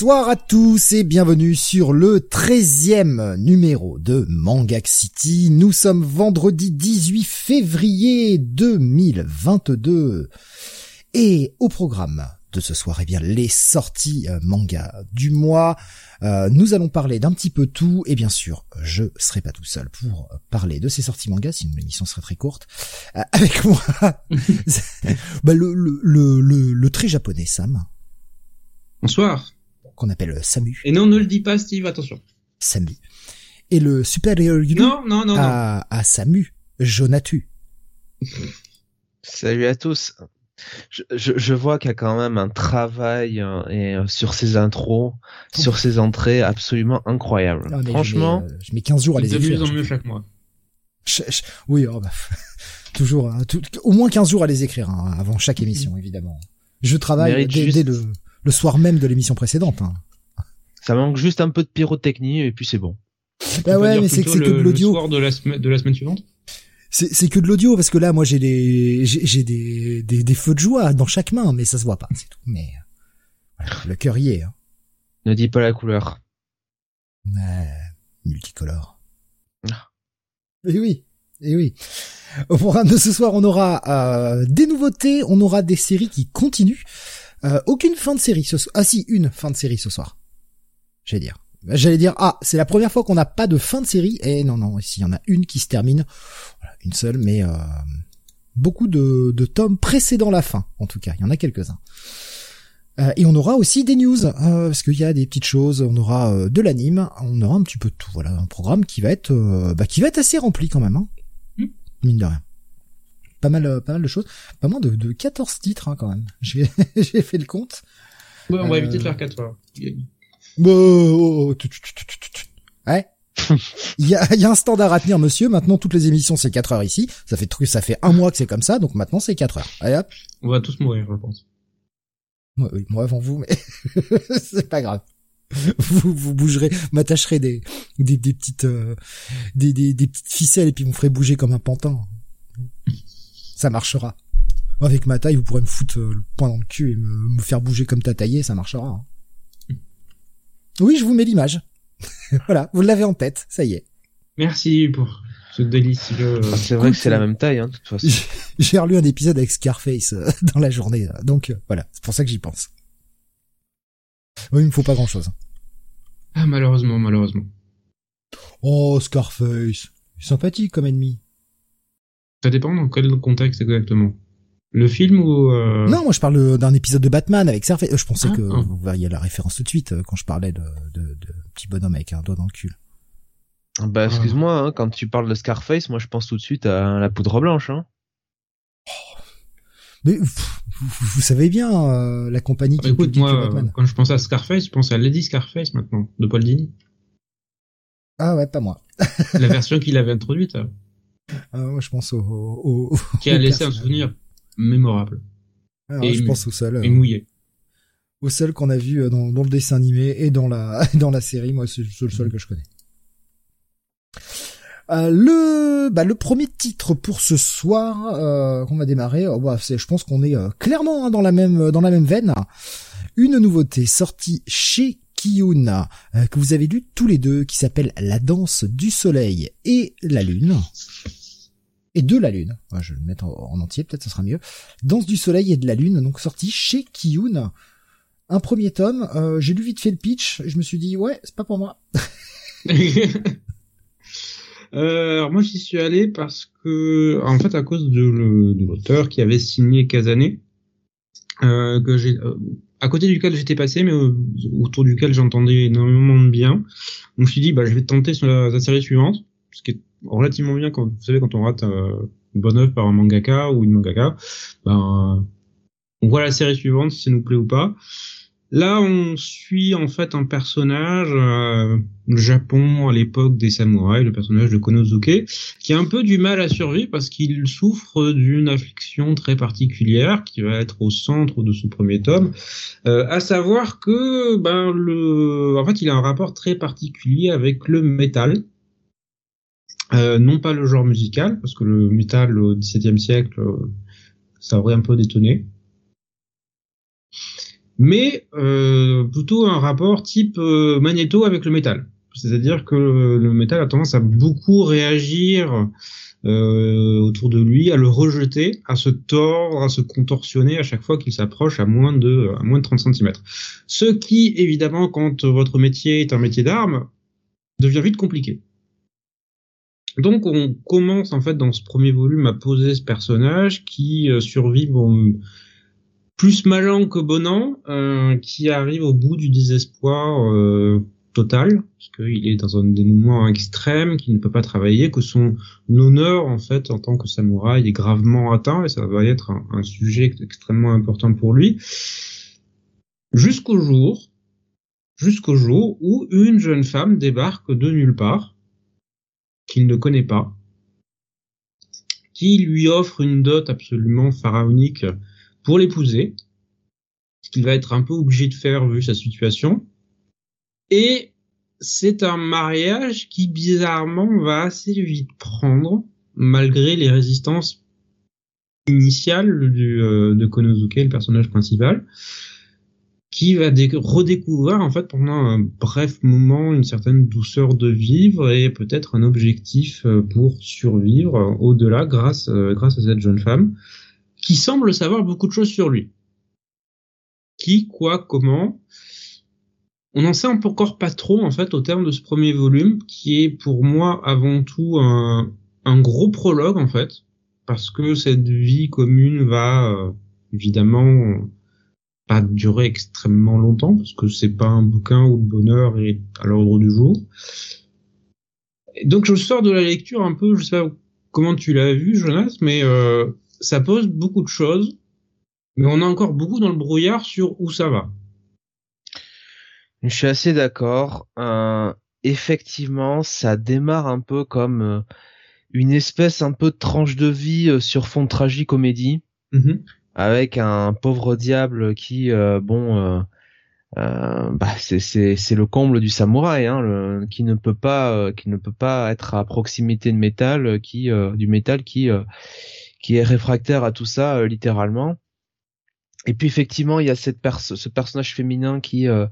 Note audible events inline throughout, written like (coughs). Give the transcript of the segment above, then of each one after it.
Bonsoir à tous et bienvenue sur le 13e numéro de Mangak City. Nous sommes vendredi 18 février 2022 et au programme de ce soir, eh bien les sorties euh, manga du mois. Euh, nous allons parler d'un petit peu tout et bien sûr, je serai pas tout seul pour parler de ces sorties manga, sinon l'émission serait très courte. Euh, (laughs) avec moi, (laughs) bah, le, le, le, le, très japonais Sam. Bonsoir. Qu'on appelle Samu. Et non, ne le dis pas, Steve, attention. Samu. Et le supérieur non, non, non, à, à Samu, Jonatu. Salut à tous je, je, je vois qu'il y a quand même un travail euh, et, euh, sur ces intros, sur ces entrées absolument incroyable. Ah, Franchement, je mets, je mets, 15 jours à les écrire. De mieux en mieux chaque mois. oui, oh bah, (laughs) toujours hein, tout, au moins 15 jours à les écrire hein, avant chaque émission (laughs) évidemment. Je travaille dès, juste... dès le, le, soir même de l'émission précédente. Hein. Ça manque juste un peu de pyrotechnie et puis c'est bon. Bah ouais, mais c'est que, de l'audio. Le soir de la, de la semaine suivante c'est que de l'audio parce que là moi j'ai des j'ai des, des, des feux de joie dans chaque main mais ça se voit pas c'est tout mais voilà, le cœur y est hein. ne dis pas la couleur mais multicolore ah. et oui et oui au programme de ce soir on aura euh, des nouveautés on aura des séries qui continuent euh, aucune fin de série ce soir ah si une fin de série ce soir j'allais dire J'allais dire ah c'est la première fois qu'on n'a pas de fin de série et non non ici il y en a une qui se termine une seule, mais euh, beaucoup de, de tomes précédant la fin, en tout cas. Il y en a quelques-uns. Euh, et on aura aussi des news, euh, parce qu'il y a des petites choses. On aura de l'anime, on aura un petit peu de tout. Voilà, un programme qui va être, bah, qui va être assez rempli quand même, hein. Hmm. mine de rien. Pas mal, pas mal de choses. Pas moins de, de 14 titres hein, quand même. (laughs) J'ai fait le compte. Ouais, on va éviter de faire 4 heures. Bah, oh, oh, oh, ouais. (laughs) Il y a, y a, un standard à tenir, monsieur. Maintenant, toutes les émissions, c'est 4 heures ici. Ça fait ça fait un mois que c'est comme ça, donc maintenant, c'est 4 heures. Allez hop. On va tous mourir, je pense. Moi, oui, moi avant vous, mais (laughs) c'est pas grave. Vous, vous bougerez, m'attacherez des, des, des petites, euh, des, des, des petites ficelles et puis vous me ferez bouger comme un pantin. Ça marchera. Avec ma taille, vous pourrez me foutre euh, le poing dans le cul et me, me faire bouger comme t'as taillé, ça marchera. Hein. Oui, je vous mets l'image. (laughs) voilà, vous l'avez en tête, ça y est. Merci pour ce délicieux. Ah, c'est vrai que c'est la même taille, hein, de toute façon. J'ai relu un épisode avec Scarface euh, (laughs) dans la journée, euh, donc euh, voilà, c'est pour ça que j'y pense. Oui, il me faut pas grand chose. Ah, malheureusement, malheureusement. Oh, Scarface, sympathique comme ennemi. Ça dépend dans quel contexte exactement. Le film ou euh... Non, moi je parle d'un épisode de Batman avec Scarface. Je pensais ah, que ah. vous voyez la référence tout de suite quand je parlais de, de, de petit bonhomme avec un doigt dans le cul. Bah excuse-moi, hein, quand tu parles de Scarface, moi je pense tout de suite à la poudre blanche. Hein. Oh. Mais vous, vous, savez bien euh, la compagnie ah, qui écoute, moi, quand je pense à Scarface, je pense à Lady Scarface maintenant, de Paul Dini. Ah ouais, pas moi. la version qu'il avait introduite. Ah, moi je pense au, au, au qui a laissé un souvenir mémorable. Alors, et je pense au seul. Et mouillé au seul qu'on a vu euh, dans, dans, le dessin animé et dans la (laughs) dans la série. Moi, c'est le seul que je connais. Euh, le bah, le premier titre pour ce soir euh, qu'on va démarrer, oh, bah, je pense qu'on est euh, clairement hein, dans la même dans la même veine. Une nouveauté sortie chez Kiyun que vous avez lu tous les deux qui s'appelle La danse du soleil et la lune et de la lune. je vais le mettre en, entier, peut-être ça sera mieux. Danse du soleil et de la lune, donc sorti chez Kiyun un premier tome. Euh, j'ai lu vite fait le pitch. je me suis dit ouais, c'est pas pour moi. (laughs) euh, alors moi j'y suis allé parce que en fait à cause de, l'auteur qui avait signé Kazané, euh, que j'ai euh, à côté duquel j'étais passé, mais autour duquel j'entendais énormément de bien. Donc je me suis dit bah je vais tenter sur la, série suivante, ce qui est relativement bien quand vous savez quand on rate une bonne œuvre par un mangaka ou une mangaka, ben on voit la série suivante si ça nous plaît ou pas. Là, on suit en fait un personnage, euh, le Japon à l'époque des samouraïs, le personnage de Konosuke, qui a un peu du mal à survivre parce qu'il souffre d'une affliction très particulière qui va être au centre de ce premier tome, euh, à savoir que ben le, en fait, il a un rapport très particulier avec le métal. Euh, non pas le genre musical, parce que le métal au XVIIe siècle, ça aurait un peu détonné mais euh, plutôt un rapport type euh, magnéto avec le métal. C'est-à-dire que le métal a tendance à beaucoup réagir euh, autour de lui, à le rejeter, à se tordre, à se contorsionner à chaque fois qu'il s'approche à moins de à moins de 30 cm. Ce qui, évidemment, quand votre métier est un métier d'armes, devient vite compliqué. Donc on commence en fait dans ce premier volume à poser ce personnage qui euh, survit plus malin que bon euh, qui arrive au bout du désespoir euh, total, parce qu'il est dans un dénouement extrême, qui ne peut pas travailler, que son honneur en fait en tant que samouraï est gravement atteint, et ça va être un, sujet extrêmement important pour lui, jusqu'au jour, jusqu'au jour où une jeune femme débarque de nulle part, qu'il ne connaît pas, qui lui offre une dot absolument pharaonique pour l'épouser, ce qu'il va être un peu obligé de faire vu sa situation, et c'est un mariage qui bizarrement va assez vite prendre, malgré les résistances initiales euh, de Konosuke, le personnage principal, qui va redécouvrir en fait pendant un bref moment une certaine douceur de vivre et peut-être un objectif euh, pour survivre au-delà grâce euh, grâce à cette jeune femme qui semble savoir beaucoup de choses sur lui. Qui, quoi, comment, on n'en sait encore pas trop en fait au terme de ce premier volume qui est pour moi avant tout un, gros prologue en fait parce que cette vie commune va euh, évidemment pas durer extrêmement longtemps parce que c'est pas un bouquin où le bonheur est à l'ordre du jour. donc je sors de la lecture un peu, je sais pas comment tu l'as vu Jonas, mais euh, ça pose beaucoup de choses, mais on a encore beaucoup dans le brouillard sur où ça va. Je suis assez d'accord. Euh, effectivement, ça démarre un peu comme euh, une espèce un peu de tranche de vie sur fond de tragicomédie, mm avec un pauvre diable qui, bon, bah, c'est le comble du samouraï, hein, qui ne peut pas, qui ne peut pas être à proximité de métal, qui du métal qui qui est réfractaire à tout ça littéralement. Et puis effectivement, il y a cette ce personnage féminin qui euh,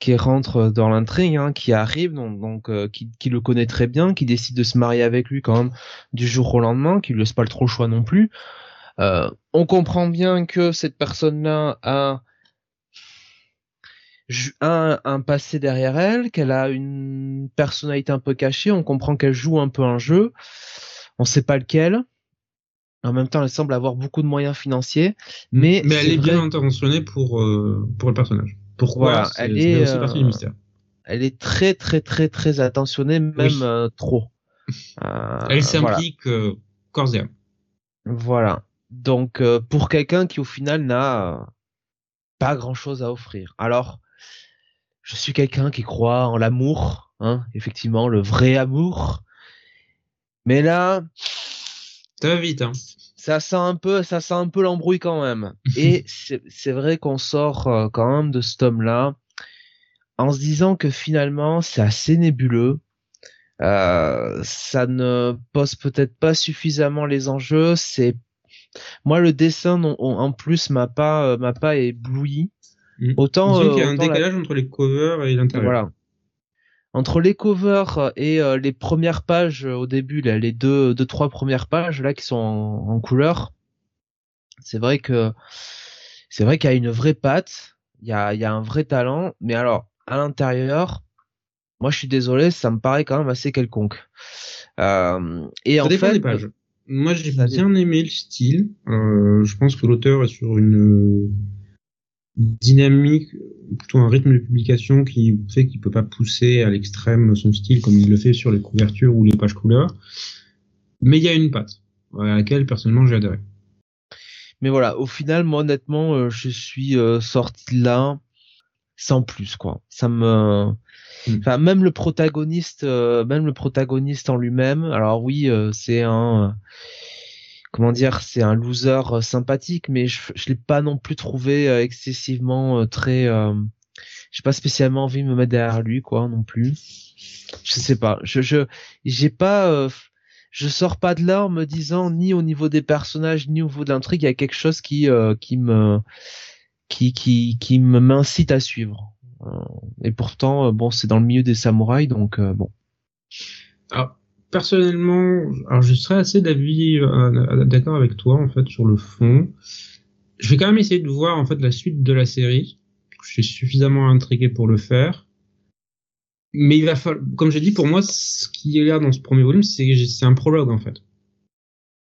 qui rentre dans l'intrigue, hein, qui arrive, donc, euh, qui, le connaît très bien, qui décide de se marier avec lui quand même du jour au lendemain, qui lui laisse pas le trop choix non plus. Euh, on comprend bien que cette personne-là a un, un passé derrière elle, qu'elle a une personnalité un peu cachée. On comprend qu'elle joue un peu un jeu. On sait pas lequel. En même temps, elle semble avoir beaucoup de moyens financiers, mais mais elle est, bien intentionnée pour euh, pour le personnage. Pourquoi Elle est, aussi partie du euh, mystère. Elle est très très très très attentionnée, même euh, trop. elle s'implique voilà. corps et âme. Voilà. Donc pour quelqu'un qui au final n'a pas grand chose à offrir. Alors, je suis quelqu'un qui croit en l'amour, hein, effectivement, le vrai amour. Mais là, ça va vite, hein. Ça sent un peu, ça sent un peu l'embrouille quand même. (laughs) Et c'est vrai qu'on sort euh, quand même de ce tome-là en se disant que finalement c'est assez nébuleux. Euh, ça ne pose peut-être pas suffisamment les enjeux. C'est moi le dessin en, plus m'a pas euh, m'a pas ébloui. Mm. Autant il y a un décalage entre les covers et l'intérieur. Voilà entre les covers et euh, les premières pages euh, au début, là, les deux, deux, trois premières pages là qui sont en, couleur, c'est vrai que c'est vrai qu'il y a une vraie patte, il y a, il y a un vrai talent, mais alors à l'intérieur, moi je suis désolé, ça me paraît quand même assez quelconque. Euh, et ça en fait, des pages. Moi j'ai bien aimé le style. Euh, je pense que l'auteur est sur une dynamique, plutôt un rythme de publication qui fait qu'il peut pas pousser à l'extrême son style comme il le fait sur les couvertures ou les pages couleurs. Mais il y a une patte à laquelle personnellement j'ai adhéré. Mais voilà, au final, moi honnêtement, euh, je suis euh, sorti là sans plus quoi. Ça me, hmm. enfin même le protagoniste, euh, même le protagoniste en lui-même. Alors oui, c'est un comment dire, c'est un loser euh, sympathique, mais je, je l'ai pas non plus trouvé euh, excessivement euh, très. Euh, j'ai pas spécialement envie de me mettre derrière lui, quoi, non plus. Je sais pas. Je je j'ai pas. je sors pas de là en me disant ni au niveau des personnages ni au niveau de l'intrigue il y a quelque chose qui qui me qui qui qui m'incite à suivre. et pourtant, bon, c'est dans le milieu des samouraïs, donc bon. Alors, personnellement, alors je serais assez d'avis d'accord avec toi en fait sur le fond. Je vais quand même essayer de voir en fait la suite de la série. Je suis suffisamment intrigué pour le faire mais il va falloir, comme j'ai dit, pour moi, ce qui est là dans ce premier volume, c'est c'est un prologue en fait.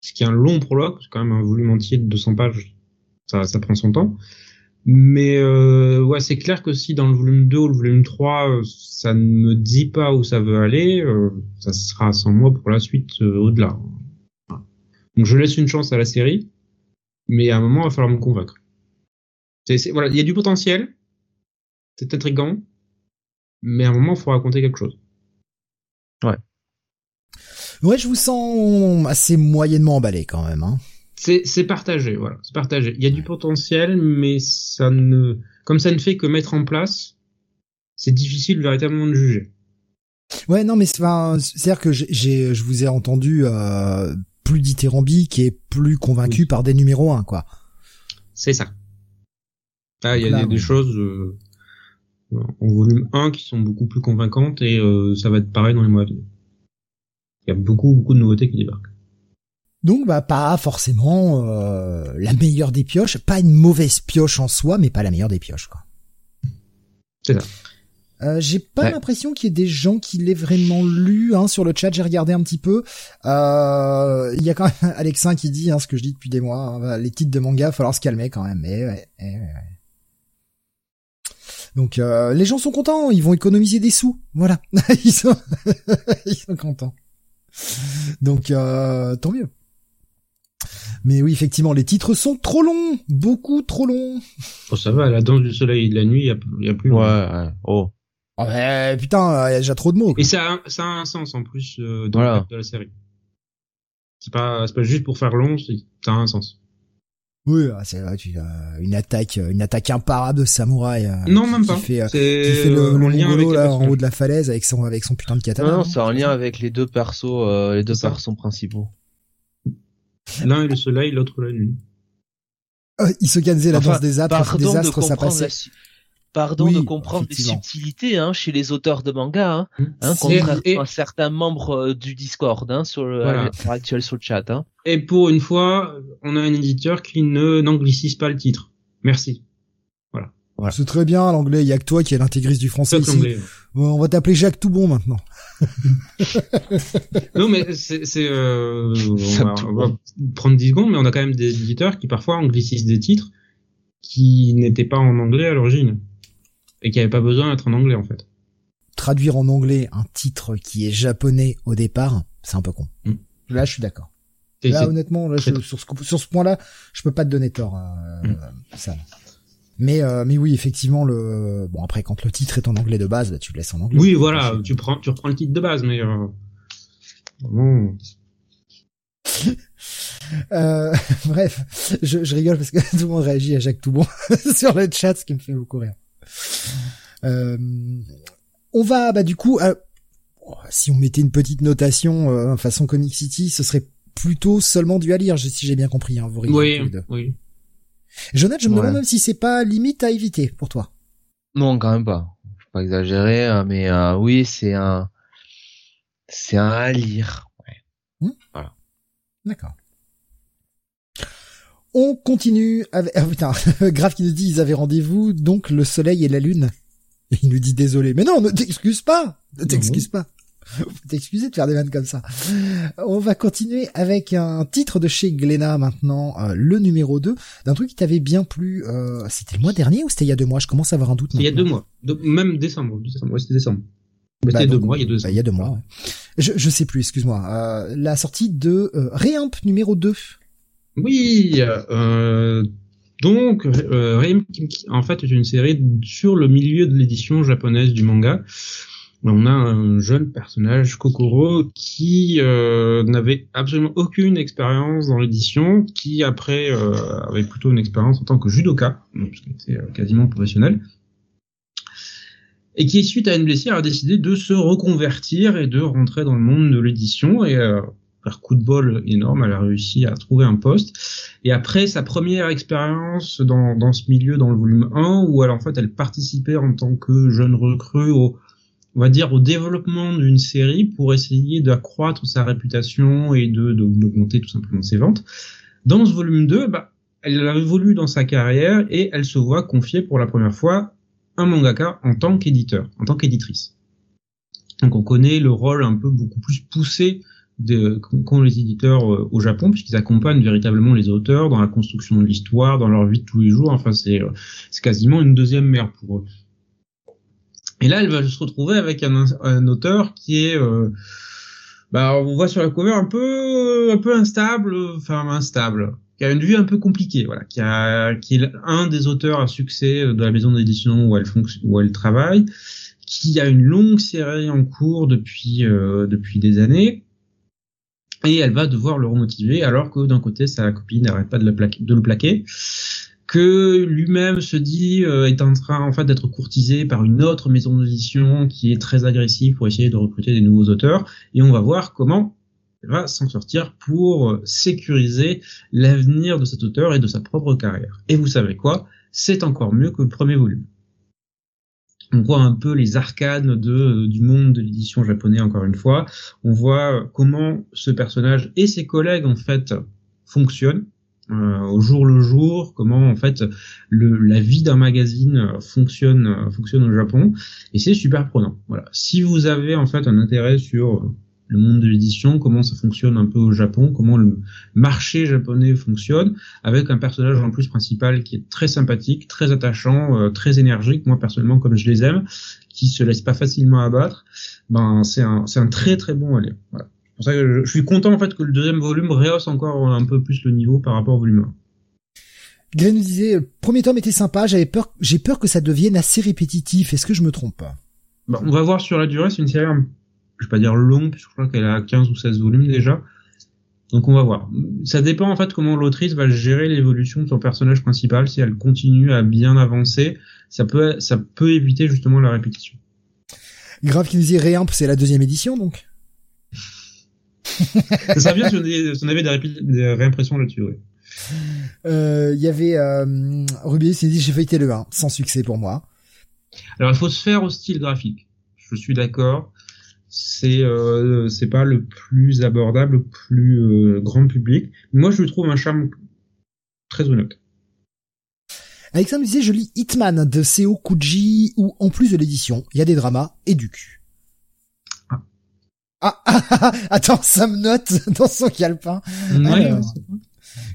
Ce qui est un long prologue, c'est quand même un volume entier de 200 pages, ça, ça prend son temps. Mais euh, ouais, c'est clair que si dans le volume 2 ou le volume 3, euh, ça ne me dit pas où ça veut aller, euh, ça sera sans moi pour la suite euh, au-delà. Donc je laisse une chance à la série, mais à un moment, il va falloir me convaincre. C'est, voilà, il y a du potentiel, c'est intriguant, mais à un moment, il faut raconter quelque chose. Ouais. Ouais, je vous sens assez moyennement emballé quand même. Hein. C'est, c'est partagé, voilà, c'est partagé. Il y a du potentiel, mais ça ne, comme ça ne fait que mettre en place, c'est difficile véritablement de juger. Ouais, non, mais c'est, c'est-à-dire que j'ai, je vous ai entendu euh, plus dithyrambique et plus convaincu par des numéros 1, quoi. C'est ça. Ah, il y a des, choses. Euh en volume 1 qui sont beaucoup plus convaincantes et euh, ça va être pareil dans les mois à venir. Il y a beaucoup beaucoup de nouveautés qui débarquent. Donc bah pas forcément euh, la meilleure des pioches, pas une mauvaise pioche en soi, mais pas la meilleure des pioches quoi. C'est ça. Euh, j'ai pas l'impression qu'il y ait des gens qui l'aient vraiment lu hein, sur le chat. J'ai regardé un petit peu. Euh, il y a quand même (laughs) Alexin qui dit hein, ce que je dis depuis des mois. Hein, les titres de manga, falloir se calmer quand même. Mais ouais, ouais. Donc euh, les gens sont contents, ils vont économiser des sous. Voilà, (laughs) ils sont (laughs) ils sont contents. Donc euh, tant mieux. Mais oui, effectivement, les titres sont trop longs, beaucoup trop longs. Oh ça va, la danse du soleil et de la nuit, il y, a, plus. Ouais, ouais. oh. oh putain, il y a déjà trop de mots. Et ça a, ça a un sens en plus euh, dans le de la série. C'est pas, c'est pas juste pour faire long, ça a un sens. Oui, ah, c'est vrai, tu, une attaque, une attaque imparable de samouraï. Euh, non, même pas. Qui fait, euh, qui fait le, le lien là en haut de la falaise avec son avec son putain de katana. Non, non c'est en lien avec les deux persos, euh, les deux persos principaux. L'un est le soleil, l'autre la nuit. Euh, il se gagnait la danse des astres, des astres, ça passait pardon de comprendre les subtilités hein, chez les auteurs de manga, hein, mmh. hein contrairement à certains membres euh, du Discord hein, sur le voilà. actuel sur le chat. Hein. Et pour une fois, on a un éditeur qui ne n'anglicise pas le titre. Merci. Voilà. C'est très bien l'anglais. Il y a que toi qui est l'intégriste du français ici. On va t'appeler Jacques Toubon maintenant. non mais c'est, euh, on, va, on va prendre 10 secondes, mais on a quand même des éditeurs qui parfois anglicisent des titres qui n'étaient pas en anglais à l'origine et qui avait pas besoin d'être en anglais en fait. Traduire en anglais un titre qui est japonais au départ, c'est un peu con. Mm. Là, je suis d'accord. Là, honnêtement, là, sur, ce, sur ce point-là, je peux pas te donner tort, euh, mm. ça. Mais euh, mais oui, effectivement, le bon après quand le titre est en anglais de base, bah, tu le laisses en anglais. Oui, voilà, tu prends tu reprends le titre de base, mais euh... (laughs) euh, (laughs) bref, je, je rigole parce que (laughs) tout le monde réagit à Jacques Toubon sur le chat, ce qui me fait beaucoup rire. Euh, on va, bah du coup, euh, si on mettait une petite notation euh, façon Comic City, ce serait plutôt seulement du à lire, si j'ai bien compris. Hein, vous oui, oui. Jonathan, je me demande même si c'est pas limite à éviter pour toi. Non, quand même pas. Faut pas exagérer, hein, mais euh, oui, c'est un, c'est un à lire. Ouais. Hmm voilà. D'accord. On continue avec... Ah putain, (laughs) Grave qui nous dit ils avaient rendez-vous, donc le soleil et la lune. Et il nous dit désolé. Mais non, ne t'excuse pas Ne t'excuse pas (laughs) T'excuser de faire des vannes comme ça. On va continuer avec un titre de chez Glénat maintenant, euh, le numéro 2, d'un truc qui t'avait bien plu. Euh, c'était le mois dernier ou c'était il y a deux mois? Je commence à avoir un doute. Il y a deux mois. même décembre. décembre. Ouais, c'était décembre. Bah, c'était deux mois, il y a deux bah, il y a deux mois, ouais. je, je sais plus, excuse-moi. Euh, la sortie de Réimp numéro 2. Oui, donc euh, en fait est une série sur le milieu de l'édition japonaise du manga. On a un jeune personnage, Kokoro, qui euh, n'avait absolument aucune expérience dans l'édition, qui après euh, avait plutôt une expérience en tant que judoka, donc était euh, quasiment professionnel, et qui suite à une blessure a décidé de se reconvertir et de rentrer dans le monde de l'édition et par coup de bol énorme, elle a réussi à trouver un poste. Et après sa première expérience dans, dans ce milieu, dans le volume 1, où elle en fait elle participait en tant que jeune recrue au, on va dire au développement d'une série pour essayer d'accroître sa réputation et de d'augmenter tout simplement ses ventes. Dans ce volume 2, bah, elle a évolué dans sa carrière et elle se voit confier pour la première fois un mangaka en tant qu'éditeur, en tant qu'éditrice. Donc on connaît le rôle un peu beaucoup plus poussé qu'ont les éditeurs euh, au Japon, puisqu'ils accompagnent véritablement les auteurs dans la construction de l'histoire, dans leur vie de tous les jours. Enfin, c'est euh, quasiment une deuxième mère pour eux. Et là, elle va se retrouver avec un, un auteur qui est, euh, bah, on voit sur la cover un peu, un peu instable, enfin instable, qui a une vue un peu compliquée, voilà, qui a, qui est un des auteurs à succès de la maison d'édition où elle où elle travaille, qui a une longue série en cours depuis depuis des années. Et elle va devoir le remotiver alors que d'un côté sa copine n'arrête pas de le, plaquer, de le plaquer que lui-même se dit euh, est en train en fait d'être courtisé par une autre maison d'édition qui est très agressive pour essayer de recruter des nouveaux auteurs et on va voir comment va s'en sortir pour euh, sécuriser l'avenir de cet auteur et de sa propre carrière. Et vous savez quoi? C'est encore mieux que le premier volume on voit un peu les arcanes de, du monde de l'édition japonais encore une fois. On voit comment ce personnage et ses collègues en fait fonctionnent euh, au jour le jour, comment en fait le, la vie d'un magazine fonctionne fonctionne au Japon et c'est super prenant. Voilà. Si vous avez en fait un intérêt sur le monde de l'édition, comment ça fonctionne un peu au Japon, comment le marché japonais fonctionne, avec un personnage en plus principal qui est très sympathique, très attachant, euh, très énergique, moi personnellement comme je les aime, qui se laisse pas facilement abattre, ben c'est un, un très très bon lire. Voilà. Pour ça que je, suis content en fait que le deuxième volume rehausse encore un peu plus le niveau par rapport au volume 1. Glenn nous disait, premier tome était sympa, j'avais peur, j'ai peur que ça devienne assez répétitif. Est-ce que je me trompe ben, On va voir sur la durée, c'est une série je vais pas dire longue, puisque je crois qu'elle a 15 ou 16 volumes déjà. Donc on va voir. Ça dépend en fait comment l'autrice va gérer l'évolution de son personnage principal. Si elle continue à bien avancer, ça peut ça peut éviter justement la répétition. Grave qui nous dit Réimp, c'est la deuxième édition donc? Ça serait bien si on avait, des, réimpressions là-dessus. Oui. Euh, il y avait euh, Ruby s'est dit j'ai feuilleté le 1 sans succès pour moi. Alors il faut se faire au style graphique. Je suis d'accord c'est euh, c'est pas le plus abordable, le plus euh, grand public. Moi, je lui trouve un charme très honnête. Alexandre disait, je lis Hitman de Seo Kuji, où en plus de l'édition, il y a des dramas et du cul. Ah. Ah, ah, ah, attends, ça me note dans son calepin. Ouais,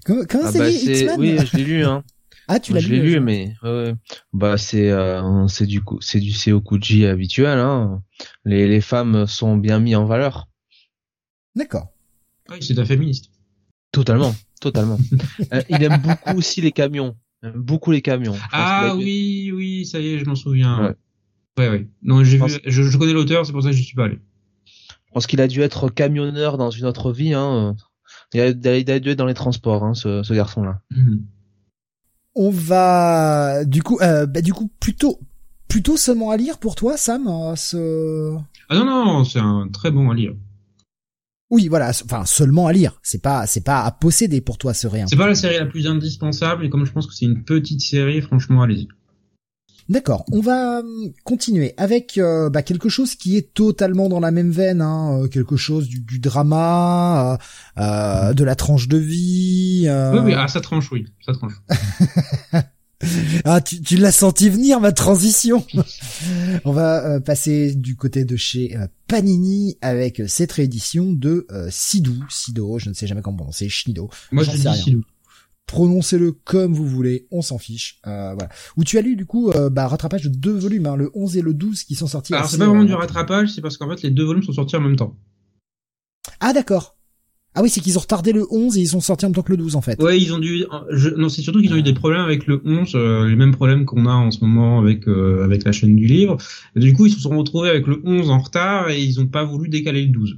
comment, comment ah c'est bah Hitman Oui, je l'ai lu, hein. (laughs) Ah, tu l'as lu Je l'ai lu, mais bah c'est euh, c'est du coup c'est du Seokuji habituel. Hein. Les les femmes sont bien mises en valeur. D'accord. Oui, c'est un féministe. Totalement, totalement. (laughs) Euh, il aime beaucoup aussi les camions. beaucoup les camions. Ah oui, oui, ça y est, je m'en souviens. Ouais, ouais. Non, j'ai vu, je, connais l'auteur, c'est pour ça que je suis pas allé. Je pense qu'il a dû être camionneur dans une autre vie. Hein. Il, a, dû être dans les transports, hein, ce, ce garçon-là. Mhm on va du coup euh, bah, du coup plutôt plutôt seulement à lire pour toi Sam euh, ce Ah non non, c'est un très bon à lire. Oui, voilà, enfin seulement à lire, c'est pas c'est pas à posséder pour toi ce rien. C'est pas la série la plus indispensable et comme je pense que c'est une petite série, franchement, allez-y. D'accord, on va hum, continuer avec euh, bah, quelque chose qui est totalement dans la même veine, hein, euh, quelque chose du, du drama, euh, de la tranche de vie. Oui, oui, ah, ça tranche, oui, ça tranche. (laughs) ah, tu, tu l'as senti venir ma transition. (laughs) on va passer du côté de chez Panini avec cette réédition de Sidou, Sido, je ne sais jamais comment prononcer, Shnido. Moi, je dis Sidou prononcez-le comme vous voulez, on s'en fiche. Euh, voilà. Où tu as lu du coup euh, bah, rattrapage de deux volumes, hein, le 11 et le 12 qui sont sortis. Alors c'est pas vraiment du rattrapage, c'est parce qu'en fait les deux volumes sont sortis en même temps. Ah d'accord. Ah oui, c'est qu'ils ont retardé le 11 et ils sont sortis en même temps que le 12 en fait. Ouais, ils ont dû. Je... Non, c'est surtout qu'ils ont eu des problèmes avec le 11, euh, les mêmes problèmes qu'on a en ce moment avec euh, avec la chaîne du livre. Et du coup, ils se sont retrouvés avec le 11 en retard et ils ont pas voulu décaler le 12.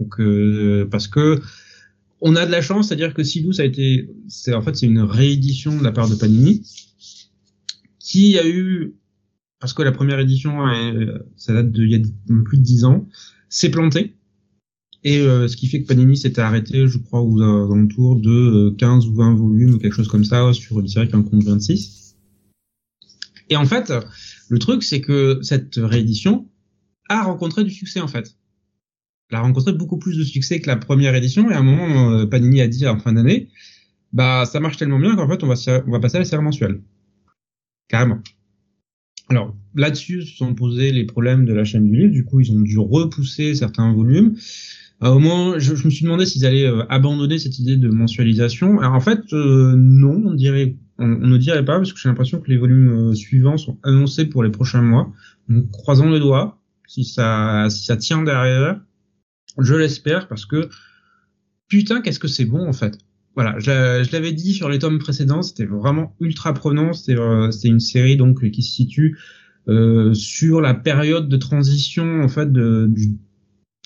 Donc euh, parce que on a de la chance, c'est-à-dire que Sidou, ça a été, c'est en fait c'est une réédition de la part de Panini, qui a eu, parce que la première édition, ça date de y a plus de dix ans, s'est plantée Et euh, ce qui fait que Panini s'était arrêté, je crois, aux alentours de 15 ou 20 volumes quelque chose comme ça sur une série qui en compte 26. Et en fait, le truc, c'est que cette réédition a rencontré du succès en fait. Elle a rencontré beaucoup plus de succès que la première édition. Et à un moment, Panini a dit en fin d'année, bah ça marche tellement bien qu'en fait, on va, on va passer à la série mensuelle. Carrément. Alors là-dessus se sont posés les problèmes de la chaîne du livre. Du coup, ils ont dû repousser certains volumes. Euh, au moins, je, me suis demandé s'ils allaient euh, abandonner cette idée de mensualisation. Alors en fait, euh, non, on dirait, on, ne dirait pas parce que j'ai l'impression que les volumes suivants sont annoncés pour les prochains mois. Donc croisons les doigts si ça, si ça tient derrière. Je l'espère parce que putain, qu'est-ce que c'est bon en fait voilà, je, l'avais dit sur les tomes précédents, c'était vraiment ultra prenant. C'était euh, une série donc qui se situe euh, sur la période de transition en fait de,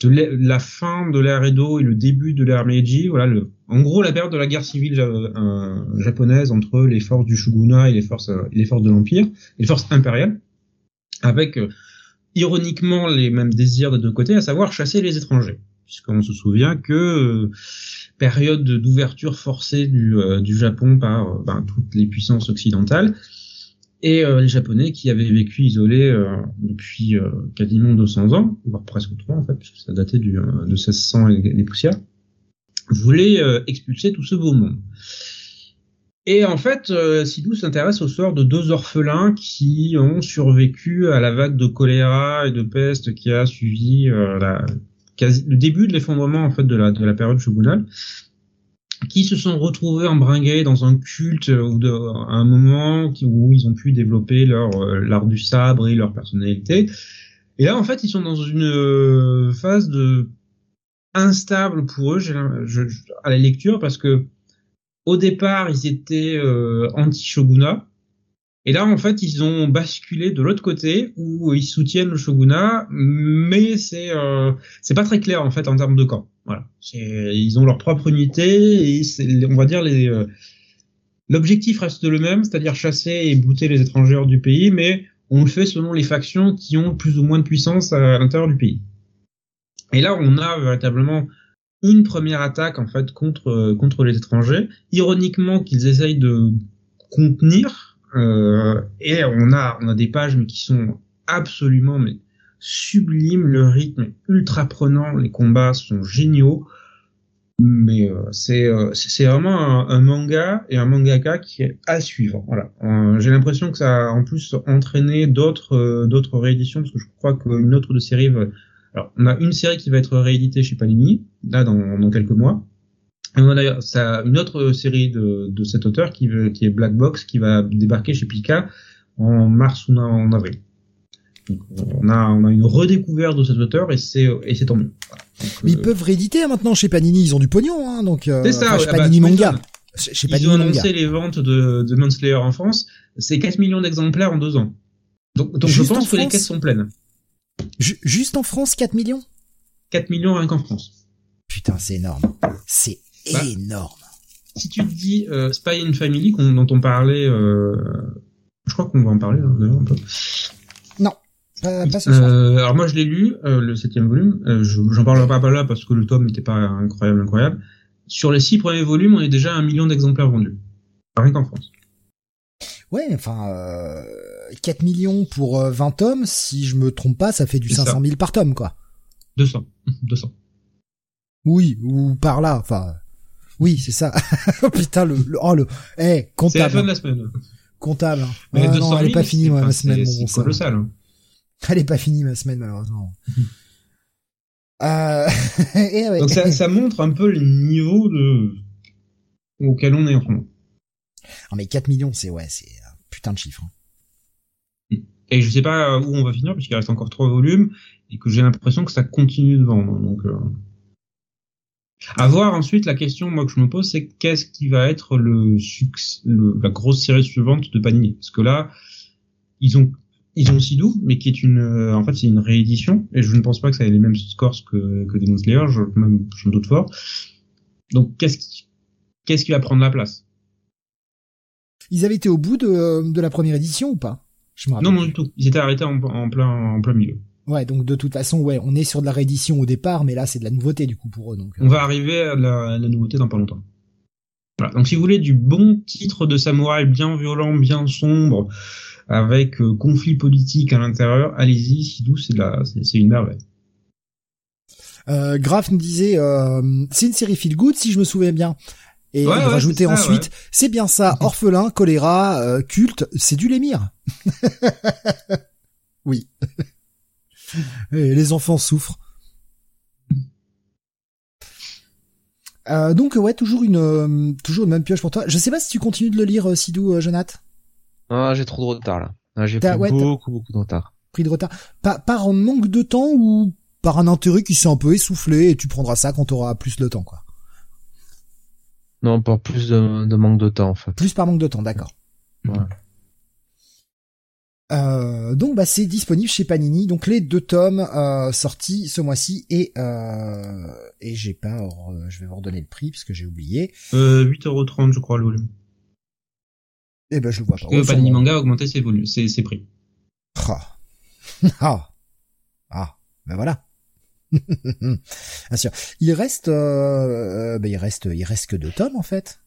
de la fin de l'ère Edo et le début de l'ère Meiji. Voilà, en gros la période de la guerre civile euh, japonaise entre les forces du shogunat et les forces euh, les forces de l'empire, les forces impériales, avec euh, ironiquement les mêmes désirs des deux côtés, à savoir chasser les étrangers, puisqu'on se souvient que période d'ouverture forcée du, euh, du Japon par euh, ben, toutes les puissances occidentales et euh, les Japonais qui avaient vécu isolés depuis quasiment 200 ans, voire presque 3 en fait, puisque ça datait du, de 1600 et les poussières, voulaient expulser tout ce beau monde. Et en fait, Sidou s'intéresse au sort de deux orphelins qui ont survécu à la vague de choléra et de peste qui a suivi la, le début de l'effondrement en fait de la, de la période shogunale, qui se sont retrouvés embringués dans un culte ou de, à un moment où ils ont pu développer leur euh, l'art du sabre et leur personnalité. Et là, en fait, ils sont dans une euh, phase de instable pour eux à la lecture parce que au départ, ils étaient euh, anti-shogunat et là, en fait, ils ont basculé de l'autre côté où ils soutiennent le shogunat, mais c'est euh, c'est pas très clair en fait en termes de camp. Voilà, ils ont leur propre unité et on va dire les euh, l'objectif reste le même, c'est-à-dire chasser et bouter les étrangers du pays, mais on le fait selon les factions qui ont plus ou moins de puissance à, l'intérieur du pays. Et là, on a véritablement une première attaque en fait contre contre les étrangers. Ironiquement, qu'ils essayent de contenir euh, et on a, on a des pages mais qui sont absolument mais sublimes. Le rythme ultra prenant, les combats sont géniaux. Mais euh, c'est euh, c'est vraiment un, manga et un mangaka qui est à suivre. Voilà. J'ai l'impression que ça a en plus entraîné d'autres d'autres rééditions parce que je crois qu'une autre de série va... alors on a une série qui va être rééditée chez Panini là dans, dans quelques mois et on a d'ailleurs ça une autre série de, de cet auteur qui, qui est Black Box qui va débarquer chez Pika en mars ou en avril. Donc, on a on a une redécouverte de cet auteur et c'est et c'est tant mieux. Mais ils euh, peuvent rééditer hein, maintenant chez Panini, ils ont du pognon hein, donc euh, c'est ça, chez bah, Panini Manga. Chez Panini ils ont annoncé les ventes de de Manslayer en France, c'est 4 millions d'exemplaires en deux ans. Donc donc je pense que les caisses sont pleines. Juste en France 4 millions? 4 millions rien qu'en France. Putain, c'est énorme. C'est bah, énorme. Si tu te dis euh, Spy in Family dont on parlait, euh, je crois qu'on va en parler hein, d'ailleurs un peu. Non, pas, ce euh, alors moi je l'ai lu, le septième volume. J'en parlerai pas là parce que le tome n'était pas incroyable, incroyable. Sur les six premiers volumes, on est déjà à un million d'exemplaires vendus. Rien qu'en France. Ouais, enfin, euh, 4 millions pour 20 tomes, si je me trompe pas, ça fait du 500 000 par tome, quoi. 200. 200. (laughs) Oui, ou par là, enfin, oui, c'est ça. (laughs) oh putain, le, le, oh le, eh, comptable. C'est la fin de la semaine. Comptable. Mais ah, non, elle est pas finie, ma semaine. C'est colossal. Hein. (laughs) Elle est pas finie, ma semaine, malheureusement. euh... et ouais. Donc ça, ça montre un peu le niveau de, auquel on est en ce moment. Non, mais 4 millions, c'est, ouais, c'est un putain de chiffre. Hein. Et je sais pas où on va finir, puisqu'il reste encore trois volumes, et que j'ai l'impression que ça continue de vendre, donc, euh... À voir ensuite la question moi que je me pose c'est qu'est-ce qui va être le succès la grosse série suivante de Panini? Parce que là ils ont ils ont Sidou mais qui est une euh, en fait c'est une réédition et je ne pense pas que ça ait les mêmes scores que que Demon Slayer je même j'en doute fort donc qu'est-ce qui qu'est-ce qui va prendre la place? Ils avaient été au bout de de la première édition ou pas? Je me rappelle. Non non du tout ils étaient arrêtés en, en plein en plein milieu Ouais, donc de toute façon, ouais, on est sur de la réédition au départ, mais là c'est de la nouveauté du coup pour eux. Donc, On va arriver à la, nouveauté dans pas longtemps. Voilà. Donc si vous voulez du bon titre de samouraï bien violent, bien sombre, avec conflit politique à l'intérieur, allez-y, Sidou, c'est la, c'est une merveille. Euh, Graf nous disait, euh, c'est une série feel good si je me souviens bien. Et il rajoutait ensuite, c'est bien ça, (laughs) orphelin, choléra, euh, culte, c'est du lémire. (laughs) oui. (laughs) Et les enfants souffrent. Euh, donc ouais, toujours une euh, toujours une même pioche pour toi. Je sais pas si tu continues de le lire, Sidou, Jonathan. Ah, j'ai trop de retard là. Ah, j'ai pris beaucoup beaucoup de retard. Pris de retard. Par, par manque de temps ou par un intérêt qui s'est un peu essoufflé et tu prendras ça quand tu auras plus de temps, quoi. Non, par plus de, manque de temps, en fait. Plus par manque de temps, d'accord. Euh, donc bah c'est disponible chez Panini, donc les deux tomes euh, sortis ce mois-ci et euh, et j'ai pas, je vais vous redonner le prix parce que j'ai oublié. Euh, 8,30€ je crois le volume. Eh ben je le vois pas. Euh, Panini Manga a augmenté ses volumes, ses, ses prix. Ah. (laughs) ah. Ah. Ben voilà. (laughs) Bien sûr. Il reste, euh, ben il reste, il reste que deux tomes en fait.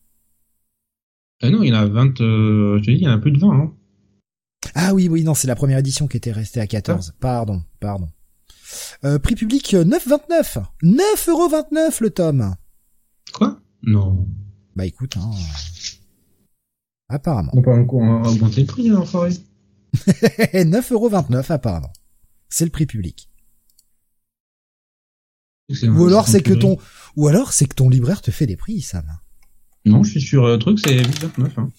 Ah non, il y en a 20, euh, je te dis, il y en a plus de 20. Hein. Ah oui, oui, non, c'est la première édition qui était restée à 14. Ah. Pardon, pardon. Euh, prix public 9,29. 9,29€ le tome. Quoi? Non. Bah écoute, hein. Apparemment. On peut augmenter le prix, hein, enfoiré. 9,29€ (laughs) apparemment. C'est le prix public. Ou alors c'est que ton, ou alors c'est que ton libraire te fait des prix, Sam. Non, je suis sur euh, truc, c'est 8,29. Hein.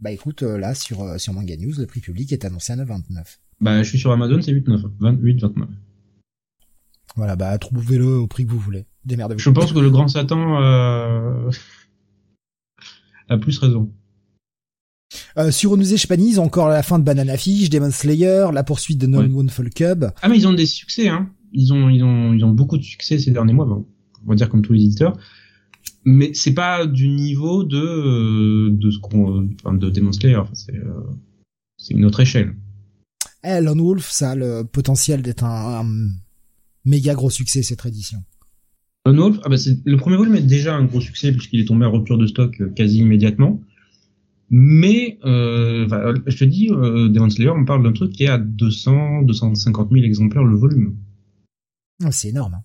Bah écoute, euh, là sur euh, sur Manga News, le prix public est annoncé à 9,29. Bah je suis sur Amazon, c'est 8,9, 28,29. Voilà, bah trouvez-le au prix que vous voulez. Démerdez-vous. Je pense que le grand Satan euh, (laughs) a plus raison. Euh, sur ils ont encore la fin de Banana Fish, Demon Slayer, la poursuite de No Moon Fall Cub. Ah mais ils ont des succès, hein ils ont, ils ont, ils ont de succès ces derniers mois. On va dire comme tous les éditeurs. Mais c'est pas du niveau de, euh, de ce qu'on, enfin, de Demon Slayer. c'est, euh, c'est une autre échelle. Eh, Lone Wolf, ça a le potentiel d'être un, méga gros succès cette édition. Lone Wolf, ah bah le premier volume est déjà un gros succès puisqu'il est tombé à rupture de stock euh, quasi immédiatement. Mais euh, je te dis, euh, Demon Slayer, on parle d'un truc qui est à 200, 250 000 exemplaires le volume. Oh, c'est énorme.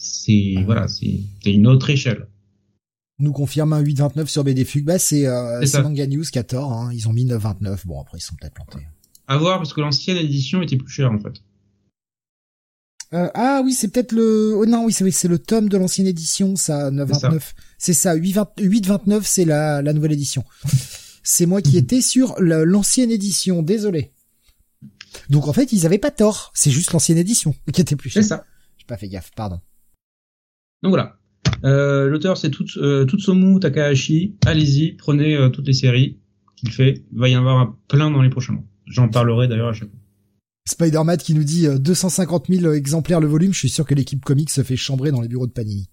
C'est voilà, c'est une autre échelle. Nous confirme un 8,29 sur BD Fug. Bah c'est euh, Manga News 14. Hein. Ils ont mis 9,29. Bon après ils sont peut-être plantés. À voir parce que l'ancienne édition était plus chère en fait. Euh, ah oui, c'est peut-être le. Oh non, oui, c'est le tome de l'ancienne édition, ça, 9,29. C'est ça, 8,29, c'est la, la nouvelle édition. (laughs) c'est moi qui étais sur l'ancienne édition, désolé. Donc en fait, ils avaient pas tort. C'est juste l'ancienne édition (laughs) qui était plus chère. C'est ça. J'ai pas fait gaffe, pardon. Donc voilà. Euh, L'auteur c'est tout, euh, Tutsumu Takahashi. Allez-y, prenez euh, toutes les séries qu'il fait. Il va y en avoir plein dans les prochains mois. J'en parlerai d'ailleurs à chaque fois. Spider-Man qui nous dit 250 euh, 000 exemplaires le volume. Je suis sûr que l'équipe comique se fait chambrer dans les bureaux de Panini.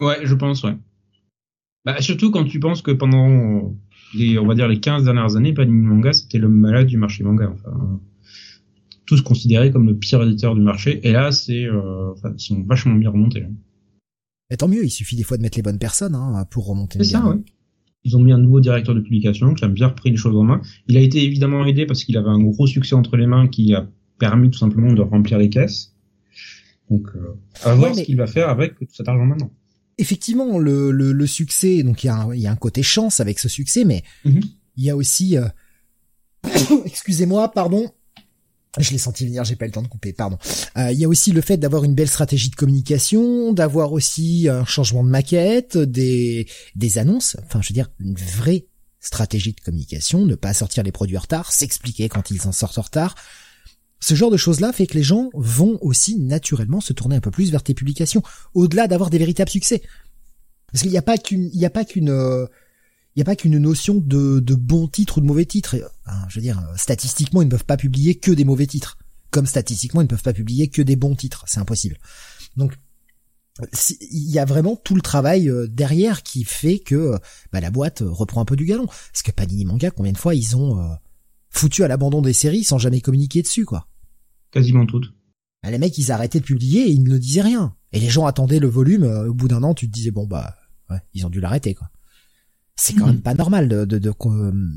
Ouais, je pense, ouais. Bah, surtout quand tu penses que pendant les, on va dire les 15 dernières années, Panini Manga, c'était le malade du marché manga. Enfin, tous considérés comme le pire éditeur du marché. Et là, c'est, euh, enfin, ils sont vachement bien remontés. Hein. Et tant mieux, il suffit des fois de mettre les bonnes personnes hein, pour remonter. C'est ça, ouais. Ils ont mis un nouveau directeur de publication qui a bien repris les choses en main. Il a été évidemment aidé parce qu'il avait un gros succès entre les mains qui a permis tout simplement de remplir les caisses. Donc, euh, à voir ce qu'il va faire avec tout cet argent maintenant. Effectivement, le, le, le succès, donc il y, a un, il y a un côté chance avec ce succès, mais mhm. il y a aussi, euh... (coughs) excusez-moi, pardon, je l'ai senti venir, j'ai pas eu le temps de couper, pardon. Euh, il y a aussi le fait d'avoir une belle stratégie de communication, d'avoir aussi un changement de maquette, des, annonces, enfin je veux dire une vraie stratégie de communication, ne pas sortir les produits en retard, s'expliquer quand ils en sortent en retard. Ce genre de choses-là fait que les gens vont aussi naturellement se tourner un peu plus vers tes publications, au-delà d'avoir des véritables succès. Parce qu'il n'y a pas qu'une, n'y a pas qu'une, euh, il n'y a pas qu'une notion de, de bon titre ou de mauvais titre. je veux dire, statistiquement, ils ne peuvent pas publier que des mauvais titres. Comme statistiquement, ils ne peuvent pas publier que des bons titres. C'est impossible. Donc, il y a vraiment tout le travail euh, derrière qui fait que bah, la boîte euh, reprend un peu du galon. Parce que Panini Manga, combien de fois ils ont euh, foutu à l'abandon des séries sans jamais communiquer dessus, quoi Quasiment toutes. Bah, les mecs, ils arrêtaient de publier et ils ne disaient rien. Et les gens attendaient le volume. au bout d'un an, tu te disais bon bah, ouais, ils ont dû l'arrêter quoi. C'est quand même pas normal de, de,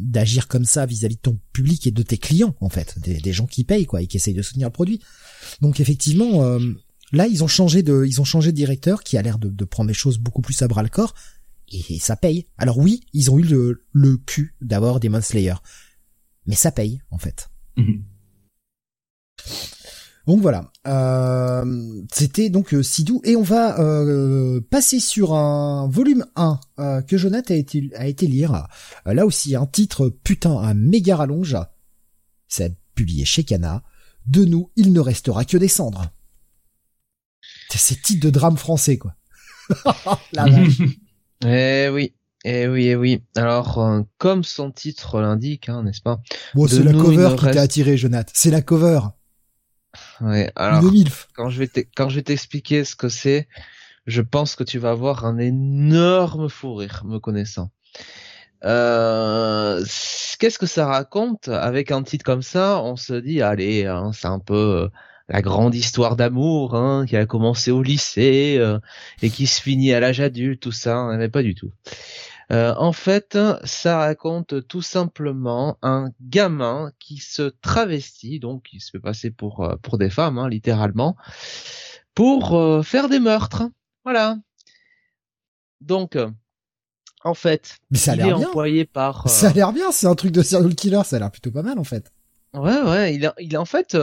d'agir comme ça vis-à-vis de ton public et de tes clients en fait, des, gens qui payent quoi et qui essayent de soutenir le produit. Donc effectivement, là ils ont changé de, ils ont changé de directeur qui a l'air de, de prendre les choses beaucoup plus à bras le corps et, ça paye. Alors oui, ils ont eu le, le cul d'avoir Demon Slayer, mais ça paye en fait. Mhm. Donc voilà, euh, c'était donc euh, Sidou et on va euh, passer sur un volume 1 euh, que Jonathan a été, a été lire. là aussi un titre putain un méga rallonge. C'est publié chez Kana. De nous, il ne restera que des cendres. C'est titre de drame français quoi. (laughs) La. (laughs) Eh oui. Eh oui, eh oui. Alors, euh, comme son titre l'indique, hein, n'est-ce pas? Bon, c'est la cover qui t'a attiré, Jonathan. C'est la cover. Ouais. Alors, quand je vais quand je vais t'expliquer ce que c'est, je pense que tu vas avoir un énorme fou rire, me connaissant. Euh, qu'est-ce que ça raconte? Avec un titre comme ça On se dit, allez, hein, c'est un peu euh, la grande histoire d'amour hein, qui a commencé au lycée euh, et qui se finit à l'âge adulte, tout ça, hein, mais pas du tout. Euh, en fait, ça raconte tout simplement un gamin qui se travestit, donc qui se fait passer pour euh, pour des femmes, hein, littéralement, pour faire des meurtres. Voilà. Donc, en fait, ça il est employé par. Ça a l'air bien, c'est un truc de serial killer, ça a l'air plutôt pas mal en fait. Ouais, ouais, il, il en fait,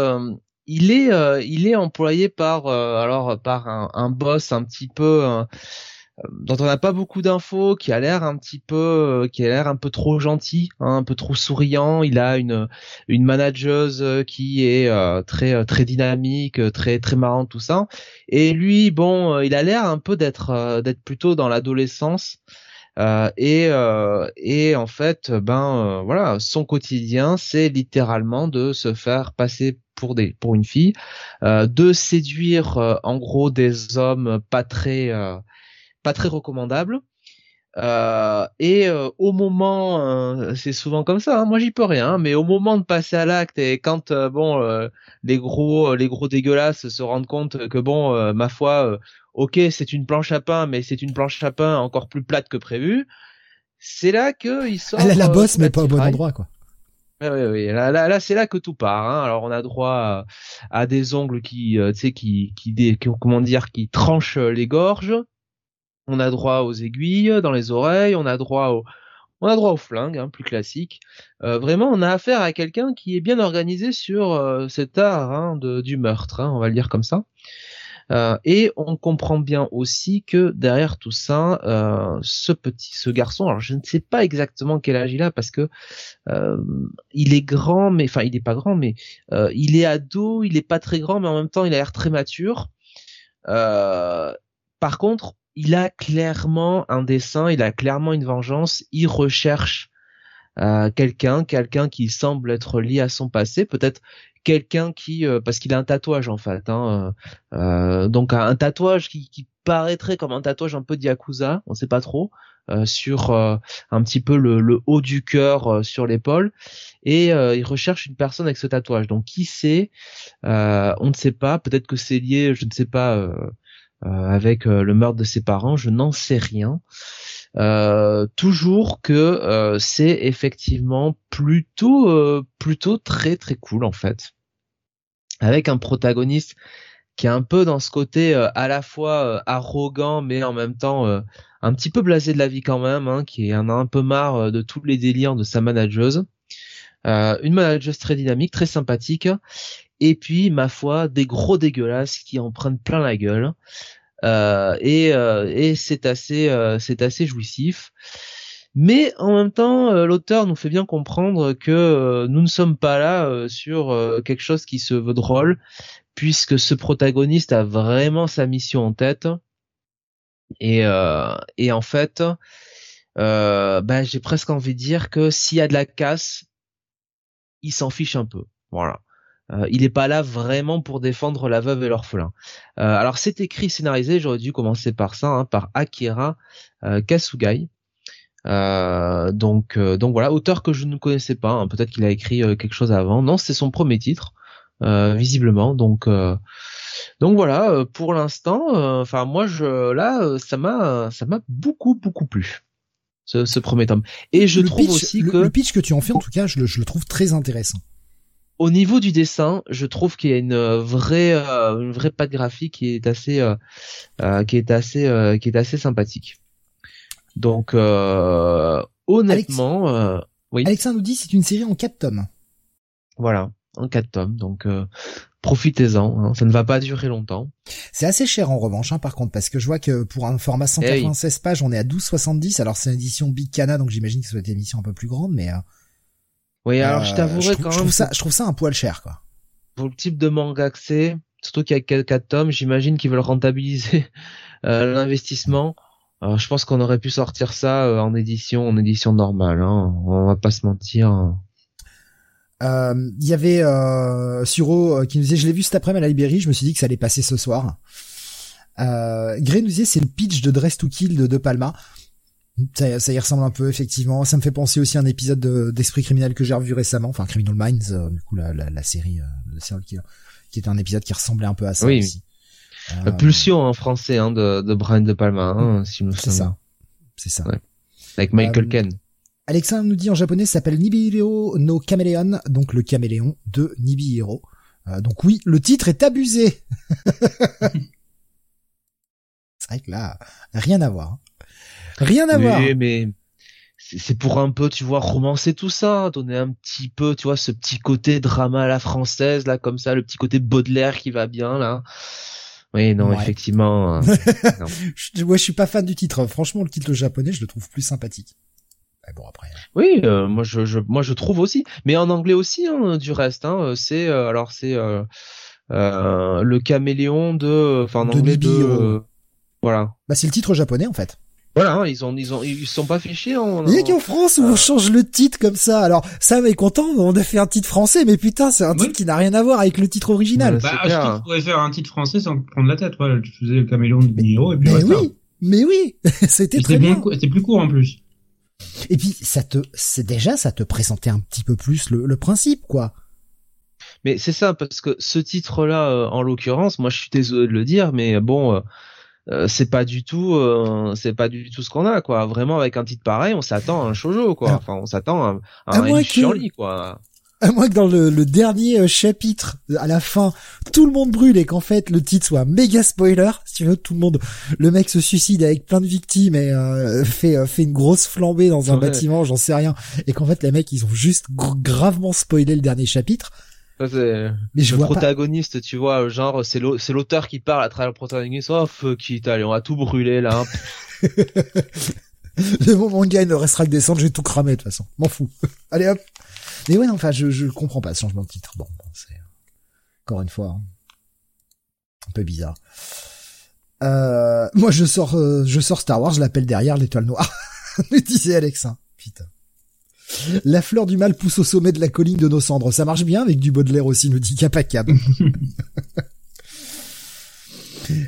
il est euh, il est employé par euh, alors par un, un, boss un petit peu euh, dont on n'a pas beaucoup d'infos, qui a l'air un petit peu, qui a l'air un peu trop gentil, hein, un peu trop souriant. Il a une une manageuse qui est très très dynamique, très très marrante tout ça. Et lui, bon, il a l'air un peu d'être d'être plutôt dans l'adolescence. Euh, et, euh, et en fait, ben voilà, son quotidien, c'est littéralement de se faire passer pour des pour une fille, euh, de séduire euh, en gros des hommes pas très euh, pas très recommandables. et au moment, c'est souvent comme ça. Hein, moi, j'y peux rien. Mais au moment de passer à l'acte et quand bon les gros les gros dégueulasses se rendent compte que bon ma foi, ok c'est une planche à pain, mais c'est une planche à pain encore plus plate que prévu. C'est là que ils sortent. Elle a la bosse, mais pas au bon endroit, quoi. Oui, oui. Là, là, là c'est là que tout part. Hein. Alors, on a droit à, des ongles qui, euh, tu sais, qui, qui, comment dire, qui tranchent les gorges. On a droit aux aiguilles dans les oreilles. On a droit au, on a droit au flingue, hein, plus classique. Euh, vraiment, on a affaire à quelqu'un qui est bien organisé sur euh, cet art hein, de, du meurtre, hein, on va le dire comme ça. Euh, et on comprend bien aussi que derrière tout ça, euh, ce petit, ce garçon, alors je ne sais pas exactement quel âge il a parce que euh, il est grand, mais enfin il est pas grand, mais il est ado, il est pas très grand, mais en même temps il a l'air très mature. par contre, il a clairement un dessin, il a clairement une vengeance, il recherche quelqu'un, quelqu'un qui semble être lié à son passé, peut-être quelqu'un qui euh, parce qu'il a un tatouage en fait hein, euh, euh, donc un, tatouage qui, qui, paraîtrait comme un tatouage un peu d'yakuza on sait pas trop sur un petit peu le, le haut du cœur sur l'épaule. Et il recherche une personne avec ce tatouage. Donc qui sait on ne sait pas. Peut-être que c'est lié je ne sais pas avec le meurtre de ses parents je n'en sais rien euh, toujours que euh, c'est effectivement plutôt plutôt très très cool en fait avec un protagoniste qui est un peu dans ce côté euh, à la fois euh, arrogant mais en même temps euh, un petit peu blasé de la vie quand même, hein, qui en a un peu marre de tous les délires de sa manageuse. une manageuse très dynamique, très sympathique, et puis ma foi des gros dégueulasses qui en prennent plein la gueule. et, et c'est assez c'est assez jouissif. Mais en même temps, euh, l'auteur nous fait bien comprendre que euh, nous ne sommes pas là euh, sur quelque chose qui se veut drôle, puisque ce protagoniste a vraiment sa mission en tête. Et, et en fait, bah, j'ai presque envie de dire que s'il y a de la casse, il s'en fiche un peu. Voilà. Il n'est pas là vraiment pour défendre la veuve et l'orphelin. alors c'est écrit, scénarisé, j'aurais dû commencer par ça, hein, par Akira Kasugai. Euh, donc, euh, donc voilà, auteur que je ne connaissais pas. Hein. Peut-être qu'il a écrit euh, quelque chose avant. Non, c'est son premier titre. visiblement. Donc donc voilà, pour l'instant, enfin moi je là ça m'a ça m'a beaucoup beaucoup plu. Ce, ce premier tome. Et je trouve aussi que le pitch que tu en fais en tout cas, je le, je le trouve très intéressant au niveau du dessin, je trouve qu'il y a une vraie, euh, une vraie patte graphique qui est assez, euh, euh, qui est assez, qui est assez sympathique. Donc, honnêtement, oui. Alexandre nous dit c'est une série en quatre tomes. Voilà, en quatre tomes. Donc, profitez-en. Hein. ça ne va pas durer longtemps. C'est assez cher en revanche, hein, par contre, parce que je vois que pour un format 196 eh pages, on est à 12,70. Alors c'est une édition Big Cana, donc j'imagine que ça doit être une édition un peu plus grande, mais oui, alors je euh, t'avouerai quand même. Je trouve ça, je trouve ça un poil cher, quoi. Pour le type de manga que c'est, surtout qu'il y a quelques tomes, j'imagine qu'ils veulent rentabiliser (laughs) euh, l'investissement. Alors, je pense qu'on aurait pu sortir ça euh, en édition, en édition normale. Hein. On va pas se mentir. Il y avait euh, Suro qui nous disait je l'ai vu cet après-midi à la librairie, je me suis dit que ça allait passer ce soir. Euh, Gray nous disait c'est le pitch de Dress to Kill de De Palma. Ça, ça, y ressemble un peu effectivement. Ça me fait penser aussi à un épisode d'Esprit criminel que j'ai revu récemment, enfin Criminal Minds, euh, du coup la, la, la série euh, de serial killer, qui était un épisode qui ressemblait un peu à ça oui, aussi. Euh, Pulsion en français hein, de, de Brian De Palma, hein, si je me C'est ça. C'est ça. Ouais. Avec Michael euh, Ken. Alexandre nous dit en japonais, s'appelle Nibihiro no Chameleon, donc le caméléon de Nibihiro. Euh, donc oui, le titre est abusé. (laughs) c'est vrai que là, rien à voir. Hein. Rien à voir. mais c'est pour un peu, tu vois, romancer tout ça, donner un petit peu, tu vois, ce petit côté drama à la française, là, comme ça, le petit côté Baudelaire qui va bien, là. Oui, non, effectivement. (laughs) Euh, je, je suis pas fan du titre. Franchement, le titre japonais, je le trouve plus sympathique. bon, après. Hein. Oui, euh, moi, je, moi, je trouve aussi. Mais en anglais aussi, hein, du reste. Hein, c'est, euh, alors, c'est le caméléon de, enfin, en anglais de. voilà. Bah, c'est le titre japonais, en fait. Voilà, hein, ils ont, ils ont, ils sont pas fichés. En, Il y a qu'en France où on change le titre comme ça. Alors, Sam est content, on a fait un titre français, mais putain, c'est un titre qui n'a rien à voir avec le titre original. Bah, je pense pourrais faire un titre français sans prendre la tête. Voilà, tu faisais le caméléon de Niro et puis mais oui, mais oui, (laughs) c'était très bien. C'était plus court en plus. Et puis, ça te, c'est déjà, ça te présentait un petit peu plus le, le principe, quoi. Mais c'est ça, parce que ce titre-là, euh, en l'occurrence, moi je suis désolé de le dire, mais bon, euh, euh, c'est pas du tout euh, c'est pas du tout ce qu'on a quoi. Vraiment avec un titre pareil on s'attend à un shoujo quoi. Enfin on s'attend à, à, un que... quoi. À moins que dans le, le, dernier euh, chapitre, à la fin, tout le monde brûle et qu'en fait le titre soit méga spoiler, si tu veux, tout le monde, le mec se suicide avec plein de victimes et fait fait une grosse flambée dans un bâtiment, j'en sais rien, et qu'en fait les mecs ils ont juste gravement spoilé le dernier chapitre. Mais je le protagoniste, tu vois, genre c'est l'auteur qui parle à travers le protagoniste. Oh fuck it, allez, on va tout brûler là. (laughs) (laughs) le moment gars il ne restera que descendre, je vais tout cramer de toute façon. M'en fous. (laughs) allez hop. Mais ouais, enfin, je je comprends pas ce changement de titre. Bon, c'est encore une fois hein. un peu bizarre. Euh, moi, je sors, euh, je sors Star Wars, je l'appelle derrière l'étoile noire. Me disait Alexa. Putain. La fleur du mal pousse au sommet de la colline de nos cendres. Ça marche bien avec du Baudelaire aussi, nous dit Capacab. (laughs)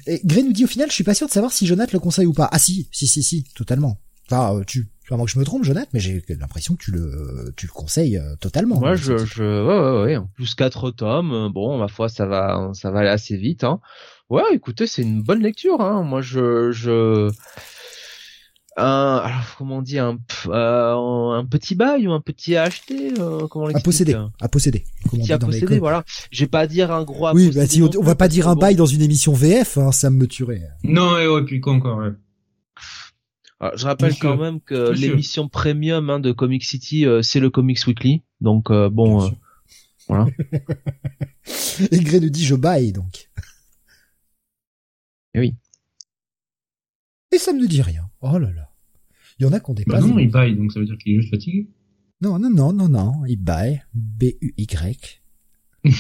Et Gray nous dit au final, je suis pas sûr de savoir si Jonathan le conseille ou pas. Ah si, si, si, si, totalement. Enfin, euh, tu, moi que je me trompe, Jonathan, mais j'ai l'impression que tu le, tu le conseilles euh, totalement. Moi, je, je, ouais, ouais, ouais, plus quatre tomes. Euh, bon, ma foi, ça va, ça va aller assez vite. Hein. Ouais, écoutez, c'est une bonne lecture. Hein. Moi, je, je, un alors comment on dit un euh, un petit bail ou un petit à acheter euh, comment à posséder euh à posséder comment à posséder voilà. Je vais pas dire un gros à oui bah si on, va pas dire un bail dans une émission VF hein, ça me tuerait. Non et ouais puis quoi encore ouais. Alors, je rappelle quand même que l'émission premium hein, de Comic City c'est le Comics Weekly. Donc bon voilà. (laughs) Et Gré nous dit je baille donc. Et oui. Et ça me dit rien. Oh là là il y en a qui ont des bah non, il baille, donc ça veut dire qu'il est juste fatigué. Non, non, non, non, non, il baille. B-U-Y. (laughs)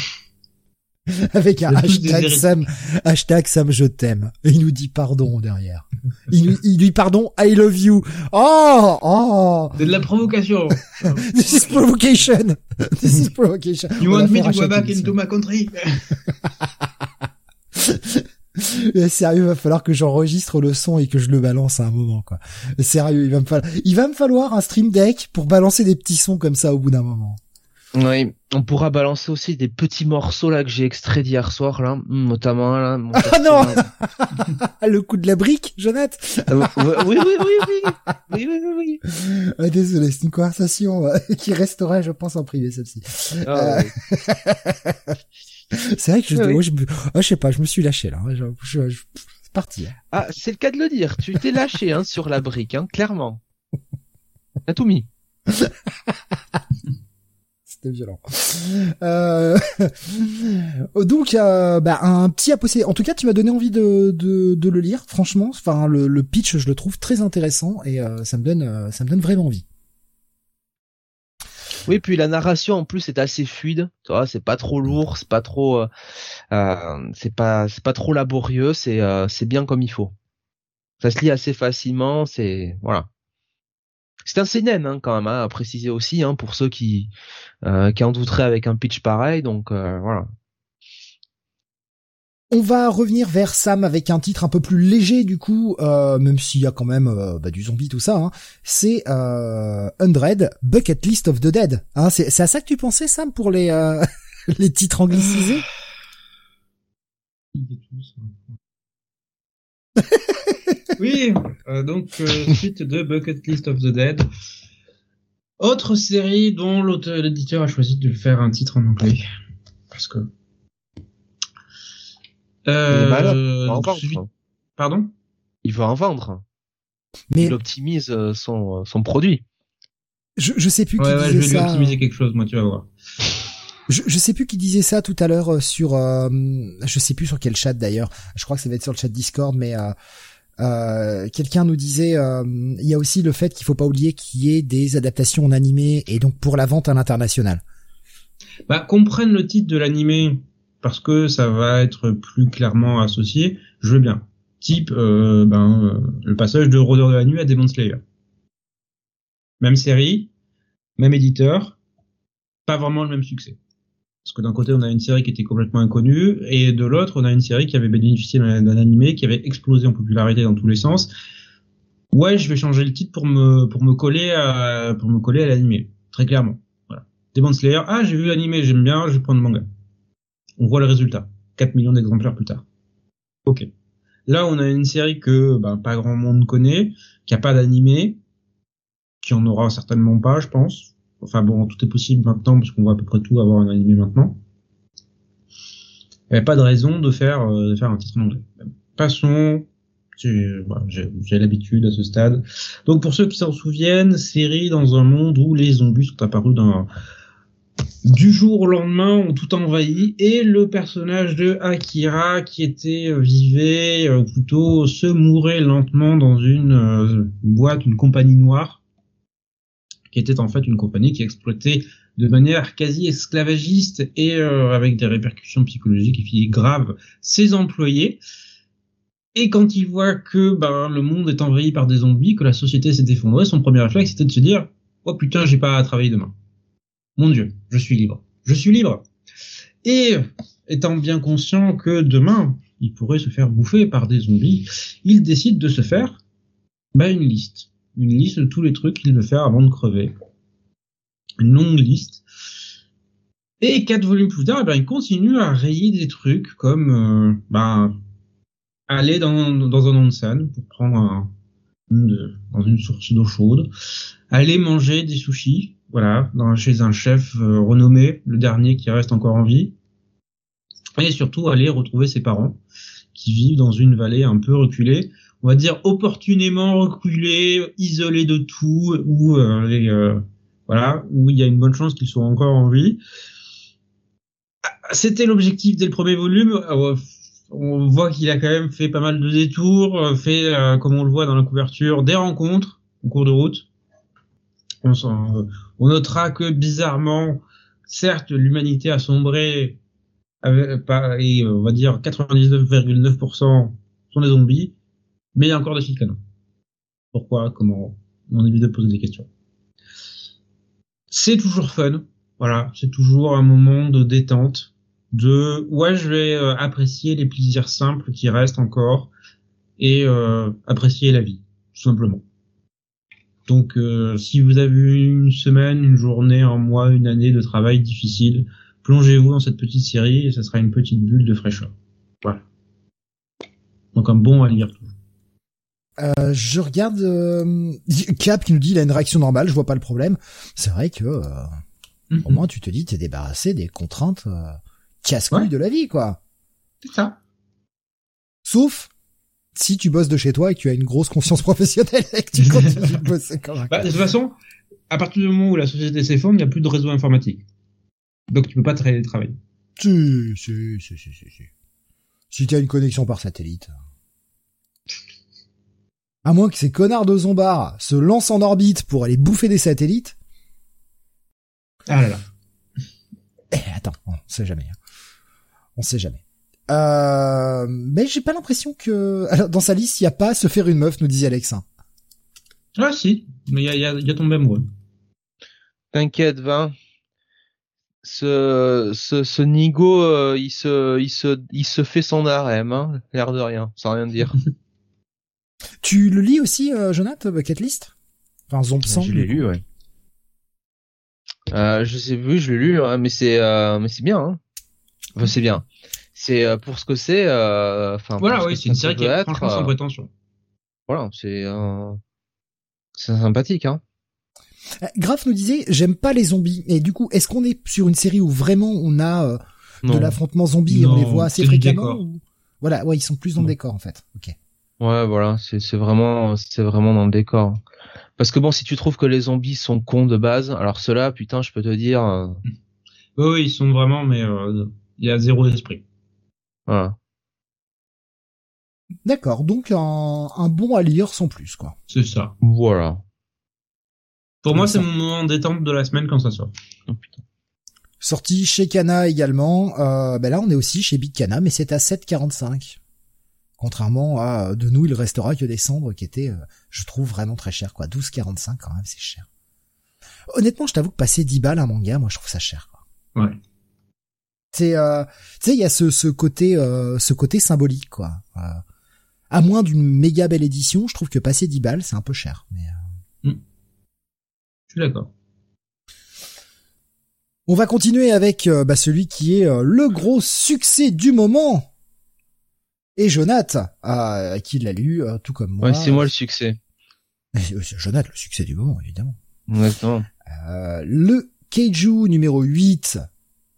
Avec un hashtag Sam, hashtag Sam je t'aime. il nous dit pardon derrière. Il, lui, il lui pardon, I love you. Oh, oh. C'est de la provocation. (laughs) This is provocation. This is provocation. You want me to go back into my country? (laughs) sérieux, il va falloir que j'enregistre le son et que je le balance à un moment, quoi. Sérieux, il va me falloir, il va me falloir un stream deck pour balancer des petits sons comme ça au bout d'un moment. Oui, on pourra balancer aussi des petits morceaux là que j'ai extraits d'hier soir là, notamment là. Ah non (laughs) Le coup de la brique, Jonathan. Euh, oui, oui, oui, oui, oui, oui, oui, Ah, désolé, c'est une conversation euh, (laughs) qui resterait, je pense, en privé celle-ci. Ah, euh, (laughs) (laughs) c'est vrai que je, oui. je, oh, je, sais pas, je me suis lâché là. Je, je, je c'est parti. Hein. Ah, c'est le cas de le dire. Tu t'es lâché hein, sur la brique, hein, clairement. T'as tout mis. (laughs) c'était violent. Euh... (laughs) Donc, euh, bah, un petit aposté. En tout cas, tu m'as donné envie de, de, de, le lire. Franchement, enfin, le, le, pitch, je le trouve très intéressant et euh, ça me donne, euh, ça me donne vraiment envie. Oui, puis la narration en plus est assez fluide. Tu c'est pas trop lourd, c'est pas trop, c'est pas, c'est pas trop laborieux. C'est, c'est bien comme il faut. Ça se lit assez facilement. C'est voilà. C'est un CNN hein, quand même, hein, à préciser aussi hein, pour ceux qui euh, qui en douteraient avec un pitch pareil. Donc euh, voilà. On va revenir vers Sam avec un titre un peu plus léger du coup, euh, même s'il y a quand même euh, bah, du zombie tout ça. Hein. C'est euh, Undread Bucket List of the Dead. Hein, c'est, à ça que tu pensais Sam pour les euh, (laughs) les titres anglicisés? (laughs) Oui, euh, donc euh, suite de Bucket List of the Dead. Autre série dont l'auteur, l'éditeur a choisi de faire un titre en anglais. Parce que... Euh, il en vendre. Pardon? Il veut en vendre. Mais... Il optimise euh, son, son produit. Je, je sais plus qui ouais, disait je vais ça. lui optimiser quelque chose, moi, tu vas voir. Je, je sais plus qui disait ça tout à l'heure sur, euh, je sais plus sur quel chat d'ailleurs. Je crois que ça va être sur le chat Discord, mais euh, euh, quelqu'un nous disait, euh, il y a aussi le fait qu'il faut pas oublier qu'il y ait des adaptations en animé et donc pour la vente à l'international. Bah, comprennent le titre de l'animé parce que ça va être plus clairement associé. Je veux bien. Type, euh, ben, euh, le passage de Rôdeur de la nuit à Demon Slayer. Même série, même éditeur, pas vraiment le même succès. Parce que d'un côté, on a une série qui était complètement inconnue, et de l'autre, on a une série qui avait bénéficié d'un animé, qui avait explosé en popularité dans tous les sens. Ouais, je vais changer le titre pour me pour me coller à pour me coller à l'animé, très clairement. Voilà. Demon Slayer, ah j'ai vu l'animé, j'aime bien, je vais prendre le manga. On voit le résultat, 4 millions d'exemplaires plus tard. Ok. Là, on a une série que ben, pas grand monde connaît, qui a pas d'animé, qui en aura certainement pas, je pense. Enfin bon, tout est possible maintenant parce qu'on va à peu près tout avoir un animé maintenant. Il n'y a pas de raison de faire, euh, faire un titre en anglais. Passons. J'ai l'habitude à ce stade. Donc pour ceux qui s'en souviennent, série dans un monde où les zombies sont apparus dans du jour au lendemain ont tout envahi et le personnage de Akira qui était euh, vivait euh, plutôt se mourait lentement dans une, euh, boîte, une compagnie noire qui était en fait une compagnie qui exploitait de manière quasi esclavagiste et euh, avec des répercussions psychologiques et physiques graves ses employés. Et quand il voit que ben, le monde est envahi par des zombies, que la société s'est effondrée, son premier réflexe c'était de se dire Oh putain, j'ai pas à travailler demain. Mon Dieu, je suis libre. Je suis libre. Et étant bien conscient que demain, il pourrait se faire bouffer par des zombies, il décide de se faire ben, une liste une liste de tous les trucs qu'il veut faire avant de crever. Une longue liste. Et quatre volumes plus tard, eh ben, il continue à rayer des trucs comme euh, ben, aller dans, dans un onsen pour prendre un, une, dans une source d'eau chaude, aller manger des sushis, voilà, chez un chef euh, renommé, le dernier qui reste encore en vie, et surtout aller retrouver ses parents qui vivent dans une vallée un peu reculée on va dire opportunément reculé, isolé de tout, ou euh, euh, voilà, où il y a une bonne chance qu'ils soient encore en vie. C'était l'objectif dès le premier volume. Euh, on voit qu'il a quand même fait pas mal de détours, fait, comme on le voit dans la couverture, des rencontres au cours de route. On, notera que bizarrement, certes, l'humanité a sombré, et on va dire 99,9% sont des zombies, mais il y a encore des fils canon. Pourquoi? Comment? On évite de poser des questions. C'est toujours fun. Voilà, c'est toujours un moment de détente. De ouais, je vais euh, apprécier les plaisirs simples qui restent encore et euh, apprécier la vie, tout simplement. Donc, si vous avez une semaine, une journée, un mois, une année de travail difficile, plongez-vous dans cette petite série et ça sera une petite bulle de fraîcheur. Voilà. Donc un bon à lire. Euh, je regarde euh, Cap qui nous dit il a une réaction normale, je vois pas le problème. C'est vrai que euh, mhm. au moins tu te dis t'es débarrassé des contraintes euh, casse-couilles de la vie quoi. C'est ça. Sauf si tu bosses de chez toi et que tu as une grosse conscience (laughs) professionnelle et que tu continues de bosser comme un bah, De toute façon, à partir du moment où la société s'effondre, il n'y a plus de réseau informatique. Donc tu peux pas travailler. Si, si, si, si, si. Si tu as une connexion par satellite. À moins que ces connards de zombards se lancent en orbite pour aller bouffer des satellites. Ah là là. Eh, attends, on sait jamais. Hein. On sait jamais. Euh, mais j'ai pas l'impression que... Alors, dans sa liste, il y a pas se faire une meuf, nous disait Alex. Ah si, mais il y a, y, a, y a ton amoureux. T'inquiète, va ce, ce, ce Nigo, euh, il se, il se, il se fait son harem, hein, l'air de rien, sans rien dire. (laughs) tu le lis aussi, euh, Jonathan, Bucket List? Enfin, Zombie Je l'ai lu, ouais. Euh, je sais plus, je l'ai lu, hein, mais c'est, euh, mais c'est bien. Hein. Enfin, c'est bien. C'est euh, pour ce que c'est. Enfin. voilà, oui, c'est une série qui est franchement sans prétention. Voilà, c'est, c'est sympathique, hein. Euh, Graf nous disait j'aime pas les zombies et du coup est-ce qu'on est sur une série où vraiment on a euh, de l'affrontement zombie et on les voit assez fréquemment Voilà, ouais, ils sont plus dans le décor en fait. Ok. Ouais, voilà, c'est c'est vraiment c'est vraiment dans le décor. Parce que bon, si tu trouves que les zombies sont cons de base, alors ceux-là, putain, je peux te dire. Euh... Oui, ils sont vraiment, mais euh, il y a zéro esprit. Voilà. D'accord, donc un, un bon à lire sans plus, quoi. C'est ça. Voilà. Pour moi, c'est mon moment détente de la semaine quand ça sort. Oh, Sorti chez Kana également. Euh, ben là, on est aussi chez Big Kana, mais c'est à 7,45. Contrairement à de nous, il restera que des cendres qui étaient, euh, je trouve, vraiment très cher. quoi. 12,45 quand même, c'est cher. Honnêtement, je t'avoue que passer 10 balles un manga, moi, je trouve ça cher. Quoi. Ouais. C'est, euh, tu sais, il y a ce, ce côté, euh, ce côté symbolique, quoi. Euh, à moins d'une méga belle édition, je trouve que passer 10 balles, c'est un peu cher. Mais mm. Je suis d'accord. On va continuer avec euh, bah, celui qui est euh, le gros succès du moment. Et Jonath, euh, qui l'a lu, tout comme moi. Ouais, c'est moi le succès. (laughs) Jonath, le succès du moment, évidemment. Exactement. le Keiju numéro 8,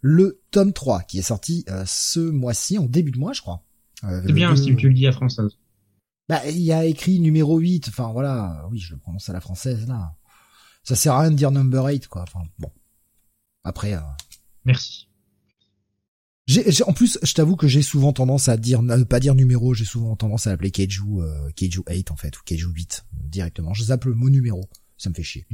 le tome 3, qui est sorti ce mois-ci, en début de mois, je crois. c'est bien si tu le dis à française. Bah, il y a écrit numéro 8, enfin voilà, oui, je le prononce à la française, là ça sert à rien de dire number 8 quoi. Enfin bon. Après. Euh... Merci. J'ai, en plus, je t'avoue que j'ai souvent tendance à dire, ne pas dire numéro, j'ai souvent tendance à appeler Keiju, euh, Keiju 8 en fait, ou Keiju 8 euh, directement. Je zappe le mot numéro, ça me fait chier.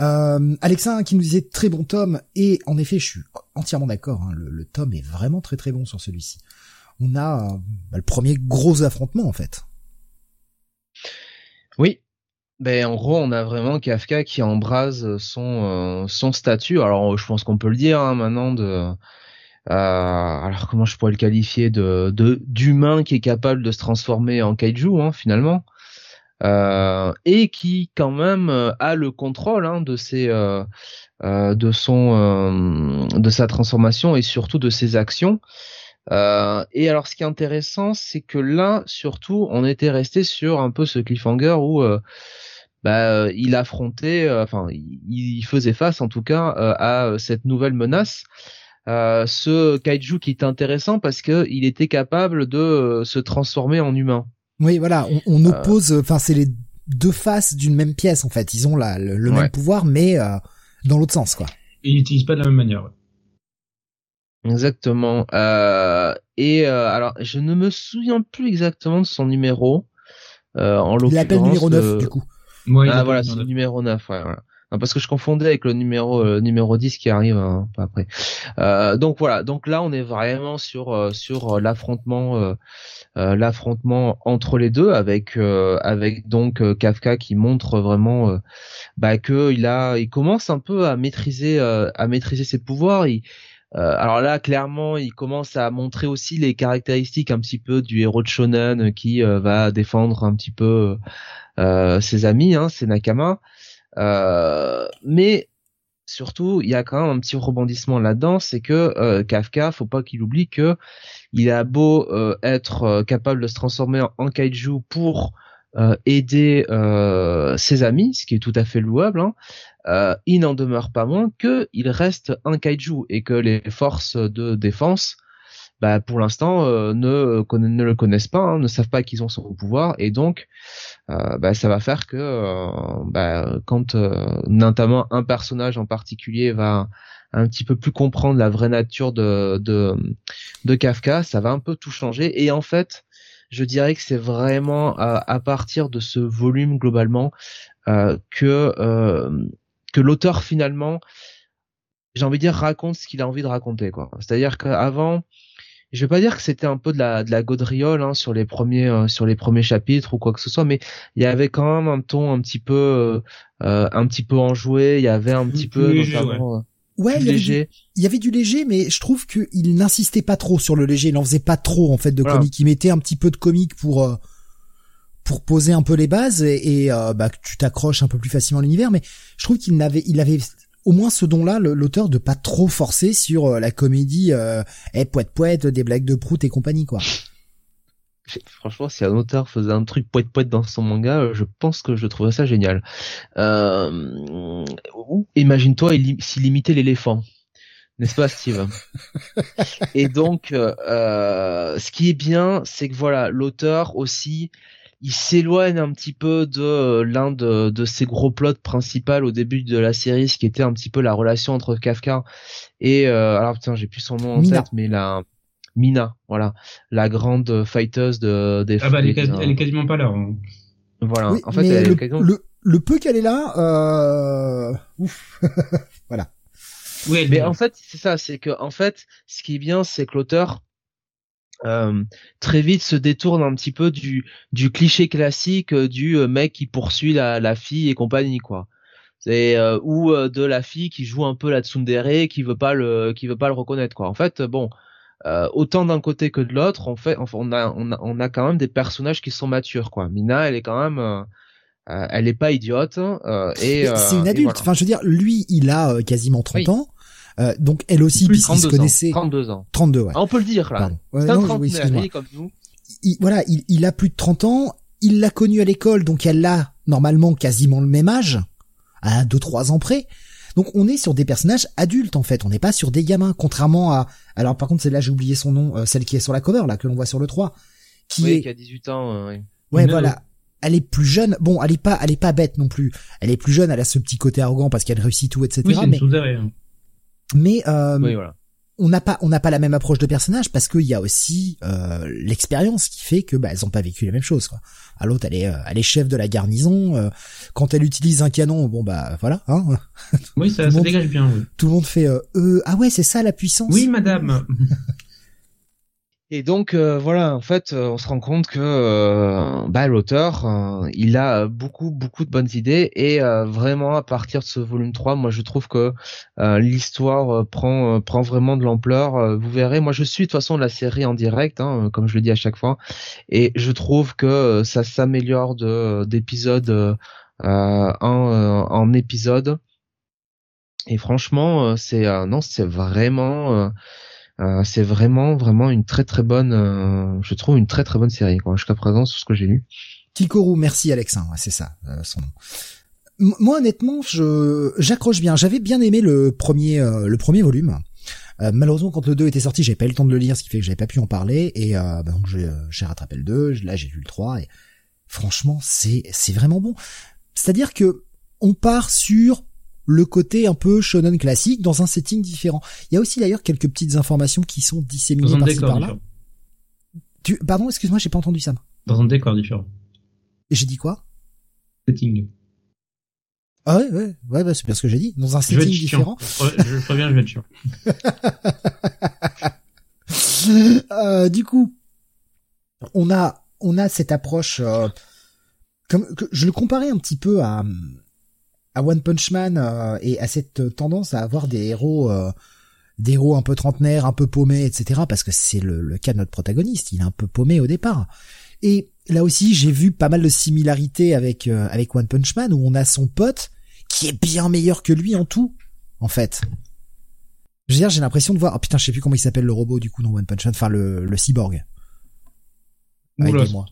Euh, Alexa qui nous disait très bon tome et en effet je suis entièrement d'accord. Hein, le, tome est vraiment très très bon sur celui-ci. On a euh, bah, le premier gros affrontement en fait. Oui. Ben en gros, on a vraiment Kafka qui embrase son euh, son statut. Alors, je pense qu'on peut le dire hein, maintenant de euh, alors comment je pourrais le qualifier de d'humain qui est capable de se transformer en kaiju hein, finalement. Euh, et qui quand même a le contrôle hein, de ses de son de sa transformation et surtout de ses actions euh, et alors, ce qui est intéressant, c'est que là, surtout, on était resté sur un peu ce cliffhanger où euh, bah, euh, il affrontait, enfin, il, faisait face, en tout cas, à cette nouvelle menace. ce kaiju qui est intéressant parce que il était capable de se transformer en humain. Oui, voilà, on, oppose, enfin, c'est les deux faces d'une même pièce en fait. Ils ont la, le, même pouvoir, mais dans l'autre sens, quoi. ils n'utilisent pas de la même manière. Exactement. Euh, et euh, alors, je ne me souviens plus exactement de son numéro. Euh, en il l'appelle numéro 9 du coup. ah voilà, c'est le numéro 9. Ouais, voilà. Parce que je confondais avec le numéro euh, numéro 10 qui arrive un peu après. Euh, donc voilà, donc là on est vraiment sur euh, sur l'affrontement l'affrontement entre les deux avec avec donc Kafka qui montre vraiment bah que il a il commence un peu à maîtriser à maîtriser ses pouvoirs, il alors là, clairement, il commence à montrer aussi les caractéristiques un petit peu du héros de shonen qui va défendre un petit peu ses amis, hein, ses nakama. Mais surtout, il y a quand même un petit rebondissement là-dedans, c'est que euh, Kafka, faut pas qu'il oublie que il a beau euh, être euh, capable de se transformer en, kaiju pour euh, aider ses amis, ce qui est tout à fait louable, hein, il n'en demeure pas moins que il reste un kaiju et que les forces de défense bah, pour l'instant euh, ne, ne le connaissent pas, hein, ne savent pas qu'ils ont son pouvoir, et donc euh, bah, ça va faire que euh, bah, quand notamment un personnage en particulier va un petit peu plus comprendre la vraie nature de, de, de Kafka, ça va un peu tout changer. Et en fait, je dirais que c'est vraiment à, partir de ce volume globalement que que l'auteur finalement, j'ai envie de dire, raconte ce qu'il a envie de raconter. quoi. C'est-à-dire qu'avant, je vais pas dire que c'était un peu de la de la gaudriole hein, sur les premiers euh, sur les premiers chapitres ou quoi que ce soit mais il y avait quand même un ton un petit peu euh, euh un petit peu enjoué il y avait un petit peu notamment ouais. Euh, il, léger. il y avait du léger mais je trouve que il n'insistait pas trop sur le léger il en faisait pas trop en fait de comique il mettait un petit peu de comique pour pour poser un peu les bases et, et bah que tu t'accroches un peu plus facilement à l'univers mais je trouve qu'il n'avait il avait au moins ce don-là, l'auteur de pas trop forcer sur euh, la comédie, euh, eh, poète poète, des blagues de prout et compagnie, quoi. Franchement, si un auteur faisait un truc poète poète dans son manga, euh, je pense que je trouverais ça génial. Euh, Imagine-toi s'il imitait l'éléphant, n'est-ce pas, Steve? (laughs) Et donc, euh, ce qui est bien, c'est que voilà, l'auteur aussi, il s'éloigne un petit peu de euh, l'un de, de ses gros plots principaux au début de la série, ce qui était un petit peu la relation entre Kafka et euh, alors putain j'ai plus son nom en tête, mais la Mina, voilà, la grande fighteuse de des. Ah bah elle est, quasiment pas là. Hein. Voilà, en fait, elle le, est quasiment... le, le, peu qu'elle est là, euh... ouf, (laughs) voilà. Oui, mais en fait c'est ça, c'est que en fait ce qui est bien, c'est que l'auteur euh, très vite se détourne un petit peu du, du cliché classique euh, du euh, mec qui poursuit la, la fille et compagnie quoi. C'est ou de la fille qui joue un peu la tsundere qui veut pas le qui veut pas le reconnaître quoi. En fait bon autant d'un côté que de l'autre on fait enfin, on a, on a on a quand même des personnages qui sont matures quoi. Mina elle est quand même elle est pas idiote et c'est une adulte. Enfin je veux dire lui il a quasiment 30 ans euh, donc elle aussi, puisqu'ils se connaissaient. 32 ans. 32, ouais. Ah, on peut le dire là. c'est un trentenaire, comme nous. Il, voilà, il, il, a plus de 30 ans. Il l'a connu à l'école, donc elle a normalement quasiment le même âge, à 2-3 ans près. Donc on est sur des personnages adultes en fait, on n'est pas sur des gamins, contrairement à... Alors par contre celle-là j'ai oublié son nom, euh, celle qui est sur la cover là, que l'on voit sur le 3. Qui oui, est... qui a 18 ans, euh, oui. Ouais, voilà. Elle est plus jeune. Bon, elle est pas, elle est pas bête non plus. Elle est plus jeune. Elle a ce petit côté arrogant parce qu'elle réussit tout, etc. Oui, c'est mais euh, on n'a pas on n'a pas la même approche de personnage parce qu'il y a aussi euh, l'expérience qui fait que bah, elles ont pas vécu les mêmes choses quoi. À l'autre elle est euh, elle est chef de la garnison euh, quand elle utilise un canon bon bah voilà hein. Oui ça, ça dégage bien. Oui. Tout le monde fait euh, ah ouais c'est ça la puissance. Oui madame. (laughs) Et donc euh, voilà, en fait, euh, on se rend compte que euh, bah, l'auteur, il a beaucoup beaucoup de bonnes idées et vraiment à partir de ce volume 3, moi je trouve que l'histoire prend prend vraiment de l'ampleur. vous verrez, moi je suis de toute façon la série en direct, hein, comme je le dis à chaque fois, et je trouve que ça s'améliore de d'épisode en en épisode. Et franchement, c'est non, c'est vraiment euh, c'est vraiment vraiment une très très bonne, euh, je trouve une très très bonne série quoi jusqu'à présent sur ce que j'ai lu. Kikoru, merci Alexin, ouais, c'est ça euh, son nom. moi honnêtement, je j'accroche bien. J'avais bien aimé le premier le premier volume. malheureusement, quand le 2 était sorti, j'avais pas eu le temps de le lire, ce qui fait que j'avais pas pu en parler. Et bah, donc j'ai rattrapé le 2, là j'ai lu le 3 et franchement c'est c'est vraiment bon. C'est-à-dire que on part sur le côté un peu shonen classique dans un setting différent. Il y a aussi d'ailleurs quelques petites informations qui sont disséminées par-ci par-là. Tu, pardon, excuse-moi, j'ai pas entendu ça. Dans un décor différent. J'ai dit quoi? Setting. Ah ouais, ouais, ouais, bah, c'est bien ce que j'ai dit. Dans un setting différent. Je préviens, je vais être chiant. (laughs) euh, du coup, on a, on a cette approche. Euh, comme que je le comparais un petit peu à à One Punch Man euh, et à cette tendance à avoir des héros euh, des héros un peu trentenaires, un peu paumés, etc. Parce que c'est le, le, cas de notre protagoniste, il est un peu paumé au départ. Et là aussi, j'ai vu pas mal de similarités avec euh, avec One Punch Man où on a son pote qui est bien meilleur que lui en tout, en fait. Je veux dire, j'ai l'impression de voir. Oh putain, je sais plus comment il s'appelle le robot du coup dans One Punch Man, enfin le, le cyborg. Aidez-moi.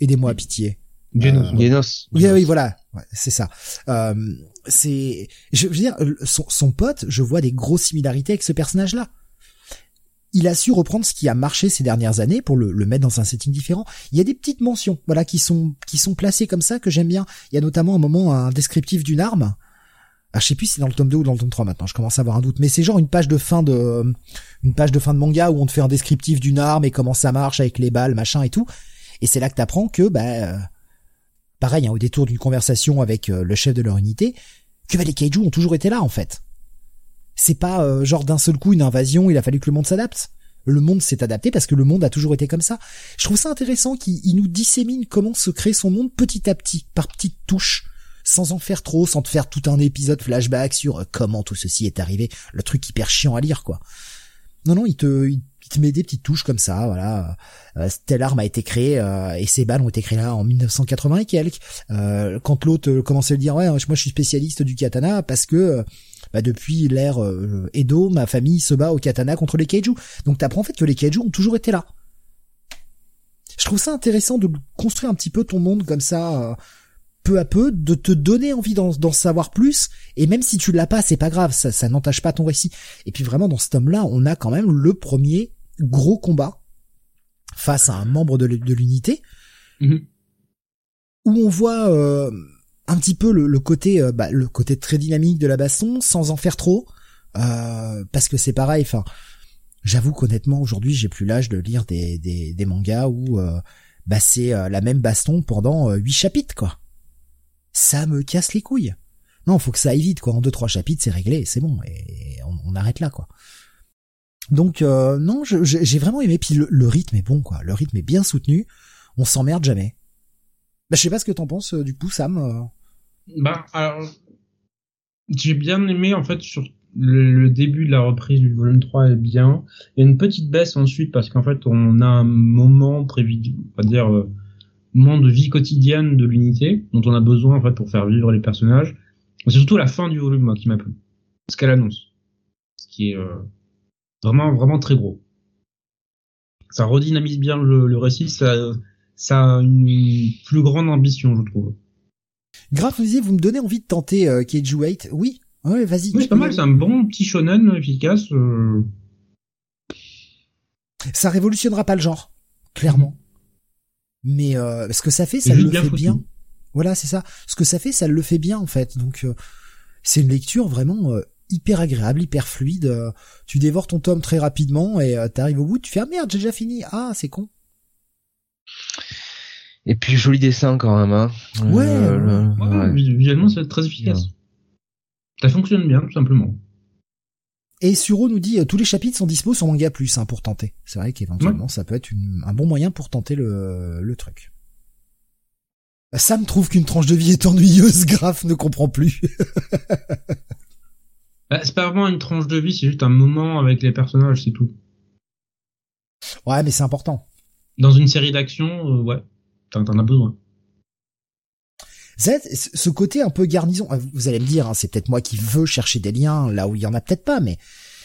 Aidez-moi à pitié. Genos. Euh, Genos. Oui, oui, voilà. c'est ça. Euh, c'est, je veux dire, son, son pote, je vois des grosses similarités avec ce personnage-là il a su reprendre ce qui a marché ces dernières années pour le, le, mettre dans un setting différent. Il y a des petites mentions, voilà, qui sont qui sont placées comme ça que j'aime bien. Il y a notamment un moment un descriptif d'une arme. Ah, je sais plus si c'est dans le tome 2 ou dans le tome 3 maintenant, je commence à avoir un doute, mais c'est genre une page de fin de une page de fin de manga où on te fait un descriptif d'une arme et comment ça marche avec les balles, machin et tout. Et c'est là que t'apprends que bah pareil, hein, au détour d'une conversation avec euh, le chef de leur unité, que bah, les kaiju ont toujours été là en fait c'est pas euh, genre d'un seul coup une invasion, il a fallu que le monde s'adapte. Le monde s'est adapté parce que le monde a toujours été comme ça. Je trouve ça intéressant qu'il nous dissémine comment se crée son monde petit à petit, par petites touches, sans en faire trop, sans te faire tout un épisode flashback sur euh, comment tout ceci est arrivé, le truc hyper chiant à lire quoi. Non non, il te il te des petites touches comme ça, voilà. Euh, telle arme a été créée et ces balles ont été créées là en 1980 et quelques. quand l'autre commençait à dire ouais, moi je suis spécialiste du katana parce que bah depuis l'ère euh, Edo, ma famille se bat au katana contre les kaiju. Donc t'apprends en fait que les kaiju ont toujours été là. Je trouve ça intéressant de construire un petit peu ton monde comme ça, euh, peu à peu, de te donner envie d'en savoir plus, et même si tu l'as pas, c'est pas grave, ça, ça n'entache pas ton récit. Et puis vraiment dans ce tome-là, on a quand même le premier gros combat face à un membre de l'unité, mm-hmm. où on voit euh, un petit peu le, côté euh, bah, le côté très dynamique de la baston sans en faire trop. Euh, parce que c'est pareil enfin j'avoue qu'honnêtement aujourd'hui j'ai plus l'âge de lire des, des, des mangas où euh, bah c'est la même baston pendant huit chapitres quoi. Ça me casse les couilles. Non faut que ça aille vite quoi. En deux trois chapitres c'est réglé c'est bon. Et on, arrête là quoi donc non j'ai vraiment aimé puis le, rythme est bon quoi le rythme est bien soutenu on s'emmerde jamais bah, je sais pas ce que t'en penses du coup Sam bah, alors, j'ai bien aimé, en fait, sur le, début de la reprise du volume 3 est bien. Il y a une petite baisse ensuite parce qu'en fait, on a un moment prévu, on va dire, euh, moment de vie quotidienne de l'unité dont on a besoin, en fait, pour faire vivre les personnages. C'est surtout la fin du volume, qui m'a plu. Ce qu'elle annonce. Ce qui est, euh, vraiment, vraiment très gros. Ça redynamise bien le, le récit, ça, ça a une plus grande ambition, je trouve. Grave, vous disiez, vous me donnez envie de tenter euh, 8 Oui, ouais, vas-y. Oui, c'est pas mal, c'est un bon petit shonen efficace. Euh. Ça révolutionnera pas le genre, clairement. Mais euh, ce que ça fait, ça le fait bien. Voilà, c'est ça. Ce que ça fait, ça le fait bien en fait. Donc euh, c'est une lecture vraiment hyper agréable, hyper fluide. tu dévores ton tome très rapidement et t'arrives au bout, tu fais ah merde, j'ai déjà fini. Ah, c'est con. Et puis joli dessin quand même. Hein. Ouais. Euh, Visuellement, c'est très efficace. Ça fonctionne bien, tout simplement. Et Suro nous dit euh, tous les chapitres sont dispo sur Manga Plus hein, pour tenter. C'est vrai qu'éventuellement ça peut être un bon moyen pour tenter le, le truc. Sam trouve qu'une tranche de vie est ennuyeuse, (laughs) Graf ne comprend plus. (laughs) bah, c'est pas vraiment une tranche de vie, c'est juste un moment avec les personnages, c'est tout. Ouais, mais c'est important. Dans une série d'actions, euh, ouais t'en as besoin. Z, ce côté un peu garnison, euh, vous allez me dire, hein, c'est peut-être moi qui veux chercher des liens là où il y en a peut-être pas, mais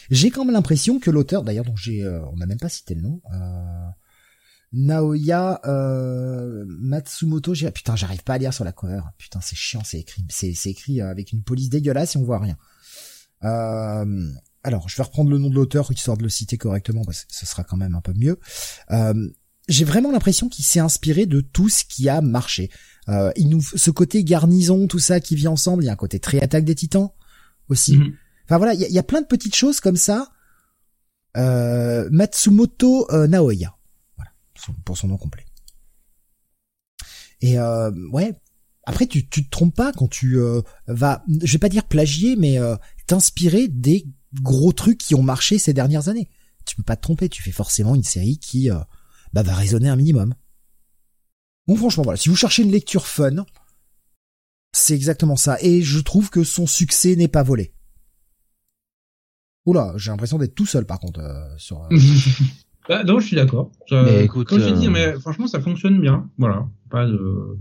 j'ai quand même l'impression que l'auteur, d'ailleurs, dont j'ai, euh, on n'a même pas cité le nom, euh, Naoya euh, Matsumoto, j'ai, putain, j'arrive pas à lire sur la cover, putain, c'est chiant, c'est écrit, c'est, écrit avec une police dégueulasse et on voit rien. Alors, je vais reprendre le nom de l'auteur histoire de le citer correctement parce que ce sera quand même un peu mieux j'ai vraiment l'impression qu'il s'est inspiré de tout ce qui a marché. Euh, il nous, ce côté garnison, tout ça qui vit ensemble, il y a un côté très attaque des titans aussi. Mhm. Enfin voilà, il y, a, plein de petites choses comme ça. Euh, Matsumoto euh, Naoya, voilà, pour son nom complet. Et euh, ouais, après tu, tu te trompes pas quand tu euh, vas, je vais pas dire plagier, mais euh, t'inspirer des gros trucs qui ont marché ces dernières années. Tu peux pas te tromper, tu fais forcément une série qui bah, va résonner un minimum. Bon, franchement, voilà, si vous cherchez une lecture fun, c'est exactement ça. Et je trouve que son succès n'est pas volé. Oula, j'ai l'impression d'être tout seul par contre sur. (laughs) bah, non, je suis d'accord. Mais écoute, comme je dis, mais franchement, ça fonctionne bien. Voilà, pas de.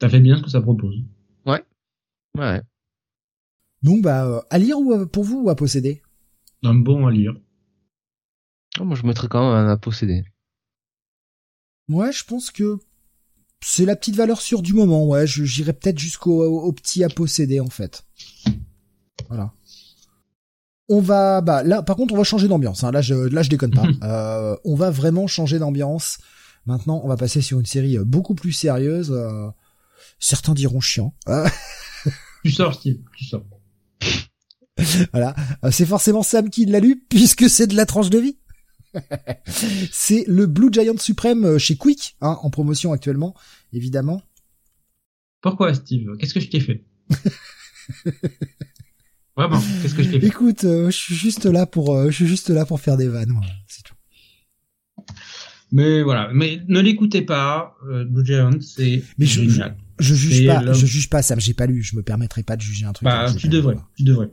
Ça fait bien ce que ça propose. Ouais. Ouais. Donc bah à lire ou pour vous ou à posséder? Un bon à lire. Oh, moi je mettrais quand même un à posséder. Ouais, je pense que c'est la petite valeur sûre du moment. Ouais, j'irai peut-être jusqu'au au petit à posséder en fait. Voilà. On va, bah là, par contre, on va changer d'ambiance. Hein. Là, je, là, je déconne pas. (laughs) euh, on va vraiment changer d'ambiance. Maintenant, on va passer sur une série beaucoup plus sérieuse. Euh, certains diront chiant. tu sors, Steve. Tu sors. (laughs) voilà. Euh, c'est forcément Sam qui l'a lu (laughs) puisque c'est de la tranche de vie. (laughs) c'est le Blue Giant suprême euh, chez Quick, hein, en promotion actuellement, évidemment. Pourquoi, Steve? Qu'est-ce que je t'ai fait? Vraiment, qu'est-ce que je t'ai fait? Écoute, euh, je suis juste là pour, euh, je suis juste là pour faire des vannes, c'est tout. Mais voilà, mais ne l'écoutez pas, Blue Giant, c'est. Je, juge pas, je juge pas, Sam, j'ai pas lu, je me permettrai pas de juger un truc. Bah, tu devrais, tu devrais.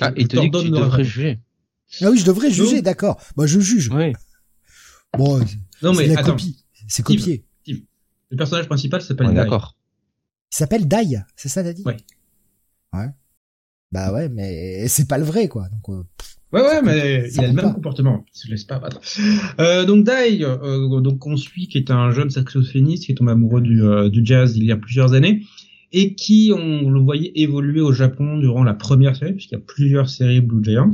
Ah, il te dit que tu devrais juger. Ah oui, je devrais juger, d'accord. Moi, je juge. Oui. Bon, non mais la copie. C'est copié. Le personnage principal s'appelle ouais, D'accord. Il s'appelle Dai, c'est ça, t'as dit Ouais. Ouais. Bah ouais, mais c'est pas le vrai, quoi. Donc, euh, ouais, ouais, mais il a le même comportement. Il se laisse pas battre. Euh, donc Dai, euh, donc on suit, qui est un jeune saxophoniste qui est tombé amoureux du, euh, du jazz il y a plusieurs années et qui, on le voyait évoluer au Japon durant la première série, puisqu'il y a plusieurs séries Blue Giant.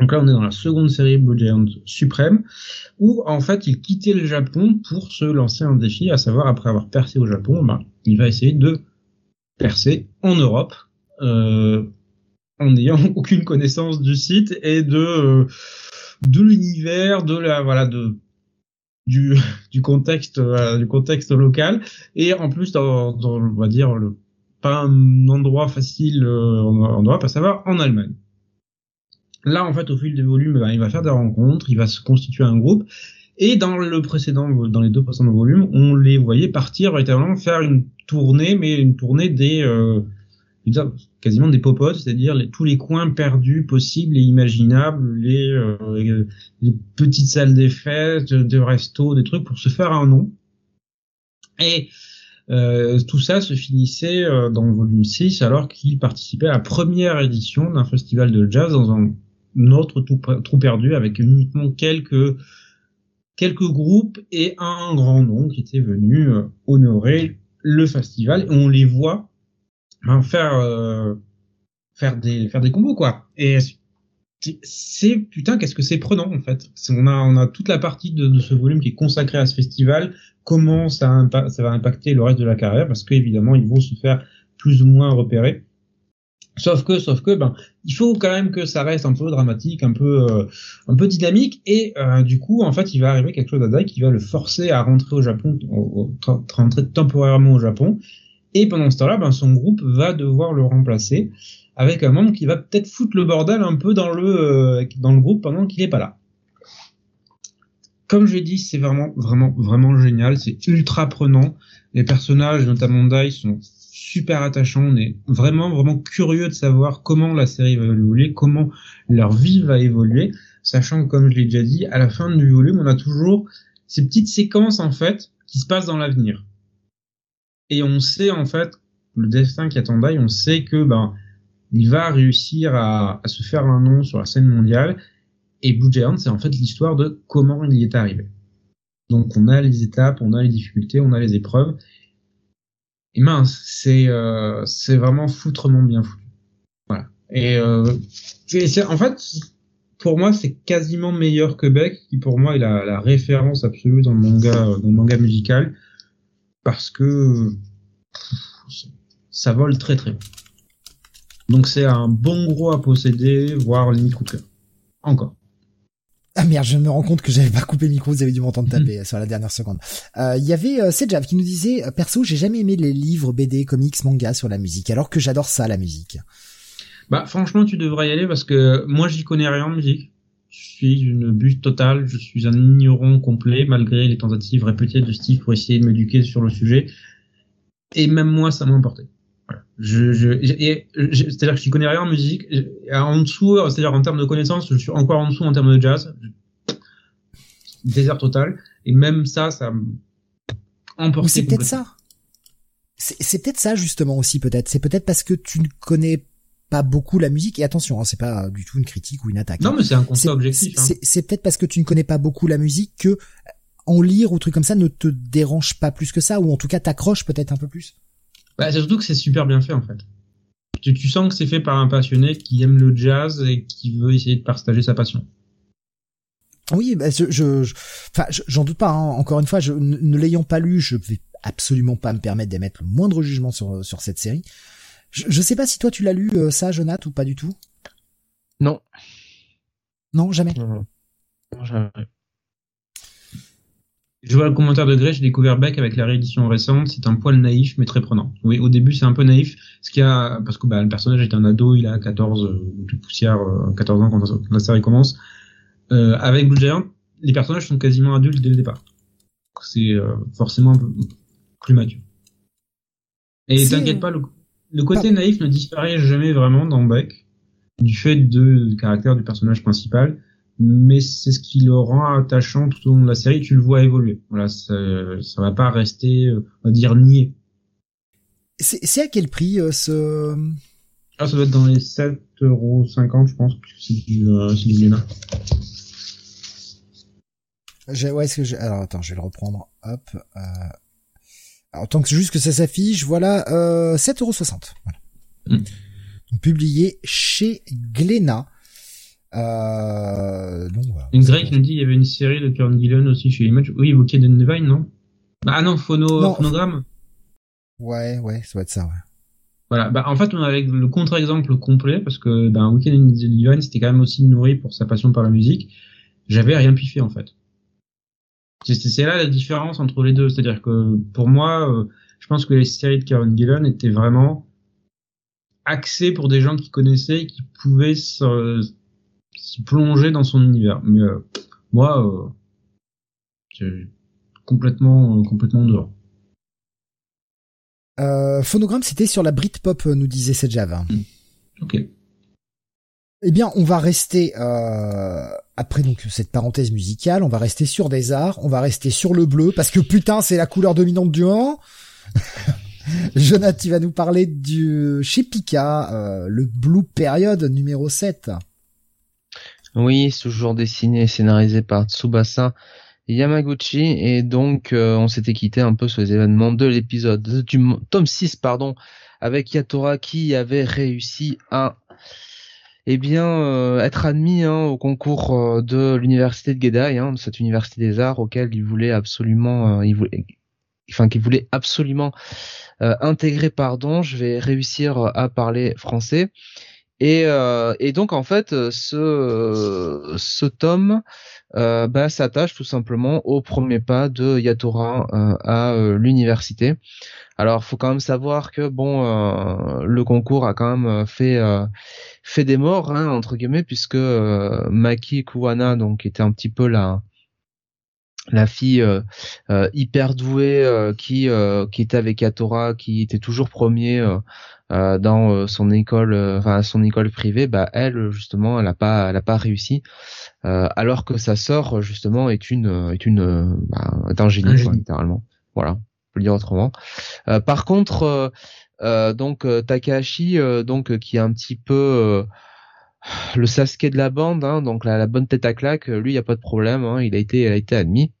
Donc là, on est dans la seconde série Blue Giant Suprême, où en fait, il quittait le Japon pour se lancer un défi, à savoir après avoir percé au Japon, ben, il va essayer de percer en Europe, euh, en n'ayant (laughs) aucune connaissance du site et de euh, de l'univers, de la voilà de du, (laughs) du contexte euh, du contexte local et en plus dans, dans on va dire le pas un endroit facile euh, en Europe, à savoir en Allemagne. Là, en fait, au fil des volumes, ben, il va faire des rencontres, il va se constituer un groupe. Et dans le précédent, dans les deux précédents volumes, on les voyait partir véritablement faire une tournée, mais une tournée des euh, quasiment des popotes, c'est-à-dire tous les coins perdus possibles et imaginables, les, euh, les petites salles des fêtes, des restos, des trucs pour se faire un nom. Et euh, tout ça se finissait euh, dans le volume 6 alors qu'il participait à la première édition d'un festival de jazz dans un notre trou perdu avec uniquement quelques quelques groupes et un grand nom qui était venu euh, honorer le festival. Et on les voit ben, faire euh, faire des faire des combos quoi. Et c'est putain qu'est-ce que c'est prenant en fait? On a on a toute la partie de, de, ce volume qui est consacrée à ce festival. Comment ça, ça va impacter le reste de la carrière? Parce qu'évidemment ils vont se faire plus ou moins repérer. Sauf que, sauf que, ben, il faut quand même que ça reste un peu dramatique, un peu, euh, un peu dynamique, et euh, du coup, en fait, il va arriver quelque chose à Dai qui va le forcer à rentrer au Japon, au, rentrer temporairement au Japon, et pendant ce temps-là, ben, son groupe va devoir le remplacer avec un membre qui va peut-être foutre le bordel un peu dans le, euh, dans le groupe pendant qu'il est pas là. Comme je l'ai dit, c'est vraiment, vraiment, vraiment génial. C'est ultra prenant. Les personnages, notamment Dai, sont super attachant. On est vraiment, vraiment curieux de savoir comment la série va évoluer, comment leur vie va évoluer, sachant que, comme je l'ai déjà dit, à la fin du volume, on a toujours ces petites séquences, en fait, qui se passent dans l'avenir. Et on sait, en fait, le destin qui attend Dai, on sait que, ben, il va réussir à, à, se faire un nom sur la scène mondiale. Et Blue c'est en fait l'histoire de comment il y est arrivé. Donc on a les étapes, on a les difficultés, on a les épreuves, et mince, c'est euh, c'est vraiment foutrement bien foutu. Voilà. Et euh, en fait pour moi c'est quasiment meilleur que Beck qui pour moi est la, la référence absolue dans le manga dans le manga musical parce que ça vole très très haut. Donc c'est un bon gros à posséder, voire limite coup de cœur. Encore. Ah merde, je me rends compte que j'avais pas coupé le micro, vous avez dû m'entendre (laughs) taper mm. sur la dernière seconde. Euh, il y avait euh, Sejav qui nous disait, euh, perso, j'ai jamais aimé les livres, BD, comics, manga sur la musique, alors que j'adore ça, la musique. Bah franchement, tu devrais y aller parce que moi, j'y connais rien en musique. Je suis une bulle totale, je suis un ignorant complet, malgré les tentatives répétées de Steve pour essayer de m'éduquer sur le sujet. Et même moi, ça m'a emporté. Voilà. Je, je, c'est-à-dire que je connais rien en musique. En dessous, c'est-à-dire en termes de connaissances, je suis encore en dessous en termes de jazz. Désert total. Et même ça, ça emporte. C'est peut-être ça. C'est peut-être ça justement aussi peut-être. C'est peut-être parce que tu ne connais pas beaucoup la musique. Et attention, hein, c'est pas du tout une critique ou une attaque. Non, hein. mais c'est un constat objectif. Hein. C'est peut-être parce que tu ne connais pas beaucoup la musique que en lire ou truc comme ça ne te dérange pas plus que ça, ou en tout cas t'accroche peut-être un peu plus. Bah, c'est surtout que c'est super bien fait en fait. Tu, tu sens que c'est fait par un passionné qui aime le jazz et qui veut essayer de partager sa passion. Oui, bah, je, je, enfin, j'en doute pas. Hein. Encore une fois, je, ne, l'ayant pas lu, je vais absolument pas me permettre d'émettre le moindre jugement sur sur cette série. Je, je sais pas si toi tu l'as lu euh, ça, Jonathan, ou pas du tout. Non. Non, jamais. Non, jamais. Je vois le commentaire de Grey, j'ai découvert Beck avec la réédition récente, c'est un poil naïf mais très prenant. Oui, au début c'est un peu naïf, ce qui a parce que bah, le personnage est un ado, il a 14 euh, de poussière, 14 euh, ans quand la série commence. Euh, avec Blue Giant, les personnages sont quasiment adultes dès le départ. C'est euh, forcément un peu plus mature. Et t'inquiète pas, le, le côté naïf ne disparaît jamais vraiment dans Beck, du fait de, du caractère du personnage principal mais c'est ce qui le rend attachant tout au long de la série. Tu le vois évoluer. Voilà, ça, ça va pas rester, euh, on va dire, nié. C'est à quel prix euh, ce Ah, ça doit être dans les 7,50€, je pense, puisque c'est du, euh, du Ouais, est-ce que j'ai... Alors attends, je vais le reprendre. Hop. Euh... Alors tant que juste que ça s'affiche, voilà, euh, 7,60€. Voilà. Mm. Donc publié chez Glénat. Euh, donc, voilà. Une qui nous dit il y avait une série de Karen Gillen aussi chez Image. Oui, évoqué de Nevine, non? Ah non, phono, phonogramme. Ouais, ouais, ça va être ça, ouais. Voilà, bah en fait on avait le contre-exemple complet parce que ben Weekend in Divine c'était quand même aussi nourri pour sa passion par la musique. J'avais rien piffé en fait. C'est là la différence entre les deux, c'est-à-dire que pour moi, euh, je pense que les séries de Karen Gillen étaient vraiment axées pour des gens qui connaissaient et qui pouvaient se, s'y plonger dans son univers. Mais euh, moi, euh, complètement, euh, complètement dehors. Euh, phonogramme, c'était sur la Britpop, nous disait cette Java. Hmm. Ok. Eh bien, on va rester euh, après donc cette parenthèse musicale, on va rester sur des arts, on va rester sur le bleu parce que putain, c'est la couleur dominante du moment. (laughs) Jonathan, tu vas nous parler du chez Pika, euh, le Blue Period numéro 7. Oui, toujours dessiné et scénarisé par Tsubasa Yamaguchi et donc euh, on s'était quitté un peu sur les événements de l'épisode du tome 6 pardon avec Yatora qui avait réussi à eh bien euh, être admis hein, au concours euh, de l'université de Gedai, hein, cette université des arts auquel il voulait absolument il voulait enfin qu'il voulait absolument intégrer pardon, je vais réussir à parler français et, euh, et, donc en fait, ce, ce tome euh, bah, s'attache tout simplement au premier pas de Yatora euh, à euh, l'université. Alors, faut quand même savoir que bon, euh, le concours a quand même fait fait des morts hein, entre guillemets, puisque Maki Kuwana, donc était un petit peu la la fille hyper douée qui qui était avec Yatora, qui était toujours premier euh, dans euh, son école, euh, enfin son école privée, bah elle justement, elle a pas, elle a pas réussi, alors que sa sœur justement est une, est une, bah, est un génie, littéralement. Voilà, on peut le dire autrement. par contre, donc Takahashi, donc qui est un petit peu le Sasuke de la bande, hein, donc la, la, bonne tête à claque, lui, il y a pas de problème, hein, il a été, il a été admis.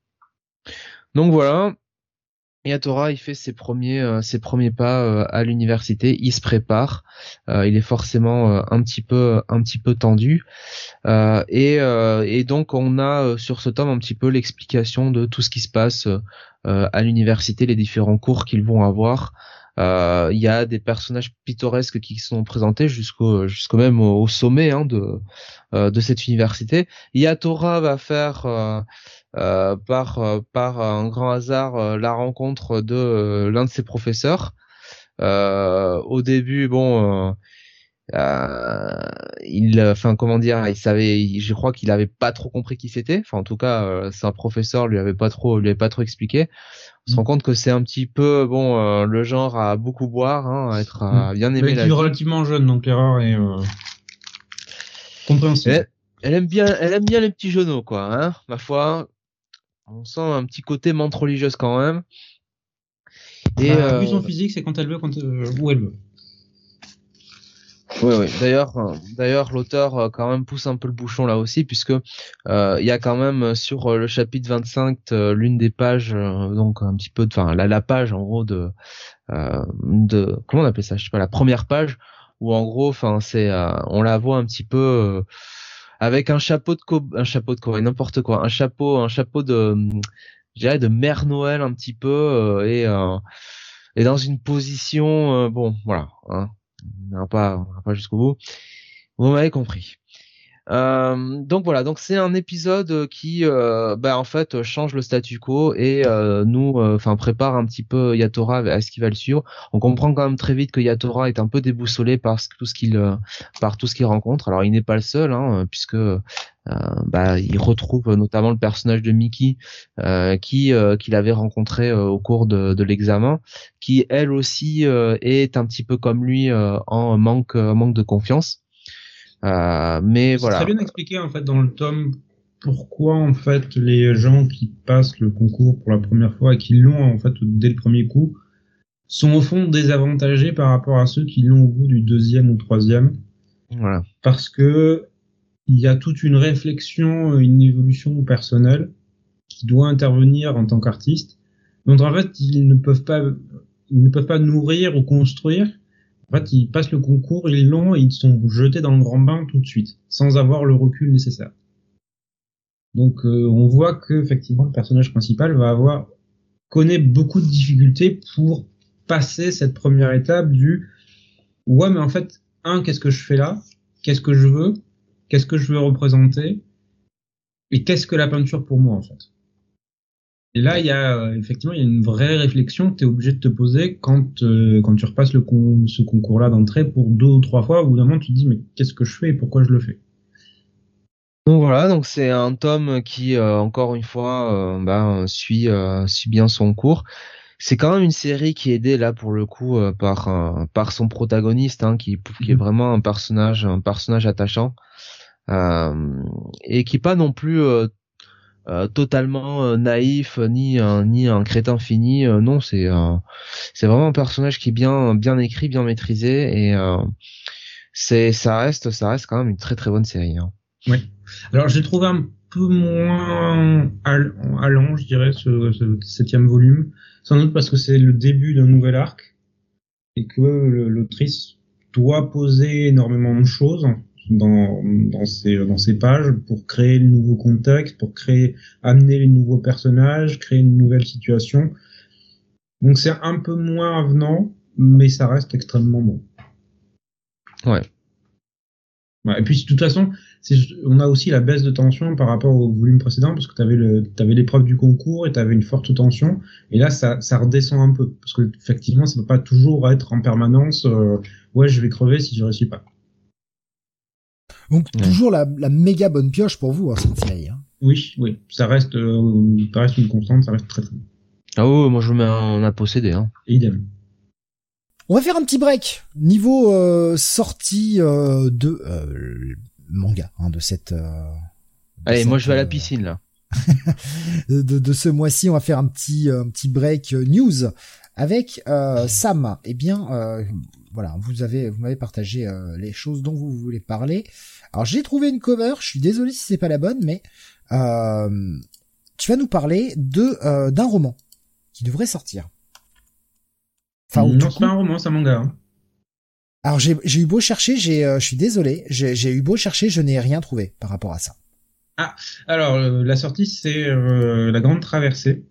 Donc voilà, Yatora, il fait ses premiers euh, pas euh, à l'université, il se prépare, euh, il est forcément un petit peu un petit peu tendu et, et donc on a sur ce tome un petit peu l'explication de tout ce qui se passe à l'université, les différents cours qu'ils vont avoir. Il y a des personnages pittoresques qui sont présentés jusqu'au jusqu'au même au, sommet hein, de de cette université. Yatora va faire euh, par euh, par un grand hasard euh, la rencontre de l'un de ses professeurs. au début, bon, euh, il, enfin comment dire, il savait, je crois qu'il avait pas trop compris qui c'était. Enfin en tout cas, euh, un professeur lui avait pas trop, lui avait pas trop expliqué. On se rend compte que c'est un petit peu bon euh, le genre à beaucoup boire, hein, à être à mm. bien aimer la vie. relativement jeune donc l'erreur est euh, compréhensible. Elle, aime bien, elle aime bien les petits genoux quoi, hein, ma foi. On sent un petit côté menthe religieuse quand même. Et bah, euh, son physique, c'est quand elle veut, quand euh, où elle veut. Oui, oui. D'ailleurs, euh, d'ailleurs, l'auteur euh, quand même pousse un peu le bouchon là aussi, puisque euh, il y a quand même sur le chapitre 25 l'une des pages, donc un petit peu, enfin la, page en gros de, de comment on appelle ça, je sais pas, la première page où en gros, enfin c'est, on la voit un petit peu avec un chapeau de co un chapeau de quoi, n'importe quoi, un chapeau, un chapeau de, je de mère Noël un petit peu et et dans une position, bon, voilà. Hein, on pas, pas jusqu'au bout. Vous m'avez compris. Euh, donc voilà, donc c'est un épisode qui, euh, bah, en fait, change le statu quo et euh, nous, enfin, prépare un petit peu Yatora à ce qui va le suivre. On comprend quand même très vite que Yatora est un peu déboussolé par tout ce qu'il, par tout ce qu'il rencontre. Alors, il n'est pas le seul, hein, puisque bah, il retrouve notamment le personnage de Mickey qui qu'il avait rencontré au cours de, de l'examen, qui elle aussi est un petit peu comme lui en manque manque de confiance. Euh, mais voilà. C'est très bien expliqué en fait dans le tome pourquoi en fait les gens qui passent le concours pour la première fois et qui l'ont en fait dès le premier coup sont au fond désavantagés par rapport à ceux qui l'ont au bout du deuxième ou troisième. Voilà. Parce que il y a toute une réflexion, une évolution personnelle qui doit intervenir en tant qu'artiste, dont en fait ils ne peuvent pas, ils ne peuvent pas nourrir ou construire en fait, ils passent le concours, ils l'ont et ils sont jetés dans le grand bain tout de suite, sans avoir le recul nécessaire. Donc, euh, on voit que effectivement le personnage principal va avoir connaît beaucoup de difficultés pour passer cette première étape du ouais, mais en fait, un, qu'est-ce que je fais là? Qu'est-ce que je veux? Qu'est-ce que je veux représenter? Et qu'est-ce que la peinture pour moi en fait? Et là, il y a euh, effectivement il y a une vraie réflexion que tu es obligé de te poser quand euh, quand tu repasses le ce concours-là d'entrée pour deux ou trois fois. Au bout d'un moment, tu te dis mais qu'est-ce que je fais et pourquoi je le fais? Donc voilà, donc c'est un tome qui euh, encore une fois bah, suit suit bien son cours. C'est quand même une série qui est aidée là pour le coup par par son protagoniste hein, qui qui est mhm. vraiment un personnage un personnage attachant et qui pas non plus euh, totalement euh, naïf ni un ni un crétin fini euh, non c'est c'est vraiment un personnage qui est bien bien écrit bien maîtrisé et c'est ça reste ça reste quand même une très très bonne série hein. oui. Alors j'ai trouvé un peu moins allant je dirais ce, ce septième volume. Sans doute parce que c'est le début d'un nouvel arc et que l'autrice doit poser énormément de choses dans, dans, ces, dans ces pages pour créer le nouveau contexte, pour créer, amener les nouveaux personnages, créer une nouvelle situation. Donc c'est un peu moins avenant, mais ça reste extrêmement bon. Ouais. ouais et puis de toute façon, on a aussi la baisse de tension par rapport au volume précédent parce que tu avais le avais l'épreuve du concours et tu avais une forte tension et là ça, ça redescend un peu parce que effectivement ça peut pas toujours être en permanence euh, ouais je vais crever si je réussis pas. Donc toujours la, la, méga bonne pioche pour vous, hein, cette série. Hein. Oui, oui, ça reste, euh, ça reste une constante, ça reste très très bon. Ah oui, moi je me mets en a possédé. Hein. Idem. On va faire un petit break niveau euh, sortie euh, de euh, manga hein, de cette. Euh, Allez, moi je vais à la piscine là. (laughs) de, de, ce mois-ci, on va faire un petit un petit break news avec Sam. Eh bien, voilà, vous avez, vous m'avez partagé euh, les choses dont vous voulez parler. Alors j'ai trouvé une cover, je suis désolé si c'est pas la bonne, mais euh, tu vas nous parler de euh, d'un roman qui devrait sortir. Enfin, non, c'est pas un roman, c'est un manga. Hein. Alors j'ai eu beau chercher, j'ai, je suis désolé, j'ai eu beau chercher, je n'ai rien trouvé par rapport à ça. Ah, alors la sortie c'est la Grande Traversée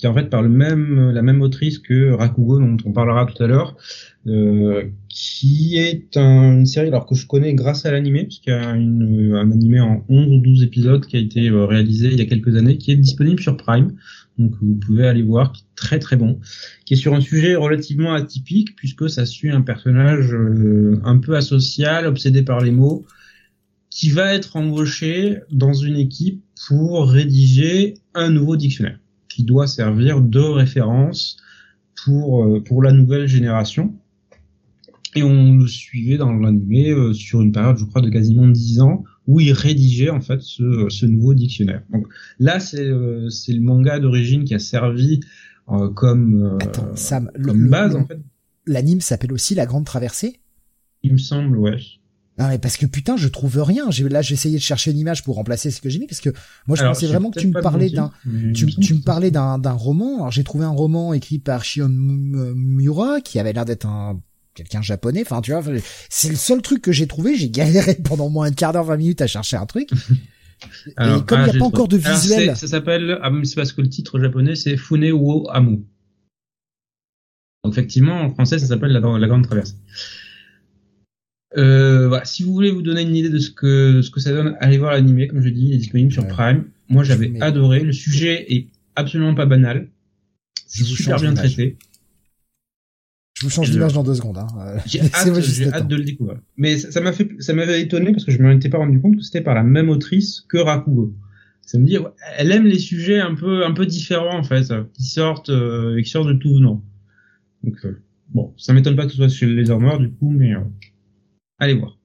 qui est en fait par le même la même autrice que Rakugo dont on parlera tout à l'heure, euh, qui est une série alors que je connais grâce à l'animé, parce qu'il y a une, un animé en 11 ou 12 épisodes qui a été euh, réalisé il y a quelques années, qui est disponible sur Prime, donc vous pouvez aller voir, qui est très très bon, qui est sur un sujet relativement atypique puisque ça suit un personnage euh, un peu asocial, obsédé par les mots, qui va être embauché dans une équipe pour rédiger un nouveau dictionnaire qui doit servir de référence pour euh, pour la nouvelle génération et on le suivait dans l'animé euh, sur une période, je crois, de quasiment 10 ans, où il rédigeait en fait ce, ce nouveau dictionnaire. Donc là, c'est euh, le manga d'origine qui a servi euh, comme, Attends, Sam, comme base en fait. L'anime s'appelle aussi La Grande Traversée? Il me semble, ouais. Non mais parce que putain, je trouve rien. J'ai là, j'ai essayé de chercher une image pour remplacer ce que j'ai mis parce que moi je pensais vraiment que tu me parlais d'un, tu, tu me parlais d'un d'un roman. Alors j'ai trouvé un roman écrit par Shion Mura qui avait l'air d'être un quelqu'un japonais. Enfin, tu vois, c'est le seul truc que j'ai trouvé. J'ai galéré (laughs) pendant moins un quart d'heure, 20 minutes à chercher un truc. (laughs) et comme il n'y a pas encore de visuel. ça s'appelle, ah, c'est parce que le titre japonais c'est Fune wo Amu. Donc effectivement, en français, ça s'appelle la, la, Grande Traversée. Euh, voilà. Si vous voulez vous donner une idée de ce que ce que ça donne, allez voir l'animé, comme je dis, il est disponible sur Prime. Moi, j'avais adoré. Le sujet est absolument pas banal. C'est super bien traité. Je vous change d'image dans deux secondes. Hein. J'ai (laughs) hâte, de le découvrir. Mais ça m'a fait, ça m'avait étonné parce que je me m'étais pas rendu compte que c'était par la même autrice que Rakugo. Ça me dit, elle aime les sujets un peu, un peu différents en fait, qui sortent, euh, qui sortent de tout venant. Donc euh, bon, ça m'étonne pas que ce soit chez les Armors du coup, mais euh, allez voir.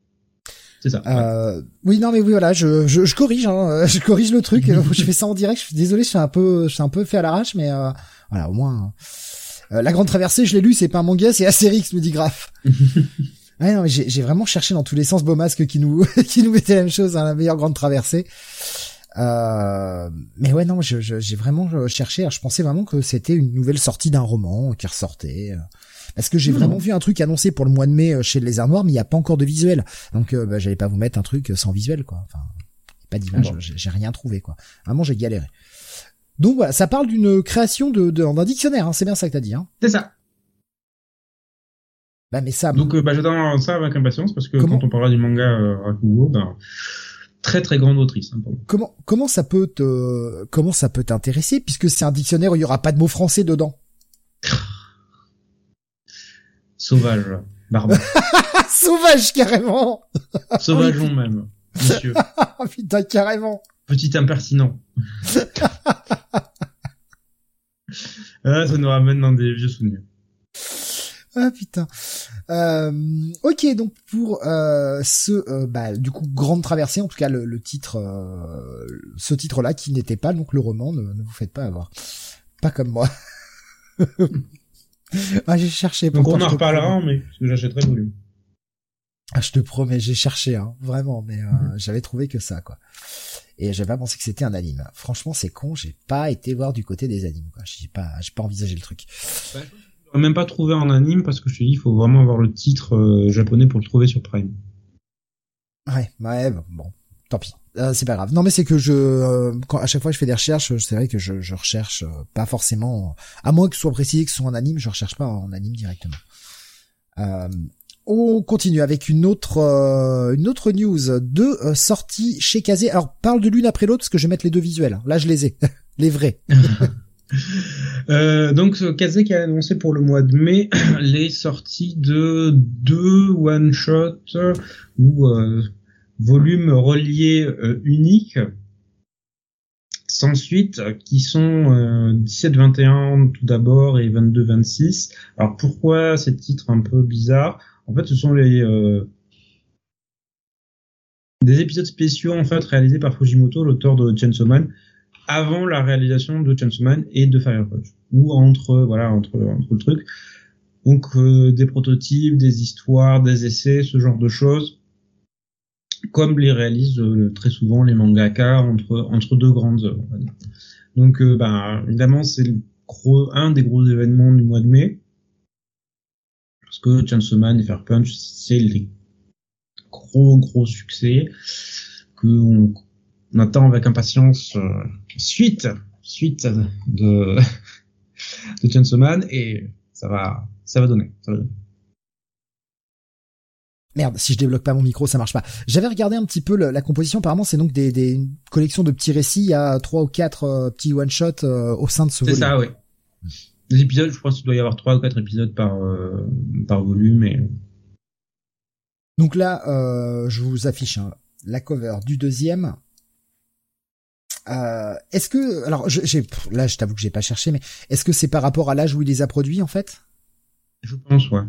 C'est ça. Euh, oui, non, mais oui, voilà, je, je, je corrige, hein, (laughs) je corrige le truc. je fais ça en direct. Je suis désolé, je suis un peu, je suis un peu fait à l'arrache, mais voilà, au moins. Euh, la Grande Traversée, je l'ai lu, c'est pas un manga, c'est Astérix, me dit Graf. (laughs) ouais, non, mais j'ai vraiment cherché dans tous les sens Beaumasque qui nous (laughs) qui nous mettait la même chose, hein, la meilleure Grande Traversée. Euh, mais ouais, non, j'ai vraiment euh, cherché. je pensais vraiment que c'était une nouvelle sortie d'un roman qui ressortait. Parce que j'ai hmm. vraiment vu un truc annoncé pour le mois de mai chez les Lézard Noirs, mais il n'y a pas encore de visuel. Donc, bah, j'allais pas vous mettre un truc sans visuel, quoi. Enfin, pas d'image, j'ai rien trouvé, quoi. Vraiment, j'ai galéré. Donc voilà, ça parle d'une création de, d'un dictionnaire, hein, c'est bien ça que t'as dit. Hein. C'est ça. Bah mais ça. Donc euh, bah, j'attends ça avec impatience parce que quand on parlera du manga euh, Rakugo, ben très très grande autrice. Hein, comment comment ça peut te comment ça peut t'intéresser puisque c'est un dictionnaire où il y aura pas de mots français dedans? (laughs) Sauvage, barbare. (laughs) Sauvage carrément. Sauvageon même, monsieur. (laughs) Putain carrément. Petit impertinent. (laughs) ah, ça nous ramène dans des vieux souvenirs. Ah putain. Euh, ok, donc pour euh, ce, euh, bah, du coup, grande traversée, en tout cas le, titre, euh, ce titre-là qui n'était pas donc le roman, ne, vous faites pas avoir. Pas comme moi. Ah, j'ai cherché. Donc on en reparlera, mais parce que j'achèterai le volume. Ah, je te promets, j'ai cherché, hein, vraiment, mais mhm. j'avais trouvé que ça, quoi et j'avais pas pensé que c'était un anime. Franchement, c'est con, j'ai pas été voir du côté des animes, quoi. J'ai pas, j'ai pas envisagé le truc. Ouais, même pas trouvé en anime parce que je te dis, il faut vraiment avoir le titre euh, japonais pour le trouver sur Prime. Ouais, ouais, bon, Euh, c'est pas grave. Non, mais c'est que je, euh, quand à chaque fois je fais des recherches, c'est vrai que je, recherche pas forcément, à moins que ce soit précisé que ce soit en anime, je recherche pas en anime directement. Euh, on continue avec une autre euh, une autre news deux euh, sorties chez Kazé. Alors parle de l'une après l'autre parce que je vais mettre les deux visuels. Là je les ai, (laughs) les vrais. (laughs) euh, donc Kazé qui a annoncé pour le mois de mai (clears throat) les sorties de deux one shot ou euh, volumes reliés uniques sans suite qui sont 17-21 tout d'abord et 22-26. Alors pourquoi ces titres un peu bizarres? En fait, ce sont les euh, des épisodes spéciaux en fait réalisés par Fujimoto, l'auteur de Chainsaw Man, avant la réalisation de Chainsaw Man et de Fire ou entre voilà entre entre le truc. Donc euh, des prototypes, des histoires, des essais, ce genre de choses, comme les réalisent euh, très souvent les mangaka entre entre deux grandes œuvres. Donc ben évidemment c'est un des gros événements du mois de mai parce que Chainsaw Man et Fair Punch, c'est les gros gros succès que on, attend avec impatience euh, suite suite de (laughs) de Chainsaw Man et ça va, ça va donner. Ça va donner. Merde, si je débloque pas mon micro, ça marche pas. J'avais regardé un petit peu la composition. Apparemment, c'est donc des, des collections de petits récits. Il y a trois ou quatre euh, petits one shot euh, au sein de ce volume. C'est ça, oui. Les épisodes, je pense qu'il doit y avoir trois ou quatre épisodes par euh, par volume. Et... Donc là, je vous affiche hein, la cover du deuxième. est-ce que, alors, j'ai, là, je t'avoue que j'ai pas cherché, mais est-ce que c'est par rapport à l'âge où il les a produits en fait? Je pense, ouais.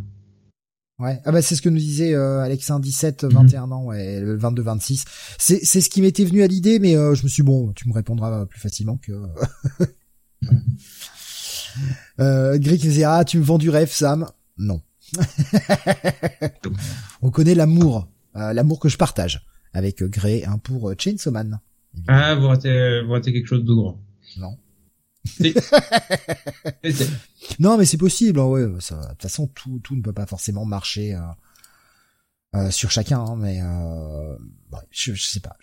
Ouais. Ah bah c'est ce que nous disait euh, Alexin 17 21 mhm. ans ouais, le 22 26. C'est c'est ce qui m'était venu à l'idée mais euh, je me suis dit, bon, tu me répondras plus facilement que (laughs) euh Greg disait ah, tu me vends du rêve Sam? Non. (laughs) On connaît l'amour, euh, l'amour que je partage avec Grey hein, pour Chainsaw Man. Ah, vous ratez, vous ratez quelque chose de grand. Non. (laughs) non, mais c'est possible. Hein, ouais, ça, de toute façon, tout, tout ne peut pas forcément marcher euh, euh, sur chacun. Hein, mais euh, je, je, sais pas.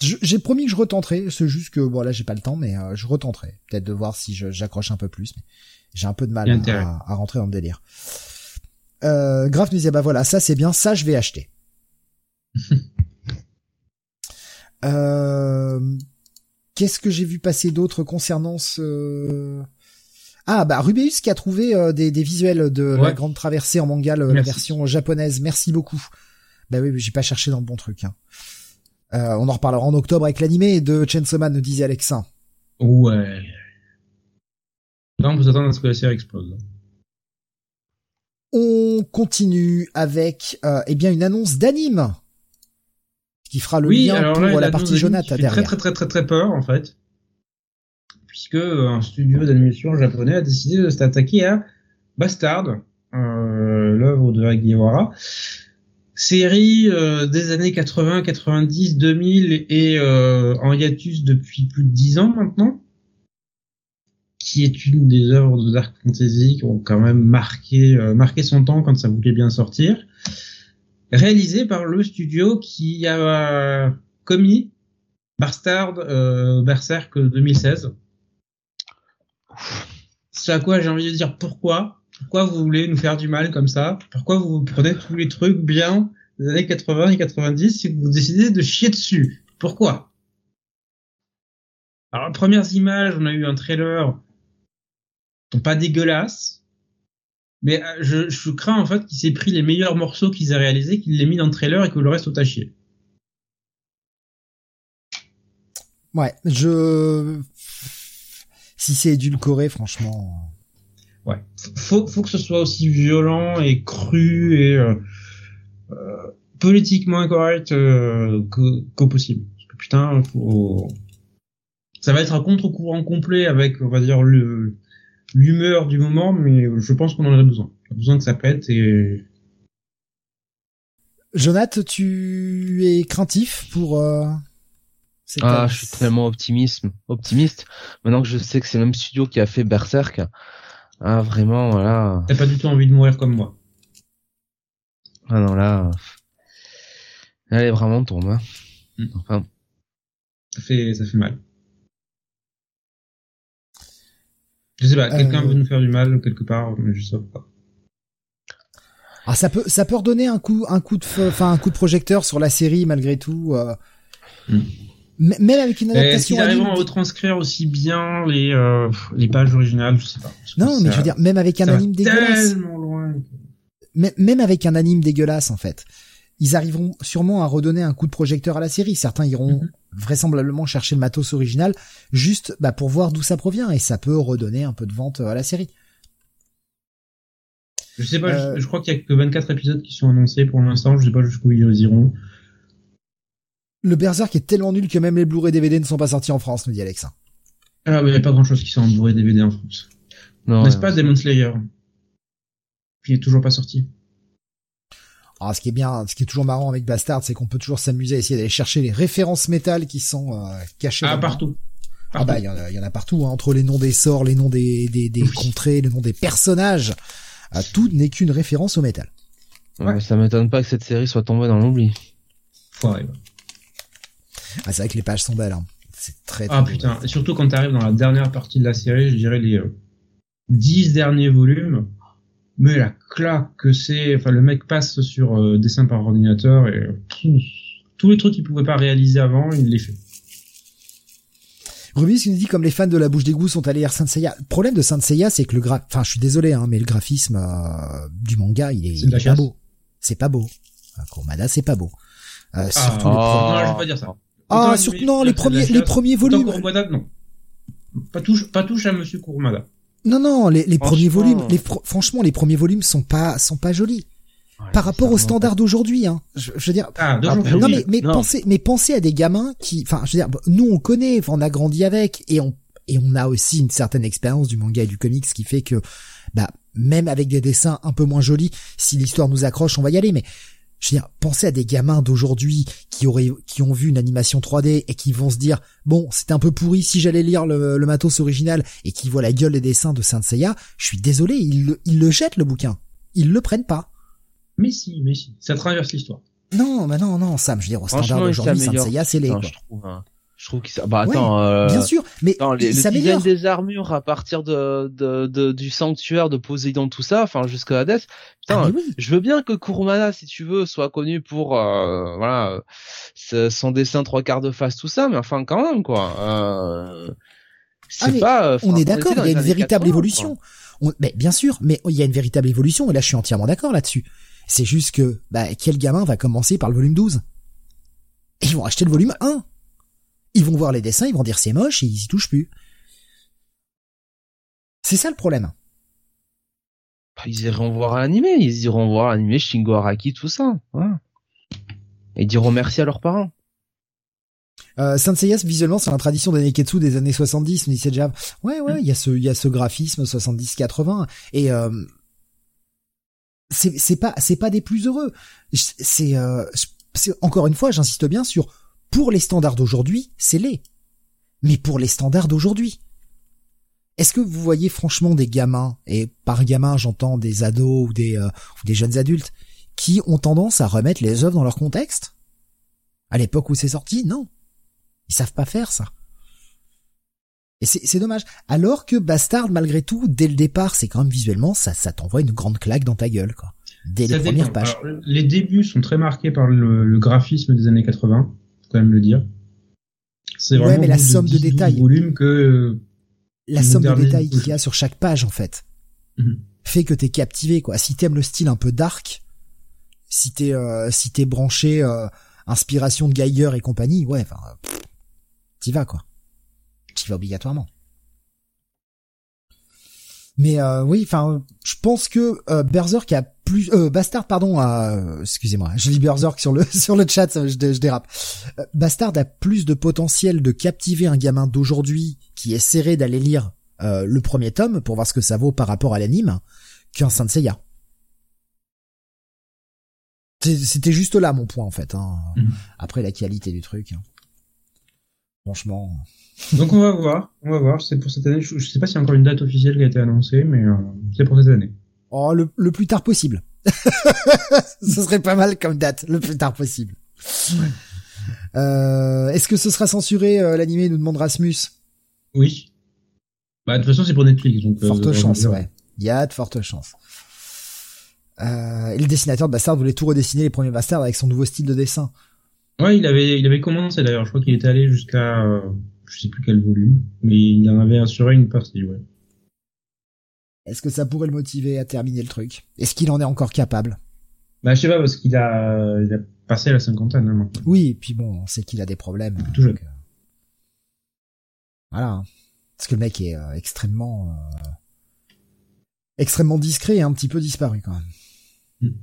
j'ai promis que je retenterai. C'est juste que bon là, j'ai pas le temps, mais je retenterai. Peut-être de voir si j'accroche un peu plus. Mais j'ai un peu de mal à, à, rentrer dans le délire. Euh, Graf nous disait bah voilà, ça c'est bien, ça je vais acheter. (laughs) euh, Qu'est-ce que j'ai vu passer d'autre concernant ce... Ah bah Rubeus qui a trouvé euh, des, visuels de la grande traversée en manga, la version japonaise. Merci beaucoup. Bah oui, j'ai pas cherché dans le bon truc. Hein. Euh, on en reparlera en octobre avec l'animé de Chainsaw Man, nous disait Alexa. Ouais. Là, on peut s'attendre à ce que la série explose. On continue avec euh, eh bien une annonce d'anime qui fera le lien pour la partie Jonathan derrière. Très très très très très peur en fait, puisque un studio d'animation japonais a décidé de s'attaquer à Bastard, euh, l'œuvre de Agiwara, série euh, des années 80, 90, 2000 et euh, en hiatus depuis plus de 10 ans maintenant, qui est une des œuvres de Dark Fantasy qui ont quand même marqué euh, marqué son temps quand ça voulait bien sortir réalisé par le studio qui a commis Bastard euh, Berserk 2016. C'est à quoi j'ai envie de dire pourquoi? Pourquoi vous voulez nous faire du mal comme ça? Pourquoi vous prenez tous les trucs bien des années 80 et 90 si vous décidez de chier dessus? Pourquoi? Alors, premières images, on a eu un trailer pas dégueulasse, mais euh, je, je crains en fait qu'il s'est pris les meilleurs morceaux qu'ils aient réalisés, qu'il les mis dans le trailer et que le reste au tachier. Ouais, je si c'est édulcoré, franchement. Ouais, faut faut que ce soit aussi violent et cru et euh, euh, politiquement incorrect euh, qu'au possible. Parce que putain, faut... ça va être un contre-courant complet avec, on va dire le l'humeur du moment, mais je pense qu'on en a besoin. On a besoin que ça pète et. Jonath, tu es craintif pour. Euh, ah, je suis tellement optimiste, optimiste. Maintenant que je sais que c'est le même studio qui a fait Berserk, ah vraiment, voilà. T'as pas du tout envie de mourir comme moi. Ah non là, elle est vraiment tombe. Hein. Hmm. Enfin, ça fait, ça fait mal. Je sais pas, quelqu'un euh, veut nous faire du mal quelque part, mais je sais pas. Ah, ça peut, ça peut redonner un coup, un coup de, enfin, un coup de projecteur sur la série malgré tout. Euh... Même avec une adaptation. Est-ce qu'ils à retranscrire aussi bien les, euh, les pages originales, je sais pas. non, mais je veux dire, même avec un anime dégueulasse. Loin. Même avec un anime dégueulasse, en fait ils arriveront sûrement à redonner un coup de projecteur à la série. Certains iront mhm. Vraisemblablement chercher le matos original juste bah, pour voir d'où ça provient et ça peut redonner un peu de vente à la série. Je sais pas, je, euh, crois qu'il y a que 24 épisodes qui sont annoncés pour l'instant, je sais pas jusqu'où ils iront. Le Berserk est tellement nul que même les Blu-ray DVD ne sont pas sortis en France, nous dit Alexa. Ah, mais il n'y a pas grand chose qui sont en Blu-ray DVD en France. N'est-ce pas Demon Slayer Qui est toujours pas sorti? Alors, ce qui est bien, ce qui est toujours marrant avec Bastard, c'est qu'on peut toujours s'amuser à essayer d'aller chercher les références métal qui sont euh, cachées. Ah, partout. Ah bah, il y, en a, partout, hein, entre les noms des sorts, les noms des, des, des contrées, les noms des personnages. Euh, tout n'est qu'une référence au métal. Ouais. Ça m'étonne pas que cette série soit tombée dans l'oubli. Ouais. Ah, c'est vrai que les pages sont belles. Hein. C'est très, très Ah putain, et surtout quand tu arrives dans la dernière partie de la série, je dirais les, euh, dix derniers volumes, mais la claque que c'est, enfin le mec passe sur euh, dessin par ordinateur et tous les trucs qu'il pouvait pas réaliser avant, il les fait. Rubis nous dit comme les fans de la bouche d'égout sont allés à Saint Seiya. Le problème de Saint Seiya, c'est que le gra... enfin, je suis désolé, hein, mais le graphisme euh, du manga, il est, pas beau. C'est pas beau. Kurumada, c'est pas beau. Euh, ah, surtout les premiers... Non, je vais pas dire ça. Ah, surtout non, les premiers, les premiers volumes. Kurumada, non. Pas touche, pas touche à Monsieur Kurumada. Non, non, les, les premiers volumes, les, franchement, les premiers volumes sont pas, sont pas jolis par rapport aux standards d'aujourd'hui, hein. Je, veux dire. Ah, non mais mais pensez mais pensez à des gamins qui, enfin, je veux dire, nous on connaît, on a grandi avec et on et on a aussi une certaine expérience du manga et du comics qui fait que, bah, même avec des dessins un peu moins jolis, si l'histoire nous accroche, on va y aller. Mais je veux dire, pensez à des gamins d'aujourd'hui qui auraient, qui ont vu une animation 3D et qui vont se dire, bon, c'est un peu pourri si j'allais lire le, matos original et qui voient la gueule des dessins de Saint Seiya. Je suis désolé, ils, ils le jettent le bouquin, ils le prennent pas. Mais si, mais si, ça traverse l'histoire. Non, mais non, non, Sam, je veux dire, au standard d'aujourd'hui, Saint Seiya, c'est les, quoi. Je trouve, hein. Je trouve ça, bah attends, euh... bien sûr, mais attends, les, le design des armures à partir de, de, de, du sanctuaire de Poséidon, tout ça, enfin jusqu'à Hades. Putain, ah, je veux bien que Kurumada, si tu veux, soit connu pour euh, voilà son dessin trois quarts de face, tout ça, mais enfin quand même quoi. Euh, c'est ah, pas. On est d'accord, il y a une véritable évolution. mais bien sûr, mais il y a une véritable évolution et là je suis entièrement d'accord là-dessus. C'est juste que, bah, quel gamin va commencer par le volume 12 Ils vont acheter le volume 1. Ils vont voir les dessins, ils vont dire c'est moche et ils y touchent plus. C'est ça le problème. Bah, ils iront voir l'animé, ils iront voir l'animé Shingo Araki, tout ça. Et ils diront merci à leurs parents. Euh, Saint visuellement, c'est la tradition des Neketsu des années 70, mais c'est déjà, ouais, ouais, il y a ce, il y a ce graphisme 70-80, et, euh, c'est c'est pas c'est pas des plus heureux. C'est euh, encore une fois, j'insiste bien sur pour les standards d'aujourd'hui, c'est les. Mais pour les standards d'aujourd'hui, est-ce que vous voyez franchement des gamins et par gamins j'entends des ados ou des euh, ou des jeunes adultes qui ont tendance à remettre les œuvres dans leur contexte? À l'époque où c'est sorti, non. Ils savent pas faire ça. Et c'est dommage. Alors que Bastard, malgré tout, dès le départ, c'est quand même visuellement, ça, ça t'envoie une grande claque dans ta gueule, quoi. Dès les premières pages. les débuts sont très marqués par le, graphisme des années 80, faut quand même le dire. C'est vraiment ouais, mais la somme de, détails. Volume que la somme de détails qu'il y a sur chaque page, en fait, mhm. fait que t'es captivé, quoi. Si t'aimes le style un peu dark, si t'es euh, si t'es branché euh, inspiration de Geiger et compagnie, ouais, enfin, t'y vas, quoi tu vas obligatoirement. Mais euh, oui, enfin, je pense que euh, Berserk a plus, euh, Bastard, pardon, a, excusez-moi, (laughs) je lis Berserk sur le sur le chat, je, je dérape. Euh, Bastard a plus de potentiel de captiver un gamin d'aujourd'hui qui essaierait d'aller lire le premier tome pour voir ce que ça vaut par rapport à l'anime qu'un Saint Seiya. C'était juste là mon point en fait. Hein. Mhm. Après la qualité du truc. Hein. Franchement. Donc on va voir, on va voir. C'est pour cette année. Je, sais pas s'il y a encore une date officielle qui a été annoncée, mais euh, c'est pour cette année. Oh, le, le plus tard possible. (laughs) ce serait pas mal comme date, le plus tard possible. Euh, Est-ce que ce sera censuré euh, l'animé Nous demande Rasmus. Oui. Bah de toute façon c'est pour Netflix, donc. Euh, forte chance, ouais. Il y a de fortes chances. Et le dessinateur de Bastard voulait tout redessiner les premiers Bastards avec son nouveau style de dessin. Ouais, il avait, il avait commencé d'ailleurs. Je crois qu'il était allé jusqu'à je sais plus quel volume, mais il en avait assuré une partie, ouais. Est-ce que ça pourrait le motiver à terminer le truc? Est-ce qu'il en est encore capable? Bah je sais pas parce qu'il a, il a passé la cinquantaine hein, maintenant. Oui, et puis bon, on sait qu'il a des problèmes. Tout jeune. Euh, voilà. Parce que le mec est euh, extrêmement, euh, extrêmement discret et un petit peu disparu quand même. Hmm.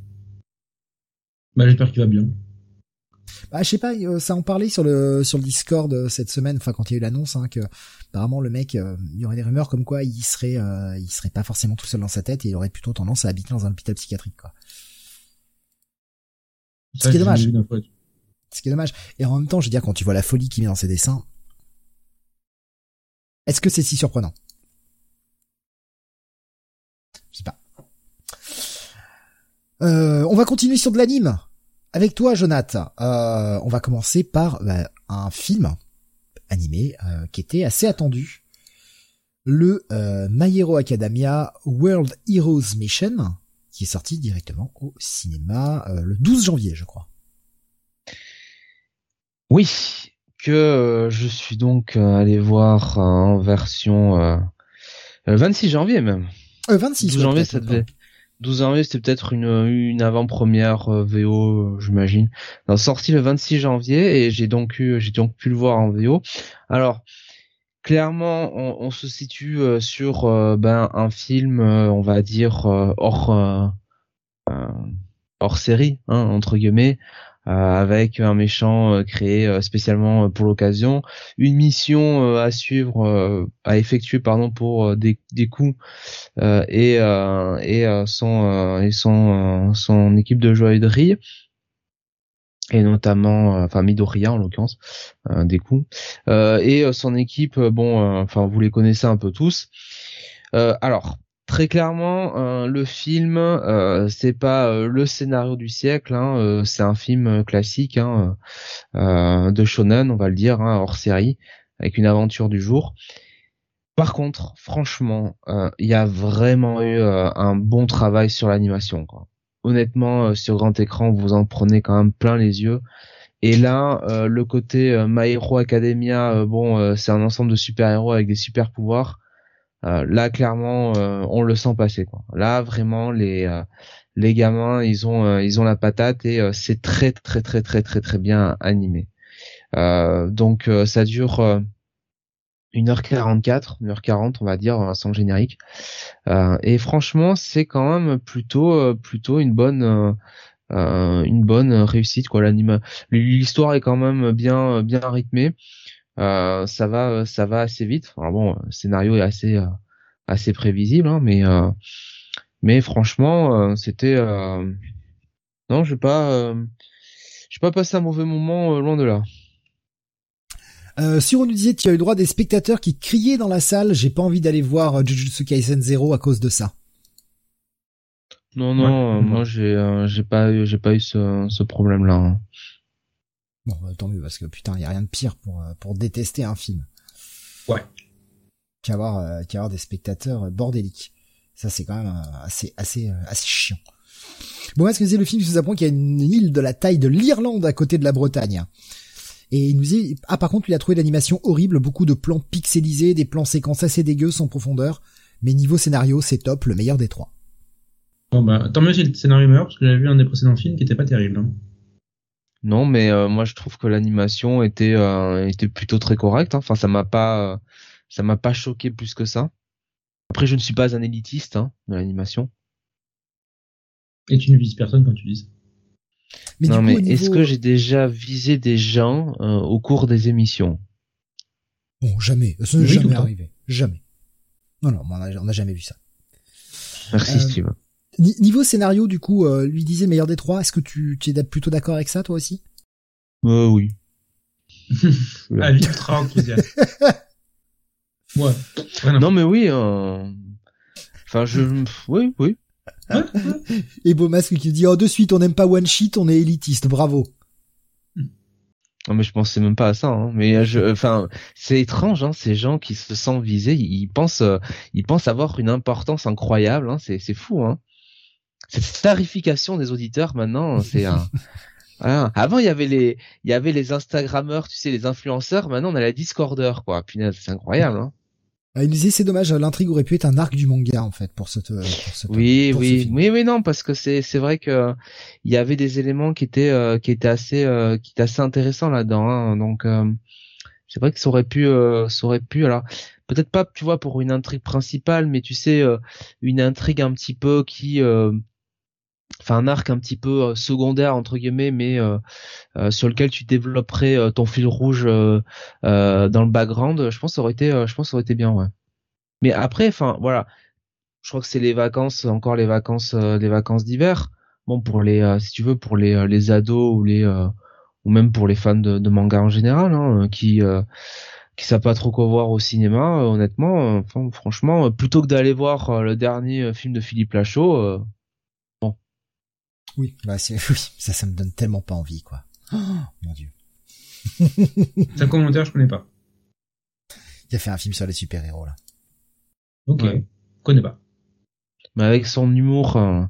Bah j'espère qu'il va bien. Bah, je sais pas, euh, ça en parlait sur le sur le Discord euh, cette semaine, enfin quand il y a eu l'annonce, hein, que apparemment le mec, euh, il y aurait des rumeurs comme quoi il serait, il serait pas forcément tout seul dans sa tête et il aurait plutôt tendance à habiter dans un hôpital psychiatrique, quoi. Ce qui est dommage. Ce qui est dommage. Et en même temps, je veux dire, quand tu vois la folie qu'il met dans ses dessins, est-ce que c'est si surprenant? Je sais pas. on va continuer sur de l'anime avec toi, Jonathan, euh, on va commencer par bah, un film animé euh, qui était assez attendu. le euh, My Hero Academia World Heroes Mission, qui est sorti directement au cinéma euh, le 12 janvier, je crois. Oui, que je suis donc allé voir en version 26 janvier même. 26 janvier, ça devait. 12 janvier, c'était peut-être une, une avant-première euh, VO, euh, j'imagine. Sorti le 26 janvier et j'ai donc eu, j'ai donc pu le voir en VO. Alors, clairement, on, se situe euh, sur ben un film, on va dire hors hors série, hein, entre guillemets. Euh, avec un méchant euh, créé euh, spécialement pour l'occasion, une mission à suivre, à effectuer pardon pour des, des coups et et son et son son équipe de joaillerie et notamment enfin Midoriya en l'occurrence des coups. Et son équipe bon enfin vous les connaissez un peu tous. Alors très clairement, euh, le film, euh, c'est pas euh, le scénario du siècle. Hein, c'est un film classique hein, de shonen, on va le dire, hein, hors série, avec une aventure du jour. Par contre, franchement, il y a vraiment eu un bon travail sur l'animation. Honnêtement, sur grand écran, vous en prenez quand même plein les yeux. Et là, le côté My Hero Academia, bon, c'est un ensemble de super-héros avec des super pouvoirs. Euh, là, clairement, euh, on le sent passer. Quoi. Là, vraiment, les euh, les gamins, ils ont ils ont la patate et c'est très très très très très très bien animé. donc, ça dure 1h44, 1h40 on va dire sans générique. et franchement, c'est quand même plutôt plutôt une bonne une bonne réussite quoi. L'anime, l'histoire est quand même bien bien rythmée. Euh, ça va, ça va assez vite. Alors bon, le scénario est assez, euh, assez prévisible, hein, mais, euh, mais franchement, c'était, non, je pas, j'ai pas passé un mauvais moment loin de là. Euh, on nous disait, tu as eu le droit des spectateurs qui criaient dans la salle, j'ai pas envie d'aller voir Jujutsu Kaisen 0 à cause de ça. Non, non, moi j'ai, j'ai pas, j'ai pas eu ce, ce problème-là. Hein. Bon, bah, tant mieux, parce que putain, il y a rien de pire pour, euh, pour détester un film. Ouais. Qu'avoir, euh, des spectateurs bordéliques. Ça, c'est quand même euh, assez, assez, assez chiant. Bon, est-ce que c'est le film qui nous apprend qu'il y a une île de la taille de l'Irlande à côté de la Bretagne? Et il nous dit, ah, par contre, il a trouvé l'animation horrible, beaucoup de plans pixelisés, des plans séquences assez dégueux sans profondeur. Mais niveau scénario, c'est top, le meilleur des trois. Bon, bah, tant mieux si le scénario meilleur, parce que j'avais vu un des précédents films qui était pas terrible. Hein. Non, mais euh, moi je trouve que l'animation était euh, était plutôt très correcte. Hein. Enfin, ça m'a pas euh, ça m'a pas choqué plus que ça. Après, je ne suis pas un élitiste hein, de l'animation. Et tu ne vises personne quand tu dis ça. Mais non, mais est-ce que j'ai déjà visé des gens au cours des émissions? Bon, jamais. Ça n'est jamais arrivé. Jamais. Non, non, on n'a jamais vu ça. Merci, Steve. Niveau scénario, du coup, euh, lui disait meilleur des trois. Est-ce que tu, tu es plutôt d'accord avec ça, toi aussi? Euh, Oui. (laughs) ah, ultra enthousiaste. (laughs) ouais. Non, mais oui. Euh... Enfin, je... Oui, oui. Et Beau Masque qui dit, oh, de suite, on n'aime pas One Sheet, on est élitiste, bravo. Non mais je pensais même pas à ça. Hein. Mais je, enfin, c'est étrange, hein, ces gens qui se sentent visés, ils pensent, euh, ils pensent avoir une importance incroyable. Hein. C'est, c'est fou. Hein cette tarification des auditeurs maintenant, c'est un (laughs) voilà. Avant il y avait les il y avait les Instagrammeurs, tu sais, les influenceurs. Maintenant on a la Discorder, quoi. Punaise, c'est incroyable. Hein. Ah, il disait c'est dommage, l'intrigue aurait pu être un arc du manga en fait pour ce. Pour oui, oui, oui, oui, non, parce que c'est c'est vrai que il y avait des éléments qui étaient euh, qui étaient assez euh, qui étaient assez intéressants là-dedans. Hein, donc euh, c'est vrai que ça aurait pu ça aurait pu alors peut-être pas tu vois pour une intrigue principale, mais tu sais une intrigue un petit peu qui enfin un arc un petit peu euh, secondaire entre guillemets mais euh, euh, sur lequel tu développerais ton fil rouge dans le background je pense que ça aurait été je pense ça aurait été bien ouais. Mais après enfin voilà. Je crois que c'est les vacances encore les vacances les vacances d'hiver. Bon pour les si tu veux pour les les ados ou les ou même pour les fans de, de manga en général hein, qui qui savent pas trop quoi voir au cinéma honnêtement enfin, franchement plutôt que d'aller voir le dernier film de Philippe Lachaud oui, bah c'est (laughs) oui, ça ça me donne tellement pas envie quoi. Oh, mon dieu. (laughs) C'est un commentaire, je connais pas. Il a fait un film sur les super-héros là. Ok, connais pas. Mais avec son humour, euh,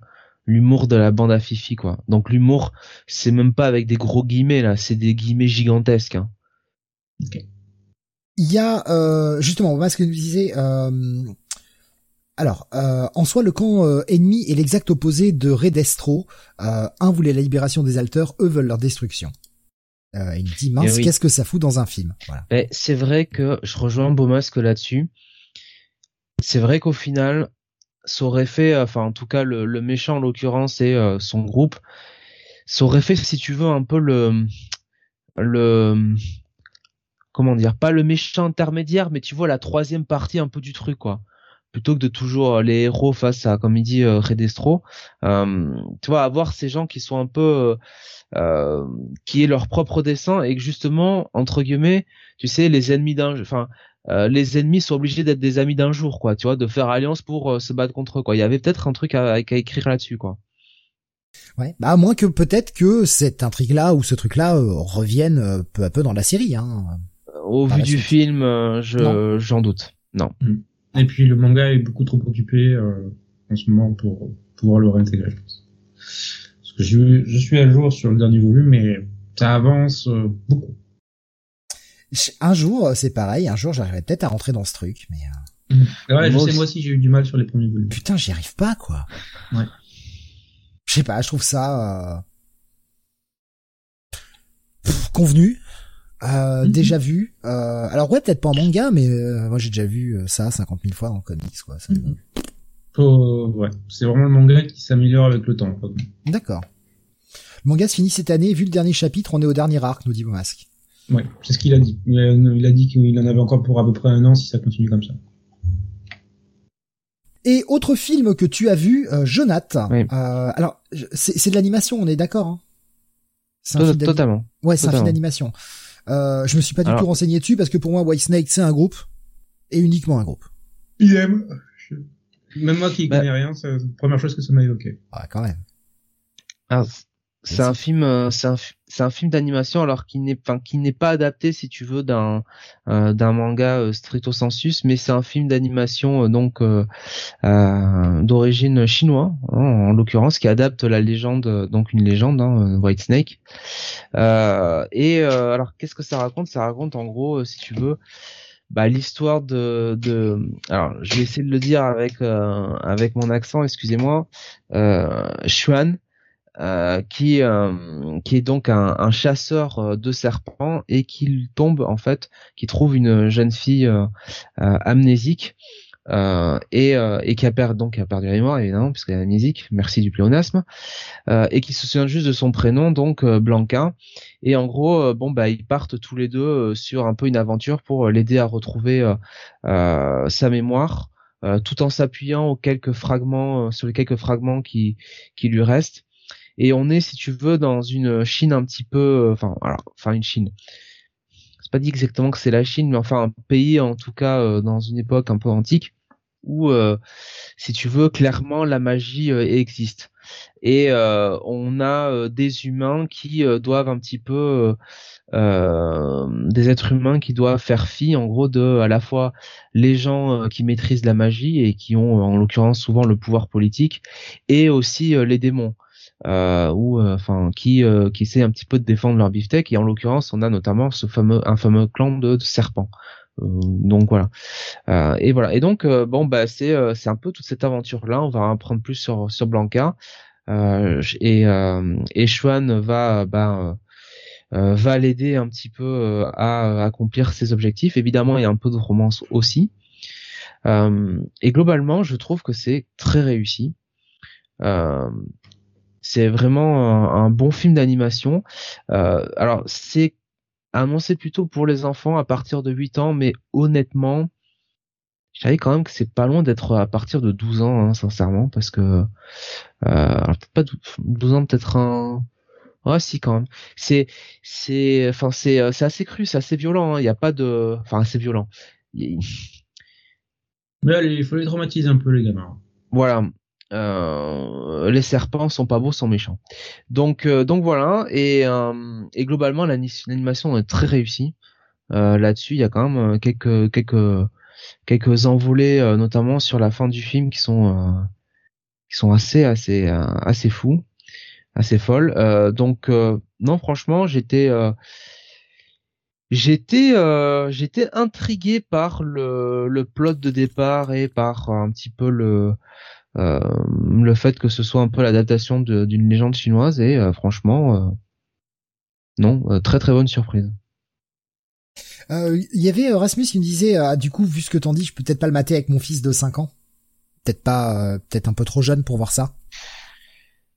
l'humour de la bande à Fifi, quoi. Donc l'humour, c'est même pas avec des gros guillemets là, c'est des guillemets gigantesques. Hein. Ok. Il y a euh, justement, ce que nous disait. Euh, alors, euh, en soi, le camp euh, ennemi est l'exact opposé de Redestro. Euh, un voulait la libération des alteurs, eux veulent leur destruction. Il me dit mince, eh qu'est-ce que ça fout dans un film? Voilà. Eh, c'est vrai que je rejoins Beaumasque là-dessus. C'est vrai qu'au final, ça aurait fait, enfin en tout cas le, le méchant en l'occurrence et son groupe, ça aurait fait, si tu veux, un peu le le comment dire, pas le méchant intermédiaire, mais tu vois la troisième partie un peu du truc quoi plutôt que de toujours euh, les héros face à, comme il dit, euh, Redestro, euh, tu vois, avoir ces gens qui sont un peu, euh, qui est leur propre dessin et que justement, entre guillemets, tu sais, les ennemis d'un, enfin, les ennemis sont obligés d'être des amis d'un jour, quoi, tu vois, de faire alliance pour se battre contre eux, quoi. Il y avait peut-être un truc à, à écrire là-dessus, quoi. Ouais, bah à moins que peut-être que cette intrigue-là ou ce truc-là revienne peu à peu dans la série. Hein, Au vu du film, je j'en doute. Non. Mm. Et puis le manga est beaucoup trop occupé euh, en ce moment pour pouvoir le réintégrer, je pense. Parce que je, je suis à jour sur le dernier volume, mais ça avance euh, beaucoup. Un jour, euh, c'est pareil. Un jour, j'arriverai peut-être à rentrer dans ce truc, mais. Ouais, je sais moi aussi j'ai eu du mal sur les premiers volumes. Putain, j'y arrive pas, quoi. Ouais. Je sais pas, je trouve ça euh... convenu. Euh, mhm. déjà vu. Euh, alors ouais, peut-être pas en manga, mais euh, moi j'ai déjà vu euh, ça 50 000 fois en comics, quoi. Mhm. ouais, c'est vraiment le manga qui s'améliore avec le temps. D'accord. Le manga se finit cette année. Vu le dernier chapitre, on est au dernier arc, nous dit Masque. Ouais, c'est ce qu'il a dit. Il a, dit qu'il en avait encore pour à peu près un an si ça continue comme ça. Et autre film que tu as vu, euh, Jonathan. alors, c'est de l'animation, on est d'accord hein? Totalement. Ouais, c'est un film d'animation. Euh, je me suis pas du tout renseigné dessus parce que pour moi White Snake c'est un groupe et uniquement un groupe. IM. Même moi qui bah... connais rien, c'est la première chose que ça m'a évoqué. Ah quand même. C'est un film, euh, c'est un, c'est un film d'animation alors qui n'est, enfin qui n'est pas adapté si tu veux d'un euh, d'un manga euh, stricto sensus, mais c'est un film d'animation donc d'origine chinoise hein, en l'occurrence qui adapte la légende, donc une légende, hein, White Snake. et alors qu'est-ce que ça raconte? Ça raconte en gros, si tu veux, bah, l'histoire de, de alors je vais essayer de le dire avec avec mon accent excusez-moi euh, Xuan euh, qui euh, qui est donc un, un, chasseur euh, de serpents et qui tombe en fait, qui trouve une jeune fille amnésique et, et qui a perdu donc qui a perdu la mémoire évidemment puisqu'elle est amnésique, merci du pléonasme, et qui se souvient juste de son prénom donc Blanca et en gros bon bah ils partent tous les deux sur un peu une aventure pour l'aider à retrouver sa mémoire. tout en s'appuyant aux quelques fragments sur les quelques fragments qui qui lui restent et on est si tu veux dans une Chine un petit peu euh, enfin alors enfin une Chine. C'est pas dit exactement que c'est la Chine mais enfin un pays en tout cas euh, dans une époque un peu antique où euh, si tu veux clairement la magie existe. Et on a des humains qui doivent un petit peu des êtres humains qui doivent faire fi en gros de à la fois les gens qui maîtrisent la magie et qui ont en l'occurrence souvent le pouvoir politique et aussi les démons. euh, ou euh, enfin qui euh, qui essaie un petit peu de défendre leur beefsteak. Et en l'occurrence on a notamment ce fameux un fameux clan de, serpents. Euh, donc voilà. Et voilà. Et donc bon bah c'est c'est un peu toute cette aventure là on va apprendre plus sur sur Blanca. Et et Xuan va bah va l'aider un petit peu à accomplir ses objectifs. Évidemment il y a un peu de romance aussi. Et globalement je trouve que c'est très réussi. Euh, c'est vraiment un, bon film d'animation. Euh, alors c'est annoncé plutôt pour les enfants à partir de 8 ans, mais honnêtement, je savais quand même que c'est pas loin d'être à partir de 12 ans, hein, sincèrement, parce que euh, peut-être pas 12 ans, peut-être un Ouais, si quand même. C'est, c'est, enfin, c'est, euh, c'est assez cru, c'est assez violent. Hein. Il n'y a pas de, enfin, assez violent. Mais allez, il faut les traumatiser un peu les gamins. Voilà. Euh, les serpents sont pas beaux, sont méchants. Donc euh, donc voilà et, euh, et globalement l'animation est très réussie. Là-dessus, il y a quand même quelques quelques quelques envolées, notamment sur la fin du film, qui sont qui sont assez assez assez fous, assez folles. donc non, franchement, j'étais j'étais j'étais intrigué par le le plot de départ et par un petit peu le euh, le fait que ce soit un peu l'adaptation d'une légende chinoise et euh, franchement euh, non très très bonne surprise. Il y avait Rasmus qui me disait ah, du coup vu ce que t'en dis je peux peut-être pas le mater avec mon fils de 5 ans. Peut-être pas peut-être un peu trop jeune pour voir ça.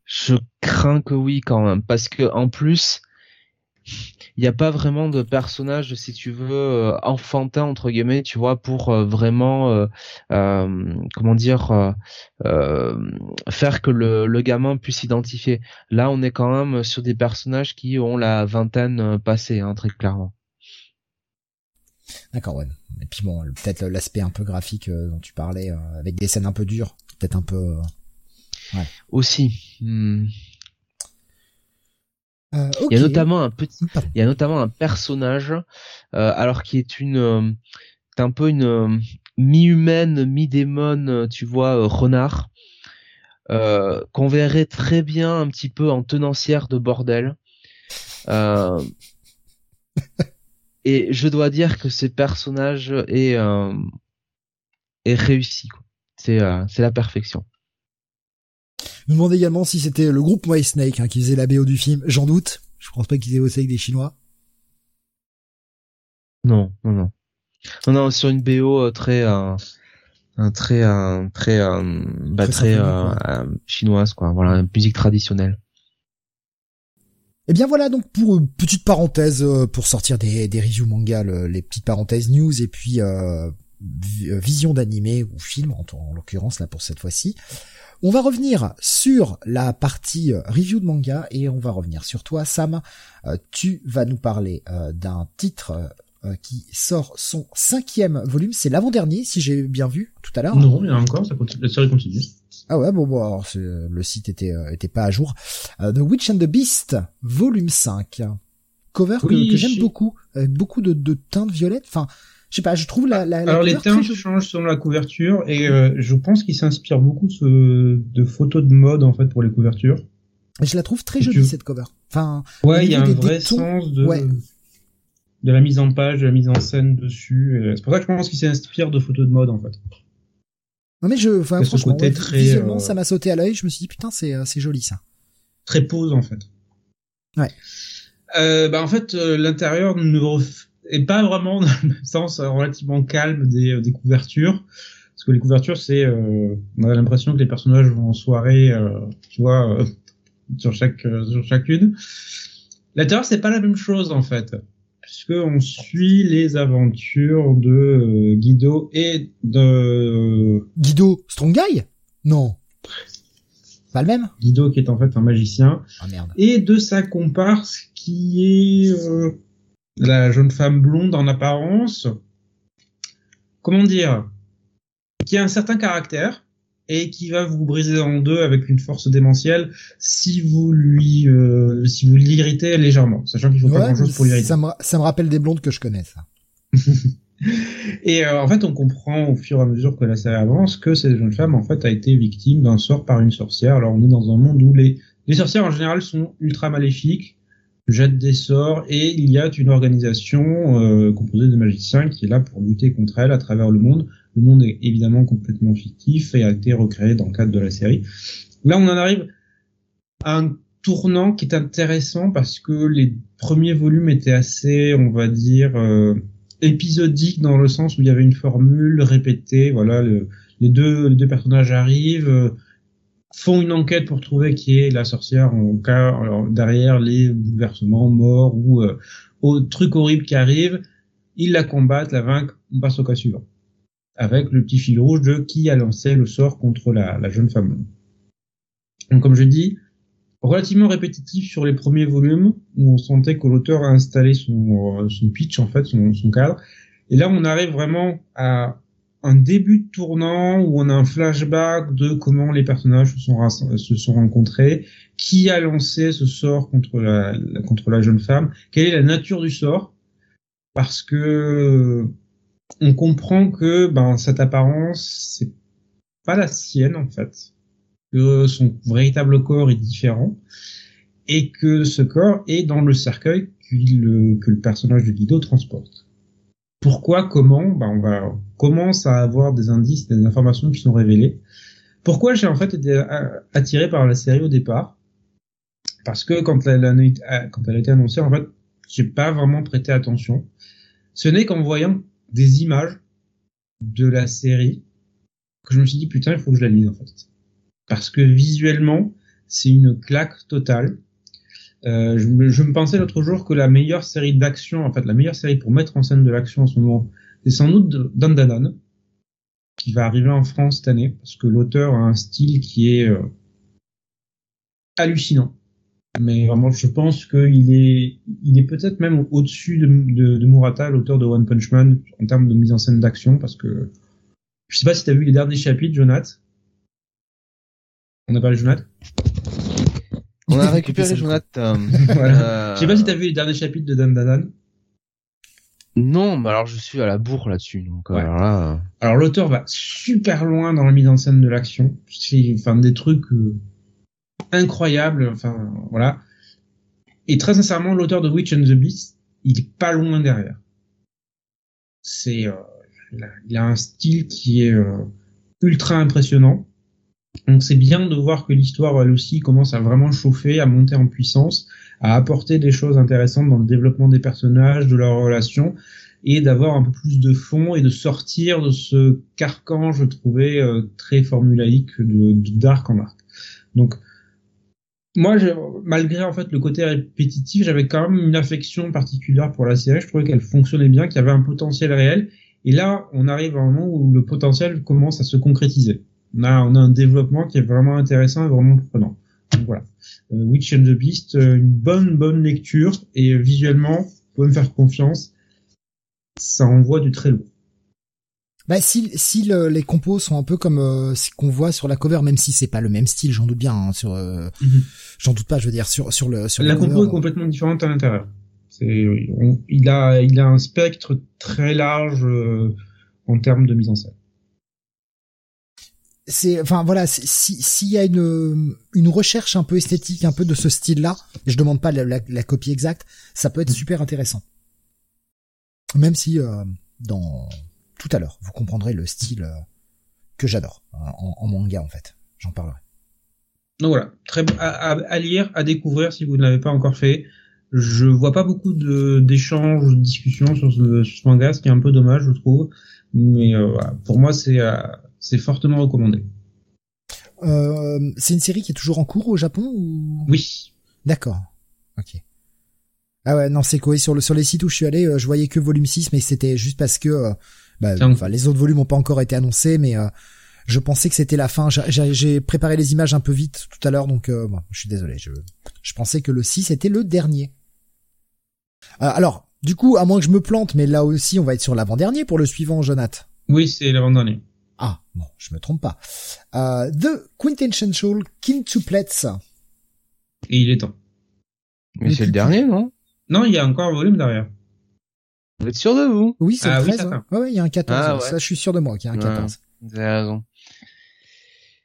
Je crains que oui quand même parce que en plus il n'y a pas vraiment de personnage, si tu veux, euh, enfantin entre guillemets, tu vois, pour euh, vraiment, euh, comment dire, faire que le, le gamin puisse s'identifier. Là, on est quand même sur des personnages qui ont la vingtaine passée, hein, très clairement. D'accord, ouais. Et puis bon, peut-être l'aspect un peu graphique dont tu parlais, avec des scènes un peu dures, peut-être un peu. Ouais. Aussi. Hmm. Euh, il y a notamment un petit, il y a notamment un personnage, euh, alors qui est une, euh, un peu une mi-humaine, mi-démon, tu vois, renard, qu'on verrait très bien un petit peu en tenancière de bordel. et je dois dire que ce personnage est, est réussi. C'est, c'est la perfection nous demandait également si c'était le groupe White Snake hein, qui faisait la BO du film. J'en doute. Je pense pas qu'ils aient bossé avec des Chinois. Non, non, non. Non, non, sur une BO euh, très, euh, très, un très, euh, bah, très, très chinoise, quoi. Voilà, une musique traditionnelle. Et eh bien voilà donc pour une petite parenthèse pour sortir des, des reviews manga, les petites parenthèses news et puis euh, vision d'animé ou film en, en l'occurrence là pour cette fois-ci. On va revenir sur la partie euh, review de manga et on va revenir sur toi, Sam. Euh, tu vas nous parler euh, d'un titre qui sort son cinquième volume. C'est l'avant-dernier, si j'ai bien vu tout à l'heure. Non, il y en a encore, ça continue, la série continue. Ah ouais, bon, bon alors le site était était pas à jour. The Witch and the Beast, volume 5. Cover que, j'aime beaucoup, avec beaucoup de, de teintes violettes. Enfin, je sais pas, je trouve la, la, Alors les teintes changent selon la couverture et euh, je pense qu'il s'inspire beaucoup de, de photos de mode en fait pour les couvertures. Je la trouve très jolie cette cover. Enfin, ouais, il y a un vrai sens de de la mise en page, de la mise en scène dessus. C'est pour ça que je pense qu'il s'inspire de photos de mode en fait. Non mais je, enfin franchement, très, visuellement euh, ça m'a sauté à l'œil. Je me suis dit putain c'est euh, c'est joli ça. Très pose en fait. Ouais. Euh, bah en fait l'intérieur ne et pas vraiment dans le (laughs) sens euh, relativement calme des, euh, des couvertures. Parce que les couvertures, c'est, euh, on a l'impression que les personnages vont en soirée, tu vois, (laughs) sur chaque, sur chacune. L'intérieur, c'est pas la même chose en fait, puisque on suit les aventures de Guido et de Guido Strong Guy Non. Pas le même? Guido qui est en fait un magicien. Oh, merde. Et de sa comparse qui est la jeune femme blonde en apparence, comment dire, qui a un certain caractère et qui va vous briser en deux avec une force démentielle si vous lui euh, si vous l'irritez légèrement, sachant qu'il faut pas grand chose pour l'irriter. Ça me, ça me rappelle des blondes que je connais ça. (laughs) et euh, en fait, on comprend au fur et à mesure que la série avance que cette jeune femme en fait a été victime d'un sort par une sorcière. Alors on est dans un monde où les les sorcières en général sont ultra maléfiques jette des sorts et il y a une organisation euh, composée de magiciens qui est là pour lutter contre elle à travers le monde. Le monde est évidemment complètement fictif et a été recréé dans le cadre de la série. Là, on en arrive à un tournant qui est intéressant parce que les premiers volumes étaient assez, on va dire, euh, épisodiques dans le sens où il y avait une formule répétée. Voilà, les deux les deux personnages arrivent. Euh, font une enquête pour trouver qui est la sorcière en cas derrière les bouleversements, morts ou euh, aux trucs horribles qui arrivent. Ils la combattent, la vainquent, on passe au cas suivant. Avec le petit fil rouge de qui a lancé le sort contre la, la jeune femme. Donc comme je dis, relativement répétitif sur les premiers volumes où on sentait que l'auteur a installé son, euh, son pitch en fait, son, son cadre. Et là on arrive vraiment à un début de tournant où on a un flashback de comment les personnages se sont, rencontrés, qui a lancé ce sort contre la, jeune femme, quelle est la nature du sort, parce que on comprend que ben cette apparence c'est pas la sienne en fait, que son véritable corps est différent et que ce corps est dans le cercueil le, que le personnage de Guido transporte. Pourquoi, comment ben on va commence à avoir des indices, des informations qui sont révélées. Pourquoi j'ai en fait été attiré par la série au départ? Parce que quand elle, a, quand elle a été annoncée, en fait, j'ai pas vraiment prêté attention. Ce n'est qu'en voyant des images de la série que je me suis dit putain il faut que je la lise en fait parce que visuellement c'est une claque totale euh, je, me, je, me, pensais l'autre jour que la meilleure série d'action en fait la meilleure série pour mettre en scène de l'action en ce moment c'est sans doute Dandadan qui va arriver en France cette année parce que l'auteur a un style qui est euh, hallucinant. Mais vraiment je pense qu'il est il est peut-être même au-dessus de, de, de, Murata l'auteur de One Punch Man en termes de mise en scène d'action parce que je sais pas si t'as vu les derniers chapitres Jonath on a parlé de Jonath on a récupéré Jonath euh, (laughs) (laughs) euh, je sais pas si t'as vu les derniers chapitres de Dan Dan non, mais alors je suis à la bourre là-dessus. Donc euh, alors là. Alors l'auteur va super loin dans la mise en scène de l'action. C'est enfin des trucs incroyable. Enfin, voilà. Et très sincèrement, l'auteur de Witch and the Beast, il est pas loin derrière. C'est, euh, il, a, un style qui est euh, ultra impressionnant. Donc c'est bien de voir que l'histoire, elle aussi, commence à vraiment chauffer, à monter en puissance, à apporter des choses intéressantes dans le développement des personnages, de leurs relations, et d'avoir un peu plus de fond et de sortir de ce carcan, je trouvais, euh, très formulaïque de, de Dark en arc. Donc moi, malgré en fait le côté répétitif, j'avais quand même une affection particulière pour la série. Je trouvais qu'elle fonctionnait bien, qu'il y avait un potentiel réel. Et là, on arrive à un moment où le potentiel commence à se concrétiser. On a, on a un développement qui est vraiment intéressant et vraiment prenant. Donc voilà. Euh, Witch and the Beast, euh, une bonne bonne lecture et visuellement, vous pouvez me faire confiance, ça envoie du très lourd. Bah si si les compos sont un peu comme euh, ce qu'on voit sur la cover, même si c'est pas le même style, j'en doute bien. Hein, sur, euh, mhm. j'en doute pas, je veux dire sur sur le sur la compo est complètement différente à l'intérieur. Il a il a un spectre très large euh, en termes de mise en scène. C'est enfin voilà si s'il y a une une recherche un peu esthétique un peu de ce style-là, je demande pas la, la, copie exacte, ça peut être mhm. super intéressant. Même si dans tout à l'heure. Vous comprendrez le style euh, que j'adore hein, en, manga en fait. J'en parlerai. Donc voilà, très à, à, lire, à découvrir si vous ne l'avez pas encore fait. Je vois pas beaucoup de d'échanges, de discussions sur ce, manga, ce qui est un peu dommage, je trouve. Mais euh, pour moi, c'est euh, c'est fortement recommandé. c'est une série qui est toujours en cours au Japon ou? Oui. D'accord. Ok. Ah ouais, non, c'est quoi sur le sur les sites où je suis allé, je voyais que volume 6 mais c'était juste parce que bah, enfin, les autres volumes n'ont pas encore été annoncés, mais euh, je pensais que c'était la fin. J'ai préparé les images un peu vite tout à l'heure, donc euh, bon, je suis désolé. Je, je pensais que le 6 était le dernier. Euh, alors, du coup, à moins que je me plante, mais là aussi, on va être sur l'avant-dernier pour le suivant, Jonath. Oui, c'est l'avant-dernier. Ah, bon, je me trompe pas. Euh, The Quintessential Quintuplets. Et il est temps. Mais c'est le dernier, non? Non, il y a encore un volume derrière. Vous êtes sûr de vous? Oui, c'est ah, 13. Oui, ouais. il y a un 14. Ah, ça, je suis sûr de moi qu'il y a un 14. vous avez raison.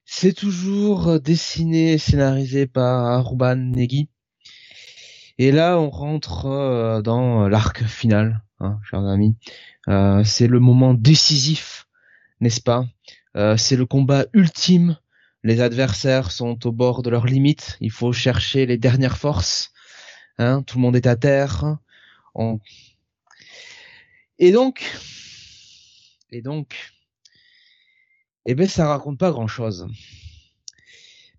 C'est toujours euh, dessiné et scénarisé par Ruban Negi. Et là, on rentre euh, dans l'arc final, hein, chers amis. Euh, c'est le moment décisif, n'est-ce pas? Euh, C'est le combat ultime. Les adversaires sont au bord de leurs limites. Il faut chercher les dernières forces. Hein, tout le monde est à terre. On, et donc, et donc, eh ben ça raconte pas grand chose.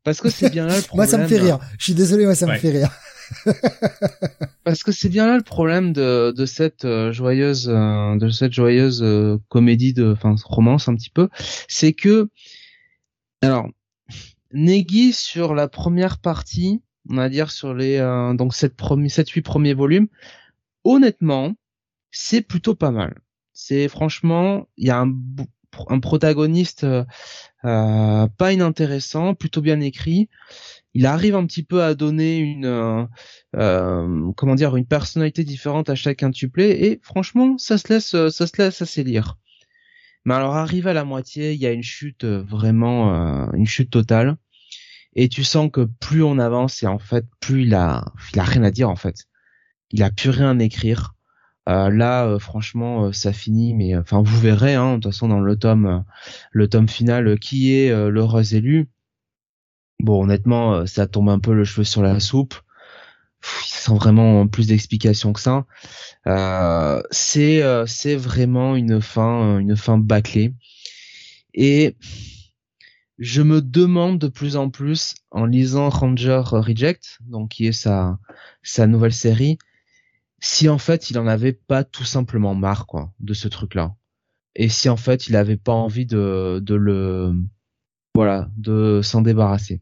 Parce que c'est bien là le problème. (laughs) moi ça me fait rire. Je suis désolé, moi ça me fait rire. (laughs) Parce que c'est bien là le problème de, de cette euh, joyeuse euh, de cette joyeuse euh, comédie de enfin romance un petit peu, c'est que alors Negi sur la première partie, on va dire sur les donc sept premiers sept huit premiers volumes, honnêtement, c'est plutôt pas mal. C'est franchement, il y a un, un protagoniste euh, euh, pas inintéressant, plutôt bien écrit. Il arrive un petit peu à donner une euh, euh, comment dire une personnalité différente à chaque quintuplé et franchement ça se laisse ça se laisse assez lire. Mais alors arrivé à la moitié, il y a une chute vraiment une chute totale et tu sens que plus on avance et en fait plus il a il a rien à dire en fait. Il a plus rien à écrire. Euh, là, euh, franchement, euh, ça finit, mais enfin, vous verrez, hein, de toute façon, dans le tome, le tome final, qui est l'heureuse élu. Bon, honnêtement, ça tombe un peu le cheveu sur la soupe. sans vraiment plus d'explications que ça. c'est c'est vraiment une fin une fin bâclée. Et je me demande de plus en plus en lisant Ranger Reject, donc qui est sa sa nouvelle série, si en fait il en avait pas tout simplement marre quoi de ce truc là et si en fait il avait pas envie de de le voilà de s'en débarrasser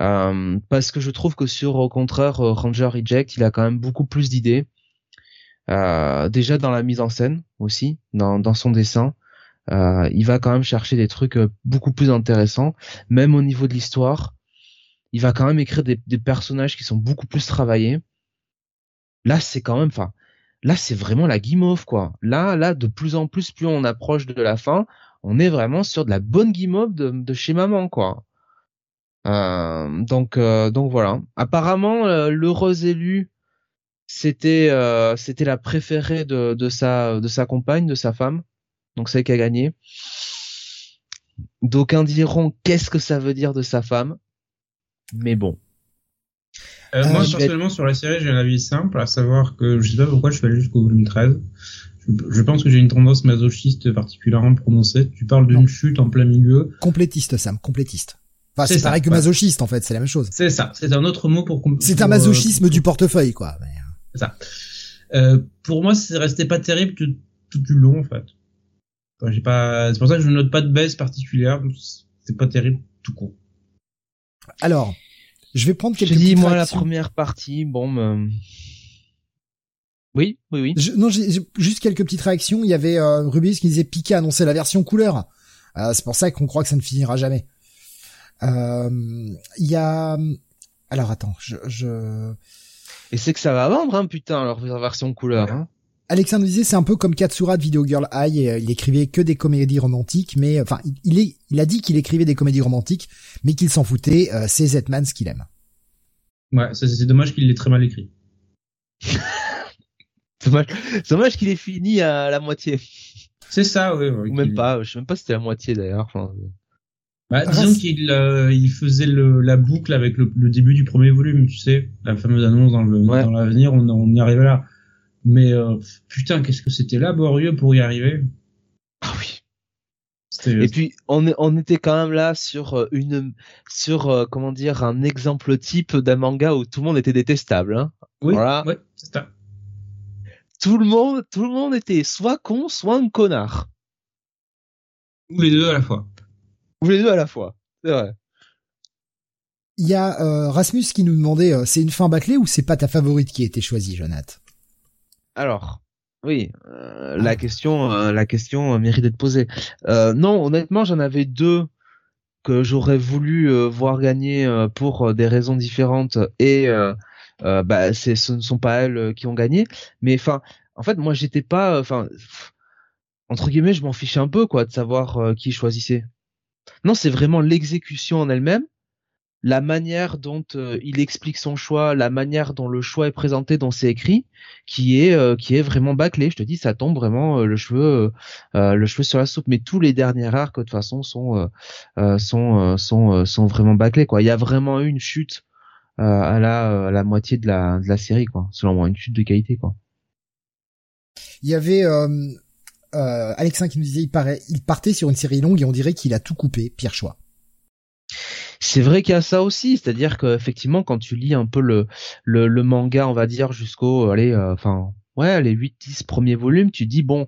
euh, parce que je trouve que sur au contraire euh, Ranger Reject il a quand même beaucoup plus d'idées euh, déjà dans la mise en scène aussi dans son dessin il va quand même chercher des trucs beaucoup plus intéressants même au niveau de l'histoire il va quand même écrire des, personnages qui sont beaucoup plus travaillés Là, c'est quand même, enfin, là, c'est vraiment la guimauve, quoi. Là, là, de plus en plus, plus on approche de la fin, on est vraiment sur de la bonne guimauve de, chez maman, quoi. Euh, donc, euh, donc voilà. Apparemment, euh, l'heureuse élue, c'était, c'était la préférée de, de sa, de sa compagne, de sa femme. Donc, c'est qui a gagné. D'aucuns diront qu'est-ce que ça veut dire de sa femme. Mais bon, euh, moi, personnellement, sur la série, j'ai un avis simple, à savoir que je sais pas pourquoi je suis allé jusqu'au volume 13. Je, pense que j'ai une tendance masochiste particulièrement prononcée. Tu parles d'une chute en plein milieu. Complétiste, Sam, complétiste. Enfin, c'est pareil que masochiste, en fait, c'est la même chose. C'est ça, c'est un autre mot pour... C'est un masochisme du portefeuille, quoi. Euh. C'est ça. Euh, pour moi, c'est resté pas terrible tout, tout du long, en fait. j'ai pas, c'est pour ça que je ne note pas de baisse particulière. C'est pas terrible tout court. Alors, je vais prendre quelques Je dis, moi, la première partie, bon, euh, oui, oui, oui. non, j'ai juste quelques petites réactions. Il y avait euh, Rubis qui disait Pika annonçait la version couleur. Euh, c'est pour ça qu'on croit que ça ne finira jamais. Euh, il y a, alors attends, je, je... Et c'est que ça va vendre, hein, putain, leur version couleur. Hein. Alexandre disait c'est un peu comme Katsura de Video Girl High. Et, il écrivait que des comédies romantiques, mais enfin il, est, il a dit qu'il écrivait des comédies romantiques, mais qu'il s'en foutait. Euh, c'est Zetman ce qu'il aime. Ouais, c'est dommage qu'il l'ait très mal écrit. (laughs) dommage, dommage qu'il ait fini à la moitié. C'est ça, oui. Ou même pas. Je sais même pas si c'était la moitié d'ailleurs. Enfin, bah, disons qu'il euh, il faisait le, la boucle avec le, début du premier volume, tu sais, la fameuse annonce dans l'avenir, on, on y arrivait là. Mais euh, putain, qu'est-ce que c'était laborieux pour y arriver. Ah oui. Et puis on, on était quand même là sur euh, une sur euh, comment dire un exemple type d'un manga où tout le monde était détestable. Hein. Oui, voilà. ouais, c'est ça. Tout le monde, tout le monde était soit con, soit un connard. Ou les deux à la fois. Ou les deux à la fois. C'est vrai. Il y a Rasmus qui nous demandait, c'est une fin bâclée ou c'est pas ta favorite qui a été choisie, Jonathan? Alors, oui, euh, la question, euh, la question mérite d'être posée. Euh, non, honnêtement, j'en avais deux que j'aurais voulu voir gagner pour des raisons différentes et bah, c'est, ce ne sont pas elles qui ont gagné. Mais enfin, en fait, moi, j'étais pas, enfin, entre guillemets, je m'en fichais un peu quoi de savoir qui choisissait. Non, c'est vraiment l'exécution en elle-même la manière dont euh, il explique son choix, la manière dont le choix est présenté, dont c'est écrit, qui est euh, qui est vraiment bâclé. Je te dis, ça tombe vraiment euh, le cheveu le cheveu sur la soupe. Mais tous les derniers arcs de toute façon sont sont sont sont vraiment bâclés quoi. Il y a vraiment eu une chute à la à la moitié de la de la série quoi. Selon moi, une chute de qualité quoi. Il y avait euh, Alexin qui nous disait il paraît il partait sur une série longue et on dirait qu'il a tout coupé. Pire choix. C'est vrai qu'il y a ça aussi, c'est-à-dire qu'effectivement, quand tu lis un peu le, le, manga, on va dire, jusqu'au, allez, euh, enfin, ouais, les 8-10 premiers volumes, tu dis, bon,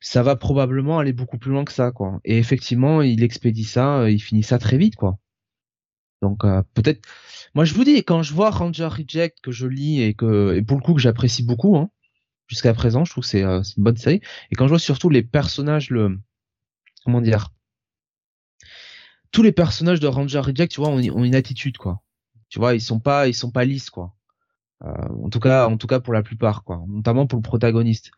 ça va probablement aller beaucoup plus loin que ça, quoi. Et effectivement, il expédie ça, euh, il finit ça très vite, quoi. Donc, euh, peut-être, moi, je vous dis, quand je vois Ranger Reject que je lis et que, et pour le coup, que j'apprécie beaucoup, hein, jusqu'à présent, je trouve que c'est une bonne série. Et quand je vois surtout les personnages, le, comment dire, tous les personnages de Ranger Reject, tu vois, ont, une attitude quoi. Tu vois, ils sont pas ils sont pas lisses quoi. Euh, en tout cas, en tout cas pour la plupart quoi, notamment pour le protagoniste.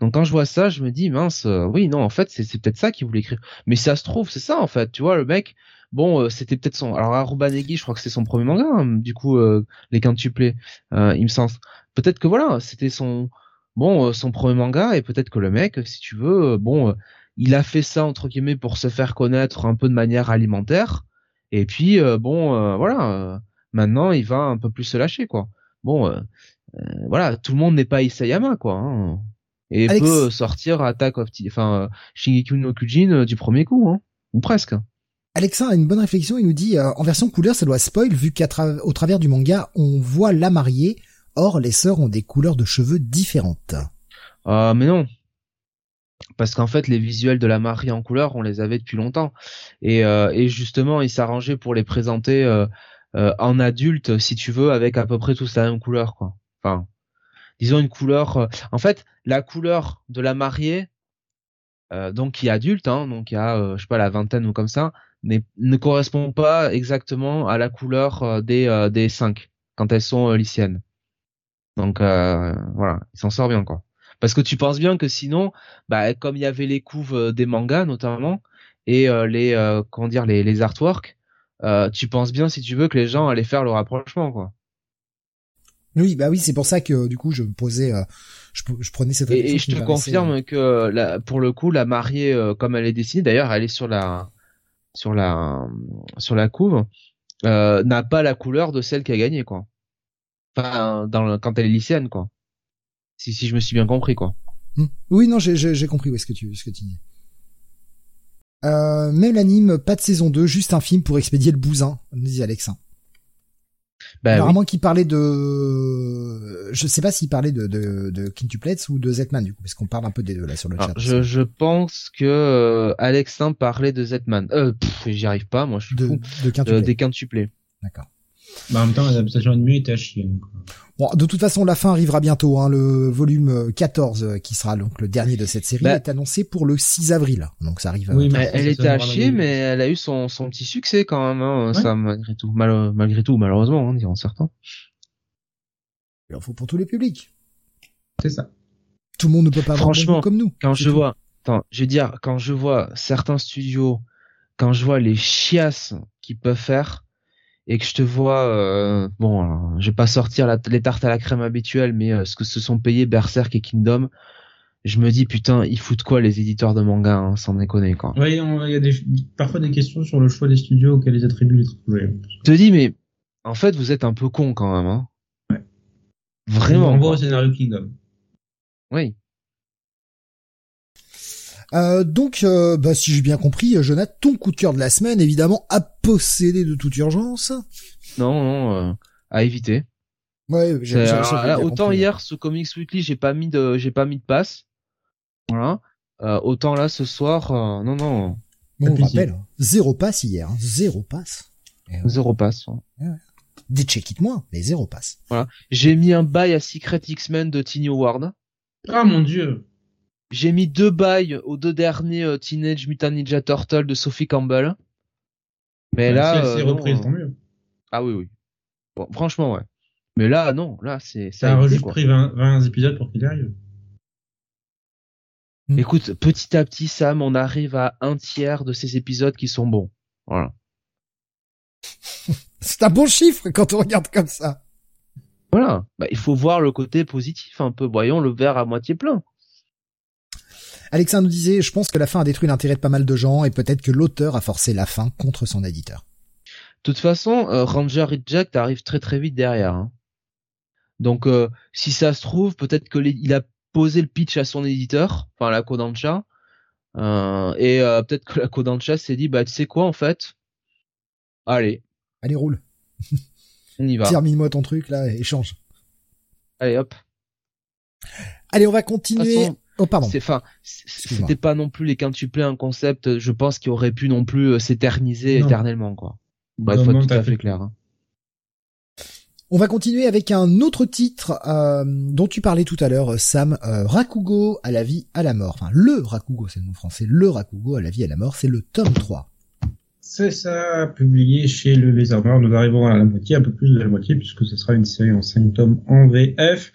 Donc quand je vois ça, je me dis mince, euh, oui non en fait c'est c'est peut-être ça qu'il voulait écrire. Mais ça se trouve c'est ça en fait, tu vois le mec. Bon, euh, c'était peut-être son. Alors Arubanegi, je crois que c'est son premier manga. Hein, du coup, euh, les quintuplés, euh, il me semble. Peut-être que voilà, c'était son bon son premier manga et peut-être que le mec, si tu veux, bon, il a fait ça entre guillemets pour se faire connaître un peu de manière alimentaire. Et puis bon, voilà, maintenant il va un peu plus se lâcher quoi. Bon, voilà, tout le monde n'est pas Isayama quoi. Hein et peut sortir Attack of enfin Shingeki no Kyojin euh, du premier coup hein, ou presque. Alexa a une bonne réflexion, il nous dit euh, en version couleur ça doit spoil vu qu'à au travers du manga on voit la mariée, or les sœurs ont des couleurs de cheveux différentes. Euh, mais non. Parce qu'en fait les visuels de la mariée en couleur on les avait depuis longtemps et, euh, justement il s'arrangeait pour les présenter en adulte si tu veux avec à peu près tous la même couleur quoi. Enfin disons une couleur. Euh, en fait, la couleur de la mariée, euh, donc qui est adulte, hein, donc y a, euh, je sais pas, la vingtaine ou comme ça, ne correspond pas exactement à la couleur des des cinq quand elles sont lycéennes. Donc voilà, il s'en sort bien quoi. Parce que tu penses bien que sinon, bah comme il y avait les couves des mangas notamment et les comment dire les les artworks, tu penses bien si tu veux que les gens allaient faire le rapprochement quoi. Oui, bah oui, c'est pour ça que du coup je me posais, euh, je, je, prenais cette. Et, et je te confirme euh, que la, pour le coup, la mariée, euh, comme elle est dessinée, d'ailleurs, elle est sur la, sur la, sur la couve, n'a pas la couleur de celle qui a gagné, quoi. Enfin, dans quand elle est lycéenne, quoi. Si, si je me suis bien compris, quoi. Hmm. Oui, non, j'ai compris où est-ce que tu, ce que tu dis. Euh, même l'anime, pas de saison 2, juste un film pour expédier le bousin, nous dit Alexin. Bah, Apparemment qu'il parlait de, je sais pas s'il parlait de de, de Quintuplets ou de Zetman du coup, parce qu'on parle un peu des deux là sur le chat. Je, je pense que euh, Alexin parlait de Zetman. Euh, j'y arrive pas, moi je suis de, fou. De, des quintuplets. D'accord. Bah, en même temps, l'adaptation animée était à chier. Bon, de toute façon, la fin arrivera bientôt. Hein. Le volume 14, euh, qui sera donc le dernier de cette série, bah. est annoncé pour le 6 avril. Donc ça arrive. Oui, mais elle, était à chier, mais elle a eu son, son petit succès quand même. Hein, Ça, malgré tout, Mal, malgré tout, malheureusement, hein, diront certains. Il en faut pour tous les publics. C'est ça. Tout le monde ne peut pas Franchement, comme nous. Quand je vois, attends, je veux dire, quand je vois certains studios, quand je vois les chiasses qu'ils peuvent faire, et que je te vois, euh, bon, je vais pas sortir les tartes à la crème habituelles, mais euh, ce que se sont payés Berserk et Kingdom, je me dis putain, ils foutent quoi les éditeurs de manga, hein, sans déconner quoi. Oui, il y a des, parfois des questions sur le choix des studios auxquels ils attribuent les trucs. Je te dis, mais en fait, vous êtes un peu con quand même. Hein. Ouais. Vraiment. On voit au scénario Kingdom. Oui. Euh, donc, euh, bah, si j'ai bien compris, Jonathan, ton coup de cœur de la semaine, évidemment, à posséder de toute urgence. Non, non, euh, à éviter. Ouais, j'ai, autant hier ce Comics Weekly, j'ai pas mis de, j'ai pas mis de passe. Voilà. autant là ce soir, non, non. on rappelle, hein. zéro passe hier, hein. zéro passe. Zéro passe. Des check it moins, mais zéro passe. Voilà. J'ai mis un bail à Secret X-Men de Tiny Ward. Ah mon dieu. J'ai mis deux bails aux deux derniers euh, Teenage Mutant Ninja Turtle de Sophie Campbell. Mais là, si elle euh, reprise, tant mieux. Ah oui, oui. Bon, franchement, ouais. Mais là, non, là, c'est ça. a juste pris 20, 20 épisodes pour qu'il arrive. Hmm. Écoute, petit à petit, Sam, on arrive à un tiers de ces épisodes qui sont bons. Voilà. (laughs) c'est un bon chiffre quand on regarde comme ça. Voilà. Bah, il faut voir le côté positif un peu. Voyons le verre à moitié plein. Alexandre nous disait, je pense que la fin a détruit l'intérêt de pas mal de gens et peut-être que l'auteur a forcé la fin contre son éditeur. De toute façon, euh, Ranger Reject arrive très très vite derrière. Hein. Donc euh, si ça se trouve, peut-être que il a posé le pitch à son éditeur, enfin la Kodansha, euh, et peut-être que la Kodansha s'est dit, bah tu sais quoi en fait, allez, allez roule, (laughs) on y va. Termine-moi ton truc là, échange. Allez hop. Allez, on va continuer. Oh pardon. C'est enfin, c'était pas non plus les quintuplés un concept. Je pense qui aurait pu non plus euh, s'éterniser éternellement quoi. Bah, faut être tout à fait clair. Hein. On va continuer avec un autre titre euh, dont tu parlais tout à l'heure, Sam. Euh, Rakugo à la vie, à la mort. Enfin, le Rakugo, c'est le nom français. Le Rakugo à la vie, à la mort, c'est le tome 3. C'est ça, publié chez le Lézardeur. Nous arrivons à la moitié, un peu plus de la moitié, puisque ce sera une série en 5 tomes en VF.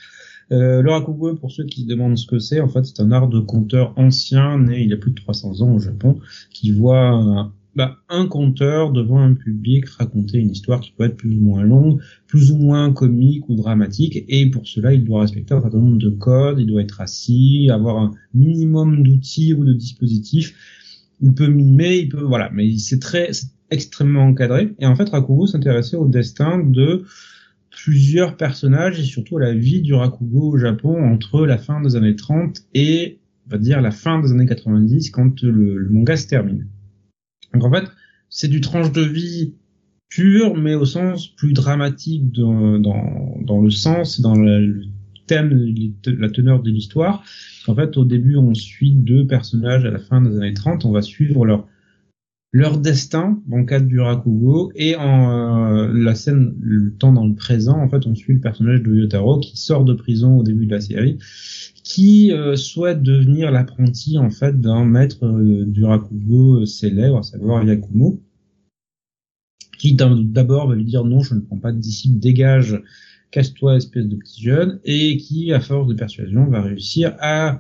Euh, le rakugo, pour ceux qui se demandent ce que c'est, en fait, c'est un art de conteur ancien, né il y a plus de 300 ans au Japon, qui voit bah, un conteur devant un public raconter une histoire qui peut être plus ou moins longue, plus ou moins comique ou dramatique, et pour cela, il doit respecter un certain nombre de codes, il doit être assis, avoir un minimum d'outils ou de dispositifs. Il peut mimer, il peut, voilà, mais c'est très, extrêmement encadré. Et en fait, Rakugo s'intéressait au destin de plusieurs personnages et surtout la vie du Rakugo au Japon entre la fin des années 30 et, on va dire, la fin des années 90 quand le, manga se termine. Donc en fait, c'est du tranche de vie pur, mais au sens plus dramatique dans, dans, le sens, dans le thème, la teneur de l'histoire. En fait, au début, on suit deux personnages à la fin des années 30, on va suivre leur leur destin dans le cadre du Rakugo et en euh, la scène le temps dans le présent en fait on suit le personnage de Yotaro qui sort de prison au début de la série qui euh, souhaite devenir l'apprenti en fait d'un maître euh, du Rakugo célèbre à savoir Yakumo qui d'abord va lui dire non je ne prends pas de disciple dégage casse-toi espèce de petit jeune et qui à force de persuasion va réussir à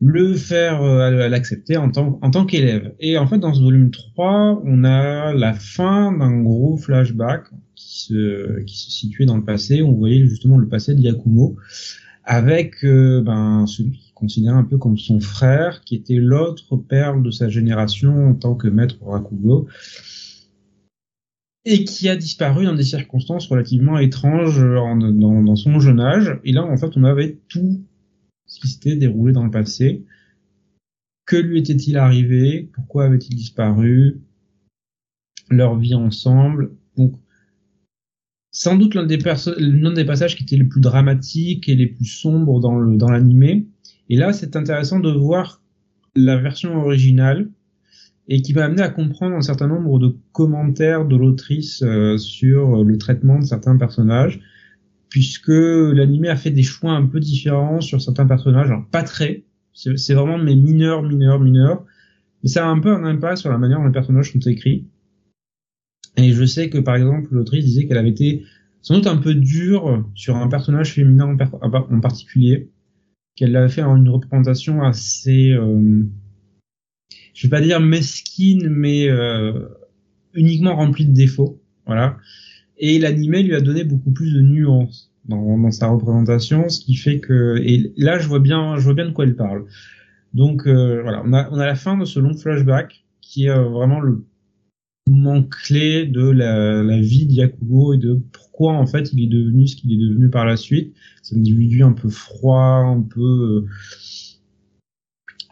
le faire euh, l'accepter en tant, en tant qu'élève. Et en fait, dans ce volume 3, on a la fin d'un gros flashback qui se, qui se situait dans le passé. On voyait justement le passé de Yakumo avec euh, ben, celui qu'il considérait un peu comme son frère, qui était l'autre perle de sa génération en tant que maître Rakugo, et qui a disparu dans des circonstances relativement étranges dans son jeune âge. Et là, en fait, on avait tout ce qui s'était déroulé dans le passé. Que lui était-il arrivé? Pourquoi avait-il disparu? Leur vie ensemble. Donc, sans doute l'un des, passages qui était le plus dramatique et les plus sombres dans, le, l'animé. Et là, c'est intéressant de voir la version originale et qui m'a amené à comprendre un certain nombre de commentaires de l'autrice euh, sur le traitement de certains personnages puisque l'animé a fait des choix un peu différents sur certains personnages, alors pas très, c'est vraiment mes mineurs, mineurs, mineurs, mais ça a un peu un impact sur la manière dont les personnages sont écrits. Et je sais que par exemple l'autrice disait qu'elle avait été sans doute un peu dure sur un personnage féminin en, particulier, qu'elle avait fait une représentation assez, euh, je vais pas dire mesquine, mais euh, uniquement remplie de défauts, voilà et l'animé lui a donné beaucoup plus de nuances dans, dans, sa représentation, ce qui fait que et là je vois bien je vois bien de quoi il parle. Donc euh, voilà, on a on a la fin de ce long flashback qui est euh, vraiment le moment clé de la, la vie d'Yakubo et de pourquoi en fait il est devenu ce qu'il est devenu par la suite. C'est un individu un peu froid, un peu euh,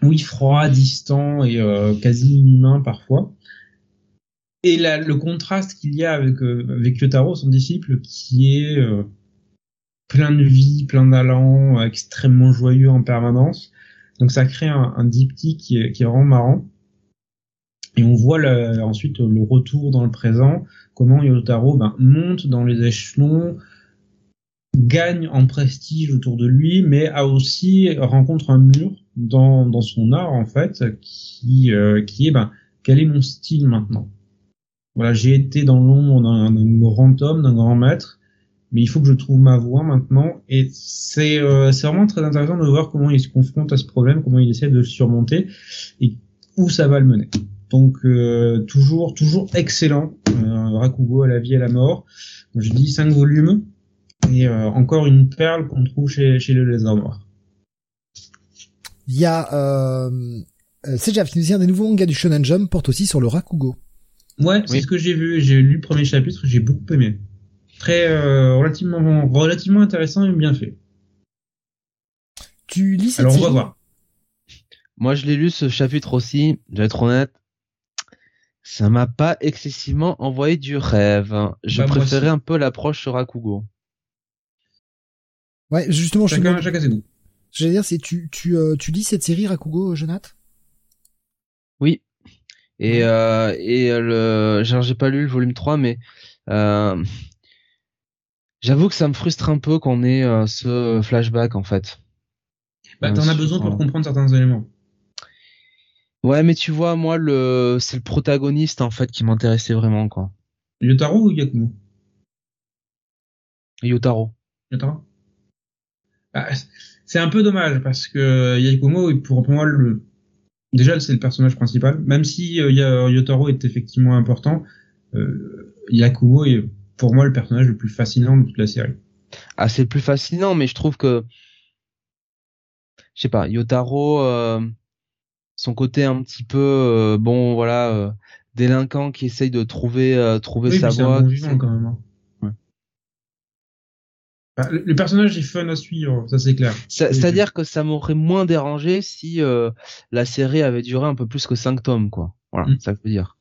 oui froid, distant et quasi inhumain parfois. Et le contraste qu'il y a avec, euh, avec Yotaro, son disciple, qui est euh, plein de vie, plein d'allant, extrêmement joyeux en permanence. Donc ça crée un, un diptyque qui est, qui est vraiment marrant. Et on voit ensuite le retour dans le présent, comment Yotaro ben, monte dans les échelons, gagne en prestige autour de lui, mais a aussi rencontre un mur dans, dans son art en fait, qui, euh, qui est ben, quel est mon style maintenant? Voilà, j'ai été dans l'ombre d'un grand homme, d'un grand maître, mais il faut que je trouve ma voie maintenant. Et c'est euh, vraiment très intéressant de voir comment il se confronte à ce problème, comment il essaie de le surmonter et où ça va le mener. Donc euh, toujours toujours excellent, euh, Rakugo à la vie et à la mort. Je dis cinq volumes et euh, encore une perle qu'on trouve chez chez le lézard noir. Il y a euh, c'est qui nous dit des nouveaux mangas du Shonen Jump porte aussi sur le Rakugo. Ouais, c'est ce que j'ai vu. J'ai lu le premier chapitre, j'ai beaucoup aimé. Très euh, relativement relativement intéressant et bien fait. Tu lis cette Alors on va voir. Moi, je l'ai lu ce chapitre aussi. Je vais être honnête. Ça m'a pas excessivement envoyé du rêve. Je bah, préférais un peu l'approche sur Rakugo. Ouais, justement, chacun, je chacun ses goûts. J'allais dire, c'est tu tu euh, tu lis cette série Rakugo, Jonathan? Et, euh, et le, genre, j'ai pas lu le volume 3, mais euh, j'avoue que ça me frustre un peu qu'on ait euh, ce flashback en fait. Bah, t'en as besoin pour comprendre certains éléments. Ouais, mais tu vois, moi, le, c'est le protagoniste, en fait, qui m'intéressait vraiment, quoi. Yotaro ou Yakumo? Yotaro. Yotaro? Bah, c'est un peu dommage, parce que Yakumo, pour moi, le, déjà, c'est le personnage principal. Même si euh, Yotaro est effectivement important, euh, Yakumo est, pour moi, le personnage le plus fascinant de toute la série. Ah, c'est le plus fascinant, mais je trouve que, je sais pas, Yotaro, euh, son côté un petit peu bon voilà délinquant qui essaye de trouver trouver sa voie. Quand même. Bah, le, personnage est fun à suivre, ça c'est clair. C'est-à-dire que ça m'aurait moins dérangé si la série avait duré un peu plus que 5 tomes, quoi. Voilà, mm. ça veut dire.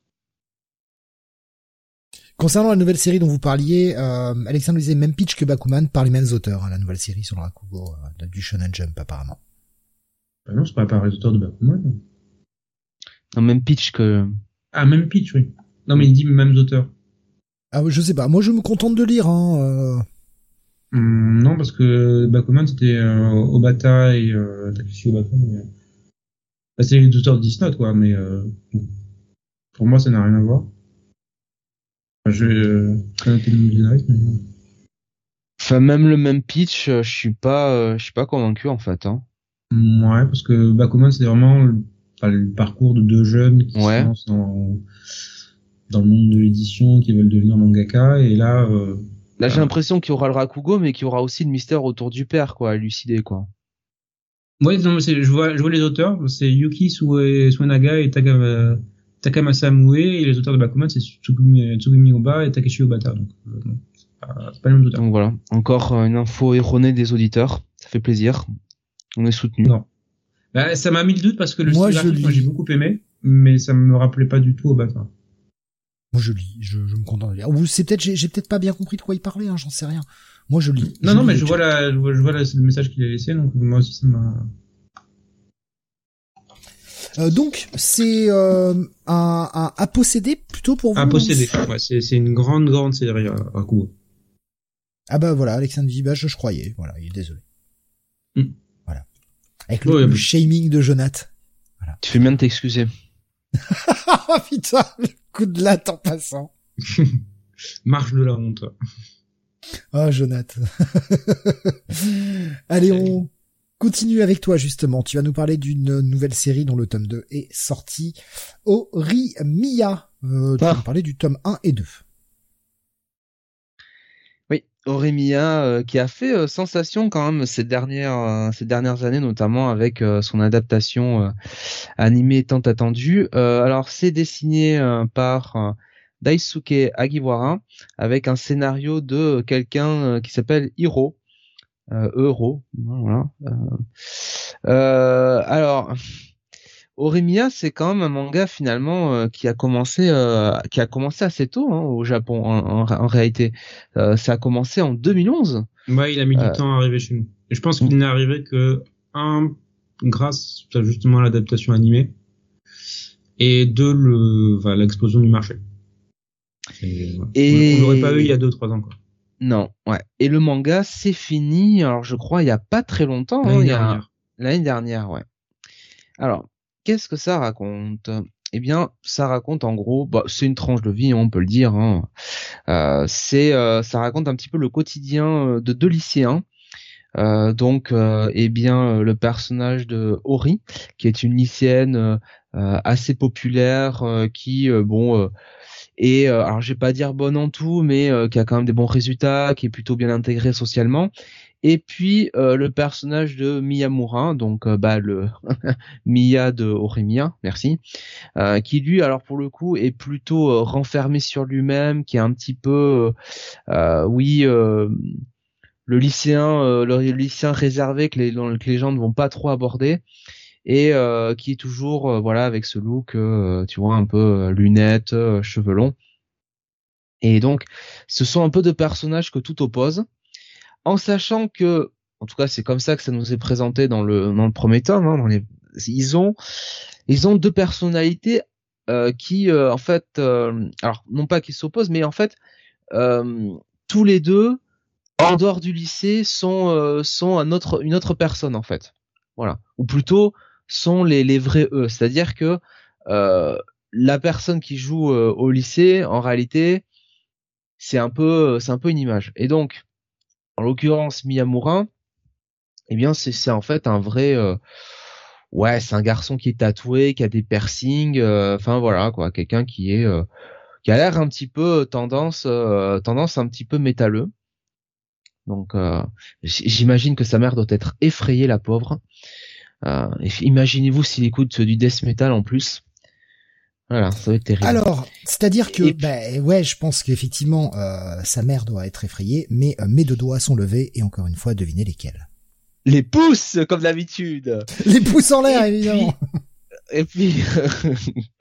Concernant la nouvelle série dont vous parliez, Alexandre disait même pitch que Bakuman par les mêmes auteurs, hein, la nouvelle série sur le Rakugo du Shonen Jump apparemment. Bah non, c'est pas par les auteurs de Bakuman. Non, même pitch que. Ah, même pitch, oui. Non, mais il dit mêmes auteurs. Ah, je sais pas. Moi, je me contente de lire. Hein, euh... Hum, non, parce que Bakuman, c'était euh, Obata et euh, Obata. Mais... Bah, c'est les auteurs de quoi. Mais euh, pour moi, ça n'a rien à voir. Enfin, je vais le mais... Euh. Enfin, même le même pitch, je suis pas, je suis pas convaincu en fait. Hein. Ouais, parce que Bakuman, c'est vraiment le parcours de deux jeunes qui se lancent dans, dans le monde de l'édition, qui veulent devenir mangaka, et là. Euh, là, j'ai l'impression qu'il y aura le Rakugo, mais qu'il y aura aussi le mystère autour du père, quoi, à élucider, quoi. Ouais, non, je vois, je vois les auteurs, c'est Yuki Suenaga et Takama, Takamasa Mue, et les auteurs de Bakuman, c'est Tsugumi, Tsugumi Oba et Takeshi Obata. Donc, euh, c'est pas, les mêmes auteurs. Donc voilà, encore une info erronée des auditeurs, ça fait plaisir. On est soutenu. Non. Bah, ça m'a mis le doute parce que le moi, style moi j'ai beaucoup aimé, mais ça me rappelait pas du tout au bâtard. Moi je lis, je, me contente de lire. c'est peut-être j'ai, peut-être pas bien compris de quoi il parlait, hein, j'en sais rien. Moi je lis. Non non mais je vois la, je vois, le message qu'il a laissé, donc moi aussi ça m'a. Euh, donc c'est euh, un, un à posséder plutôt pour vous. À posséder, ouais, c'est, c'est une grande grande série à, à coup. Ah bah voilà, Alexandre Vibage, je croyais, voilà, il est désolé. Hmm. Avec le, shaming de Jonath. Voilà. Tu fais bien de t'excuser. oh (laughs) putain, le coup de latte en passant. (laughs) Marche de la honte. Oh Jonath. (laughs) Allez, on continue avec toi justement. Tu vas nous parler d'une nouvelle série dont le tome 2 est sorti. Ori Mia. Euh, tu vas ah. nous parler du tome 1 et 2. Oremia euh, qui a fait euh, sensation quand même ces dernières euh, ces dernières années notamment avec son adaptation animée tant attendue. alors c'est dessiné par Daisuke Agiwara avec un scénario de quelqu'un qui s'appelle Hiro Euro voilà. alors Oremia, c'est quand même un manga finalement euh, qui a commencé euh, qui a commencé assez tôt hein, au Japon en, réalité. Euh, ça a commencé en 2011. Ouais, il a mis du temps à arriver chez nous. Et je pense qu'il n'est arrivé que un grâce justement à l'adaptation animée et deux le l'explosion du marché. Et, on l'aurait pas eu il y a deux trois ans quoi. Non, ouais. Et le manga c'est fini. Alors je crois il y a pas très longtemps. Hein, l'année dernière. L'année dernière, ouais. Alors Qu'est-ce que ça raconte? Eh bien, ça raconte en gros, bah, c'est une tranche de vie, on peut le dire. Hein. Euh, c'est, euh, ça raconte un petit peu le quotidien euh, de deux lycéens. donc, eh bien, le personnage de Ori, qui est une lycéenne assez populaire, qui, bon, est, alors je vais pas dire bonne en tout, mais qui a quand même des bons résultats, qui est plutôt bien intégrée socialement, et puis euh, le personnage de Miyamura, donc euh, bah le (laughs) Miya de Orimiya, merci, euh, qui lui alors pour le coup est plutôt renfermé sur lui-même, qui est un petit peu, oui, le lycéen, le lycéen réservé que les, que les gens ne vont pas trop aborder et qui est toujours voilà avec ce look, tu vois un peu lunettes, cheveux longs. Et donc, ce sont un peu de personnages que tout oppose en sachant que, en tout cas, c'est comme ça que ça nous est présenté dans le dans le premier tome. Hein, ils ont ils ont deux personnalités euh, qui, euh, en fait, euh, alors non pas qui s'opposent, mais en fait, tous les deux, en dehors du lycée, sont sont un autre une autre personne en fait. Voilà. Ou plutôt sont les, les vrais eux. C'est-à-dire que la personne qui joue au lycée, en réalité, c'est un peu, c'est un peu une image. Et donc, en l'occurrence, Miyamura, eh bien, c'est en fait un vrai, euh, ouais, c'est un garçon qui est tatoué, qui a des piercings, enfin voilà quoi, quelqu'un qui est, qui a l'air un petit peu tendance, tendance un petit peu métalleux. Donc, j'imagine que sa mère doit être effrayée, la pauvre. Imaginez-vous s'il écoute du death metal en plus. Voilà, ça va être terrible. Alors, c'est-à-dire que, ben ouais, je pense qu'effectivement, euh, sa mère doit être effrayée, mais euh, mes deux doigts sont levés et encore une fois, devinez lesquels. Les pouces, comme d'habitude. (laughs) Les pouces en l'air, évidemment. et puis, (laughs)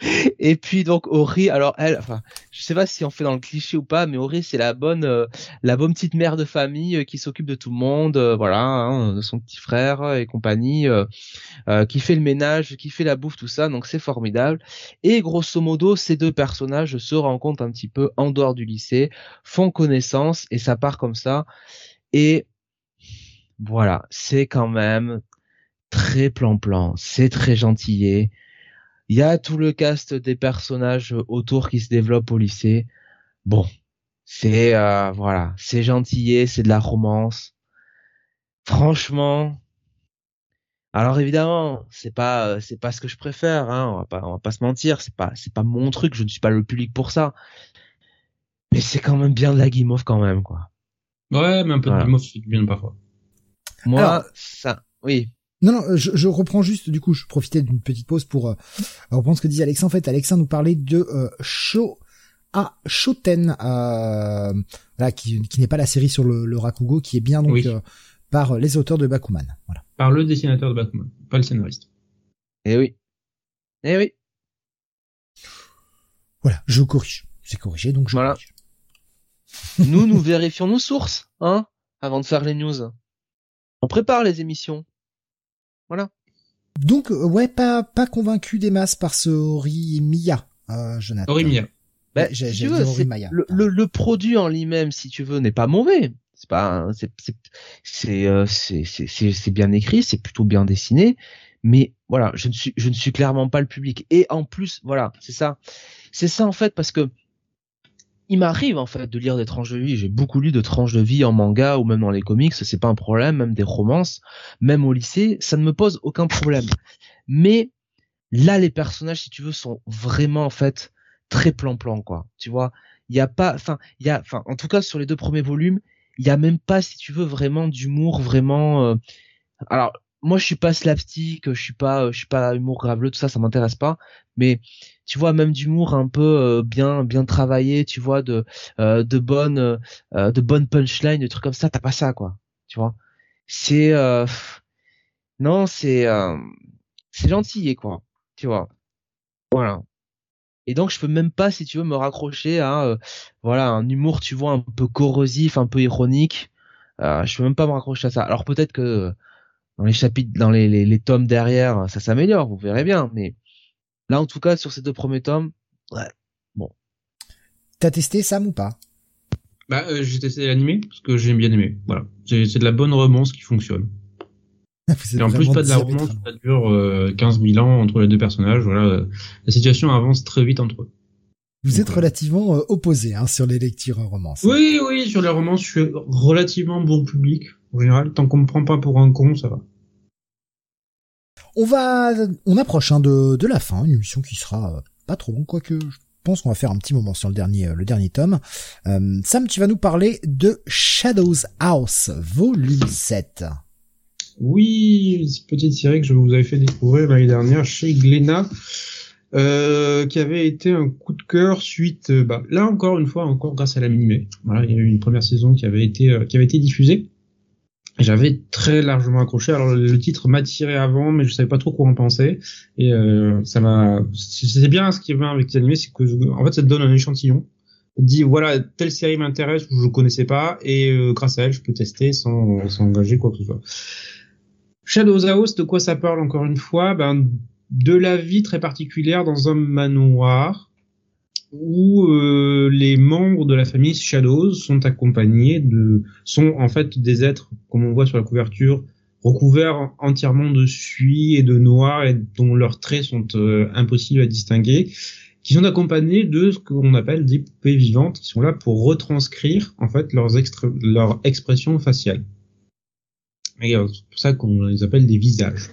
(laughs) Et puis donc Ori, alors elle, enfin, je sais pas si on fait dans le cliché ou pas, mais Ori c'est la bonne, euh, la bonne petite mère de famille euh, qui s'occupe de tout le monde, euh, voilà, hein, de son petit frère et compagnie, qui fait le ménage, qui fait la bouffe, tout ça, donc c'est formidable. Et grosso modo, ces deux personnages se rencontrent un petit peu en dehors du lycée, font connaissance et ça part comme ça. Et voilà, c'est quand même très plan-plan, c'est très gentillé il y a tout le cast des personnages autour qui se développent au lycée. Bon, c'est euh, voilà, c'est gentillé, c'est de la romance. Franchement, alors évidemment, c'est pas c'est pas ce que je préfère, hein, on va pas on va pas se mentir, c'est pas c'est pas mon truc, je ne suis pas le public pour ça. Mais c'est quand même bien de la guimauve quand même quoi. Ouais, mais un peu de guimauve c'est bien parfois. Moi, ça, oui. Non, non, je, je, reprends juste, du coup, je profitais d'une petite pause pour euh, reprendre ce que disait Alexa. En fait, Alexa nous parlait de euh, Sho à Shoten, euh, voilà, qui, qui n'est pas la série sur le, le Rakugo, qui est bien donc euh, par les auteurs de Bakuman. Voilà. Par le dessinateur de Bakuman, pas le scénariste. Eh oui. Eh oui. Voilà, je corrige. C'est corrigé, donc je voilà. corrige. nous, nous vérifions nos sources, hein, avant de faire les news. On prépare les émissions. Voilà. Donc euh, ouais, pas pas convaincu des masses par ce Mia, euh, Jonathan. Mia. Bah, si tu veux, le, le, le, produit en lui-même, si tu veux, n'est pas mauvais. C'est pas, c'est c'est euh, c'est c'est bien écrit, c'est plutôt bien dessiné. Mais voilà, je ne suis je ne suis clairement pas le public. Et en plus, voilà, c'est ça, c'est ça en fait, parce que il m'arrive en fait de lire des tranches de vie. J'ai beaucoup lu de tranches de vie en manga ou même dans les comics. C'est pas un problème, même des romances, même au lycée, ça ne me pose aucun problème. Mais là, les personnages, si tu veux, sont vraiment en fait très plan-plan quoi. Tu vois, il y a pas, enfin, il y a, enfin, en tout cas sur les deux premiers volumes, il y a même pas, si tu veux, vraiment d'humour, vraiment. Euh, alors moi je suis pas slapstick, je suis pas je suis pas humour graveleux, tout ça ça m'intéresse pas, mais tu vois même d'humour un peu euh, bien bien travaillé, tu vois de euh, de bonnes euh, de bonnes punchlines, des trucs comme ça, t'as pas ça quoi, tu vois? C'est non, c'est c'est gentil quoi, tu vois? Voilà. Et donc je peux même pas si tu veux me raccrocher à voilà, un humour tu vois un peu corrosif, un peu ironique. je peux même pas me raccrocher à ça. Alors peut-être que dans les chapitres, dans les, les, tomes derrière, ça s'améliore, vous verrez bien. Mais là, en tout cas, sur ces deux premiers tomes, ouais, bon. T'as testé Sam ou pas? Bah, euh, j'ai testé l'animé parce que j'ai bien aimé. Voilà, c'est de la bonne romance qui fonctionne. Et en plus, pas de la romance, ça dure euh, 15 000 ans entre les deux personnages. Voilà, la situation avance très vite entre eux. Vous êtes relativement euh, opposé hein, sur les lectures romances. Oui, oui, sur les romances, je suis relativement bon public. En général, tant qu'on me prend pas pour un con, ça va. On va, on approche hein, de, de la fin, une émission qui sera euh, pas trop longue, quoique je pense qu'on va faire un petit moment sur le dernier, euh, le dernier tome. Euh, Sam, tu vas nous parler de Shadows House, volume 7. Oui, petite série que je vous avais fait découvrir l'année dernière chez Glénat, qui avait été un coup de cœur suite, bah, là encore une fois, encore grâce à l'animé. Voilà, il y a eu une première saison qui avait été, qui avait été diffusée. J'avais très largement accroché. Alors le titre m'a tiré avant, mais je savais pas trop quoi en penser. Et euh, ça m'a. C'est bien ce qui est bien avec les animés, c'est que en fait ça te donne un échantillon. Dit voilà telle série m'intéresse ou je connaissais pas et euh, grâce à elle je peux tester sans, sans engager quoi que ce soit. Shadows House, de quoi ça parle encore une fois? Ben de la vie très particulière dans un manoir où euh, les membres de la famille Shadows sont accompagnés de sont en fait des êtres comme on voit sur la couverture recouverts entièrement de suie et de noir et dont leurs traits sont impossibles à distinguer qui sont accompagnés de ce qu'on appelle des poupées vivantes, qui sont là pour retranscrire en fait leurs, leurs expressions faciales. Et euh, c'est pour ça qu'on les appelle des visages.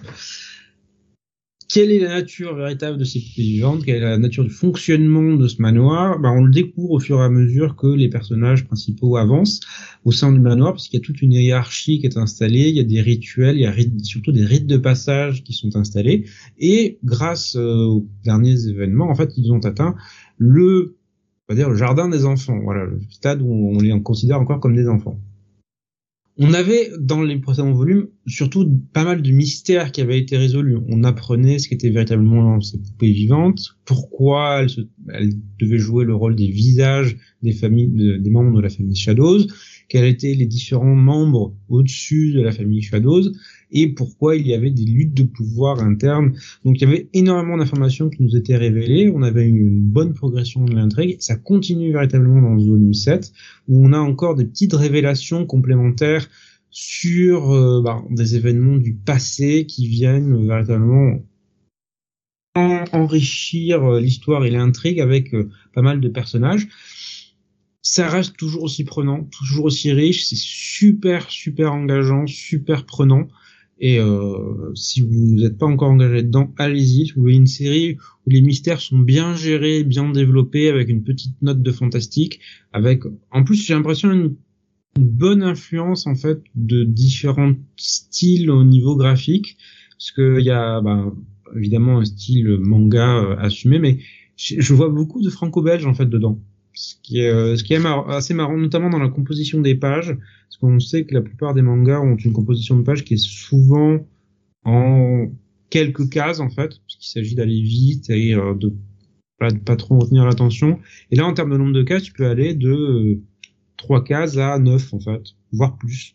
Quelle est la nature véritable de ces vivantes? Quelle est la nature du fonctionnement de ce manoir? Ben, On le découvre au fur et à mesure que les personnages principaux avancent au sein du manoir, parce qu'il y a toute une hiérarchie qui est installée, il y a des rituels, il y a surtout des rites de passage qui sont installés, et grâce euh, aux derniers événements, en fait, ils ont atteint le, on va dire, le jardin des enfants, voilà, le stade où on les considère encore comme des enfants. On avait dans les précédents volumes surtout pas mal de mystères qui avaient été résolus. On apprenait ce qu'étaient véritablement ces poupées vivantes, pourquoi elles, devaient jouer le rôle des visages des familles, des membres de la famille Shadows, quels étaient les différents membres au-dessus de la famille Shadows et pourquoi il y avait des luttes de pouvoir internes. Donc il y avait énormément d'informations qui nous étaient révélées, on avait une bonne progression de l'intrigue, ça continue véritablement dans ce volume 7 où on a encore des petites révélations complémentaires sur euh, bah, des événements du passé qui viennent véritablement enrichir euh, l'histoire et l'intrigue avec euh, pas mal de personnages ça reste toujours aussi prenant, toujours aussi riche, c'est super super engageant, super prenant. Et euh, si vous n'êtes pas encore engagé dedans, allez-y. Si vous voulez une série où les mystères sont bien gérés, bien développés, avec une petite note de fantastique, avec en plus j'ai l'impression une, bonne influence en fait de différents styles au niveau graphique, parce que il y a bah, évidemment un style manga euh, assumé, mais je vois beaucoup de franco-belge en fait dedans ce qui est, euh, ce qui est assez marrant, notamment dans la composition des pages, parce qu'on sait que la plupart des mangas ont une composition de pages qui est souvent en quelques cases en fait, parce qu'il s'agit d'aller vite et euh, de pas, pas trop retenir l'attention. Et là, en termes de nombre de cases, tu peux aller de 3 euh, cases à 9 en fait, voire plus.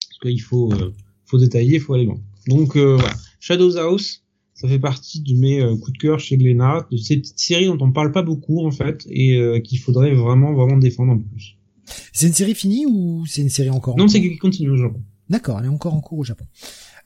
Parce qu'il faut, faut détailler, il faut aller loin. Donc voilà, Shadows House, ça fait partie de mes euh, coups de cœur chez Glénat, de ces petites séries dont on parle pas beaucoup en fait et euh, qu'il faudrait vraiment vraiment défendre en plus. C'est une série finie ou c'est une série encore Non, c'est qui continue au Japon. D'accord, elle est encore en cours au Japon.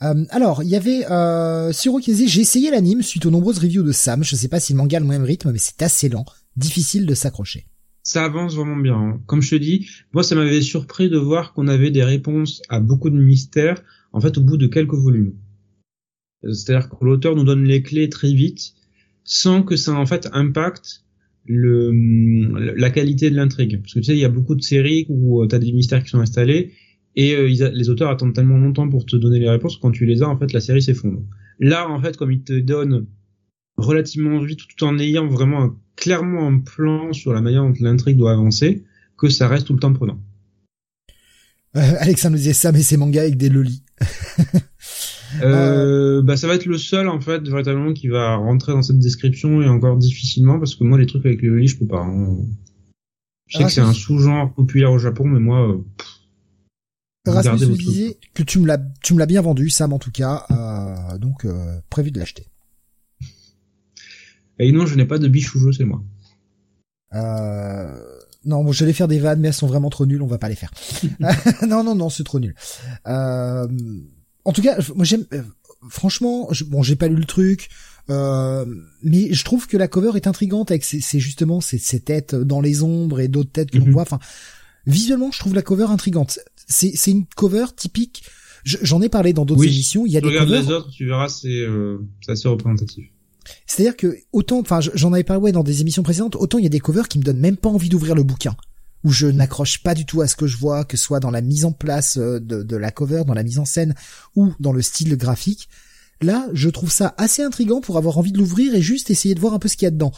Euh, alors, il y avait euh, sur j'ai essayé l'anime suite aux nombreuses reviews de Sam. Je sais pas si le manga a le même rythme, mais c'est assez lent, difficile de s'accrocher. Ça avance vraiment bien. Hein. Comme je te dis, moi ça m'avait surpris de voir qu'on avait des réponses à beaucoup de mystères en fait au bout de quelques volumes. C'est-à-dire que l'auteur nous donne les clés très vite, sans que ça en fait impacte le, la qualité de l'intrigue. Parce que tu sais, il y a beaucoup de séries où euh, tu as des mystères qui sont installés et euh, les auteurs attendent tellement longtemps pour te donner les réponses quand tu les as, en fait, la série s'effondre. Là, en fait, comme il te donne relativement vite, tout en ayant vraiment clairement un plan sur la manière dont l'intrigue doit avancer, que ça reste tout le temps prenant. Euh, Alexandre disait ça, mais c'est manga avec des lolis. (laughs) Euh, bah ça va être le seul en fait véritablement qui va rentrer dans cette description et encore difficilement parce que moi les trucs avec les lolis je peux pas. Hein. Je sais ah, que c'est un sous-genre populaire au Japon mais moi. Euh, Rasmus disait que tu me l'as tu me l'as bien vendu Sam en tout cas euh, donc euh, prévu de l'acheter. Et non je n'ai pas de bichoujo c'est moi. Euh... Non, bon, j'allais faire des vannes, mais elles sont vraiment trop nulles, on va pas les faire. (laughs) (laughs) non, non, non, c'est trop nul. Euh, en tout cas, moi j'aime. Euh, franchement, bon, j'ai pas lu le truc, euh, mais je trouve que la cover est intrigante avec ces, justement ces, ces, têtes dans les ombres et d'autres têtes que l'on mhm. voit. Enfin, visuellement, je trouve la cover intrigante. C'est c'est une cover typique. J'en ai parlé dans d'autres émissions. Il y a des covers. les autres, tu verras, c'est euh, assez représentatif. C'est-à-dire que autant, enfin, j'en avais parlé ouais, dans des émissions précédentes, autant il y a des covers qui me donnent même pas envie d'ouvrir le bouquin où je n'accroche pas du tout à ce que je vois, que ce soit dans la mise en place euh, de, de, la cover, dans la mise en scène ou dans le style graphique. Là, je trouve ça assez intrigant pour avoir envie de l'ouvrir et juste essayer de voir un peu ce qu'il y a dedans.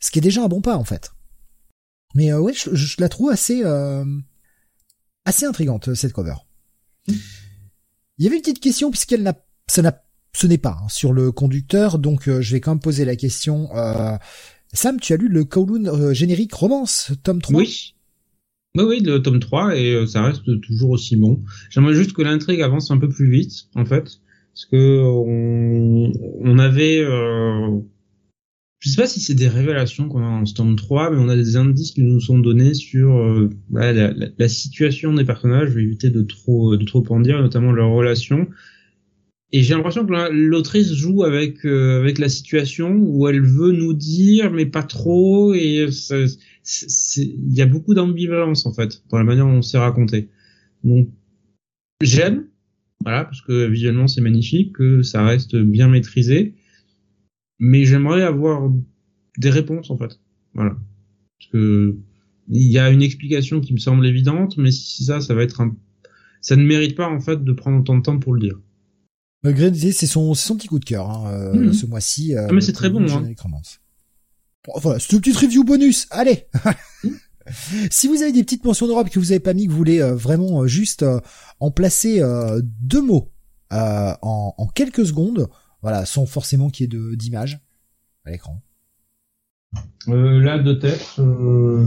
Ce qui est déjà un bon pas en fait. Mais euh, ouais, je, la trouve assez euh, assez intrigante cette cover. Il y avait une petite question puisqu'elle n'a ça n'a ce n'est pas hein, sur le conducteur, donc je vais quand même poser la question. Sam, tu as lu le Kowloon générique romance, tome 3 Oui. Oui, oui, le tome 3, et euh, ça reste toujours aussi bon. J'aimerais juste que l'intrigue avance un peu plus vite, en fait, parce que on, avait... Euh, je sais pas si c'est des révélations qu'on a en Storm 3, mais on a des indices qui nous sont donnés sur euh, la, la, situation des personnages. Je vais éviter de trop de trop en dire, notamment leurs relations. Et j'ai l'impression que l'autrice joue avec euh, avec la situation où elle veut nous dire, mais pas trop. Et il y a beaucoup d'ambivalence en fait dans la manière dont on s'est raconté. Donc j'aime, voilà, parce que visuellement c'est magnifique, que ça reste bien maîtrisé mais j'aimerais avoir des réponses en fait. Voilà. Parce que il y a une explication qui me semble évidente, mais si ça, ça va être un, ça ne mérite pas en fait de prendre autant de temps pour le dire. Malgré c'est son, son petit coup de cœur hein, euh, mhm. ce mois-ci. Euh, ah, mais c'est très bon. Hein. Voilà, c'est une petite review bonus. Allez. (laughs) si vous avez des petites mentions d'Europe que vous avez pas mis, que vous voulez euh, vraiment juste en placer deux mots en, en quelques secondes, voilà, sans forcément qu'il y ait de d'image à l'écran. Euh, là, de tête, euh...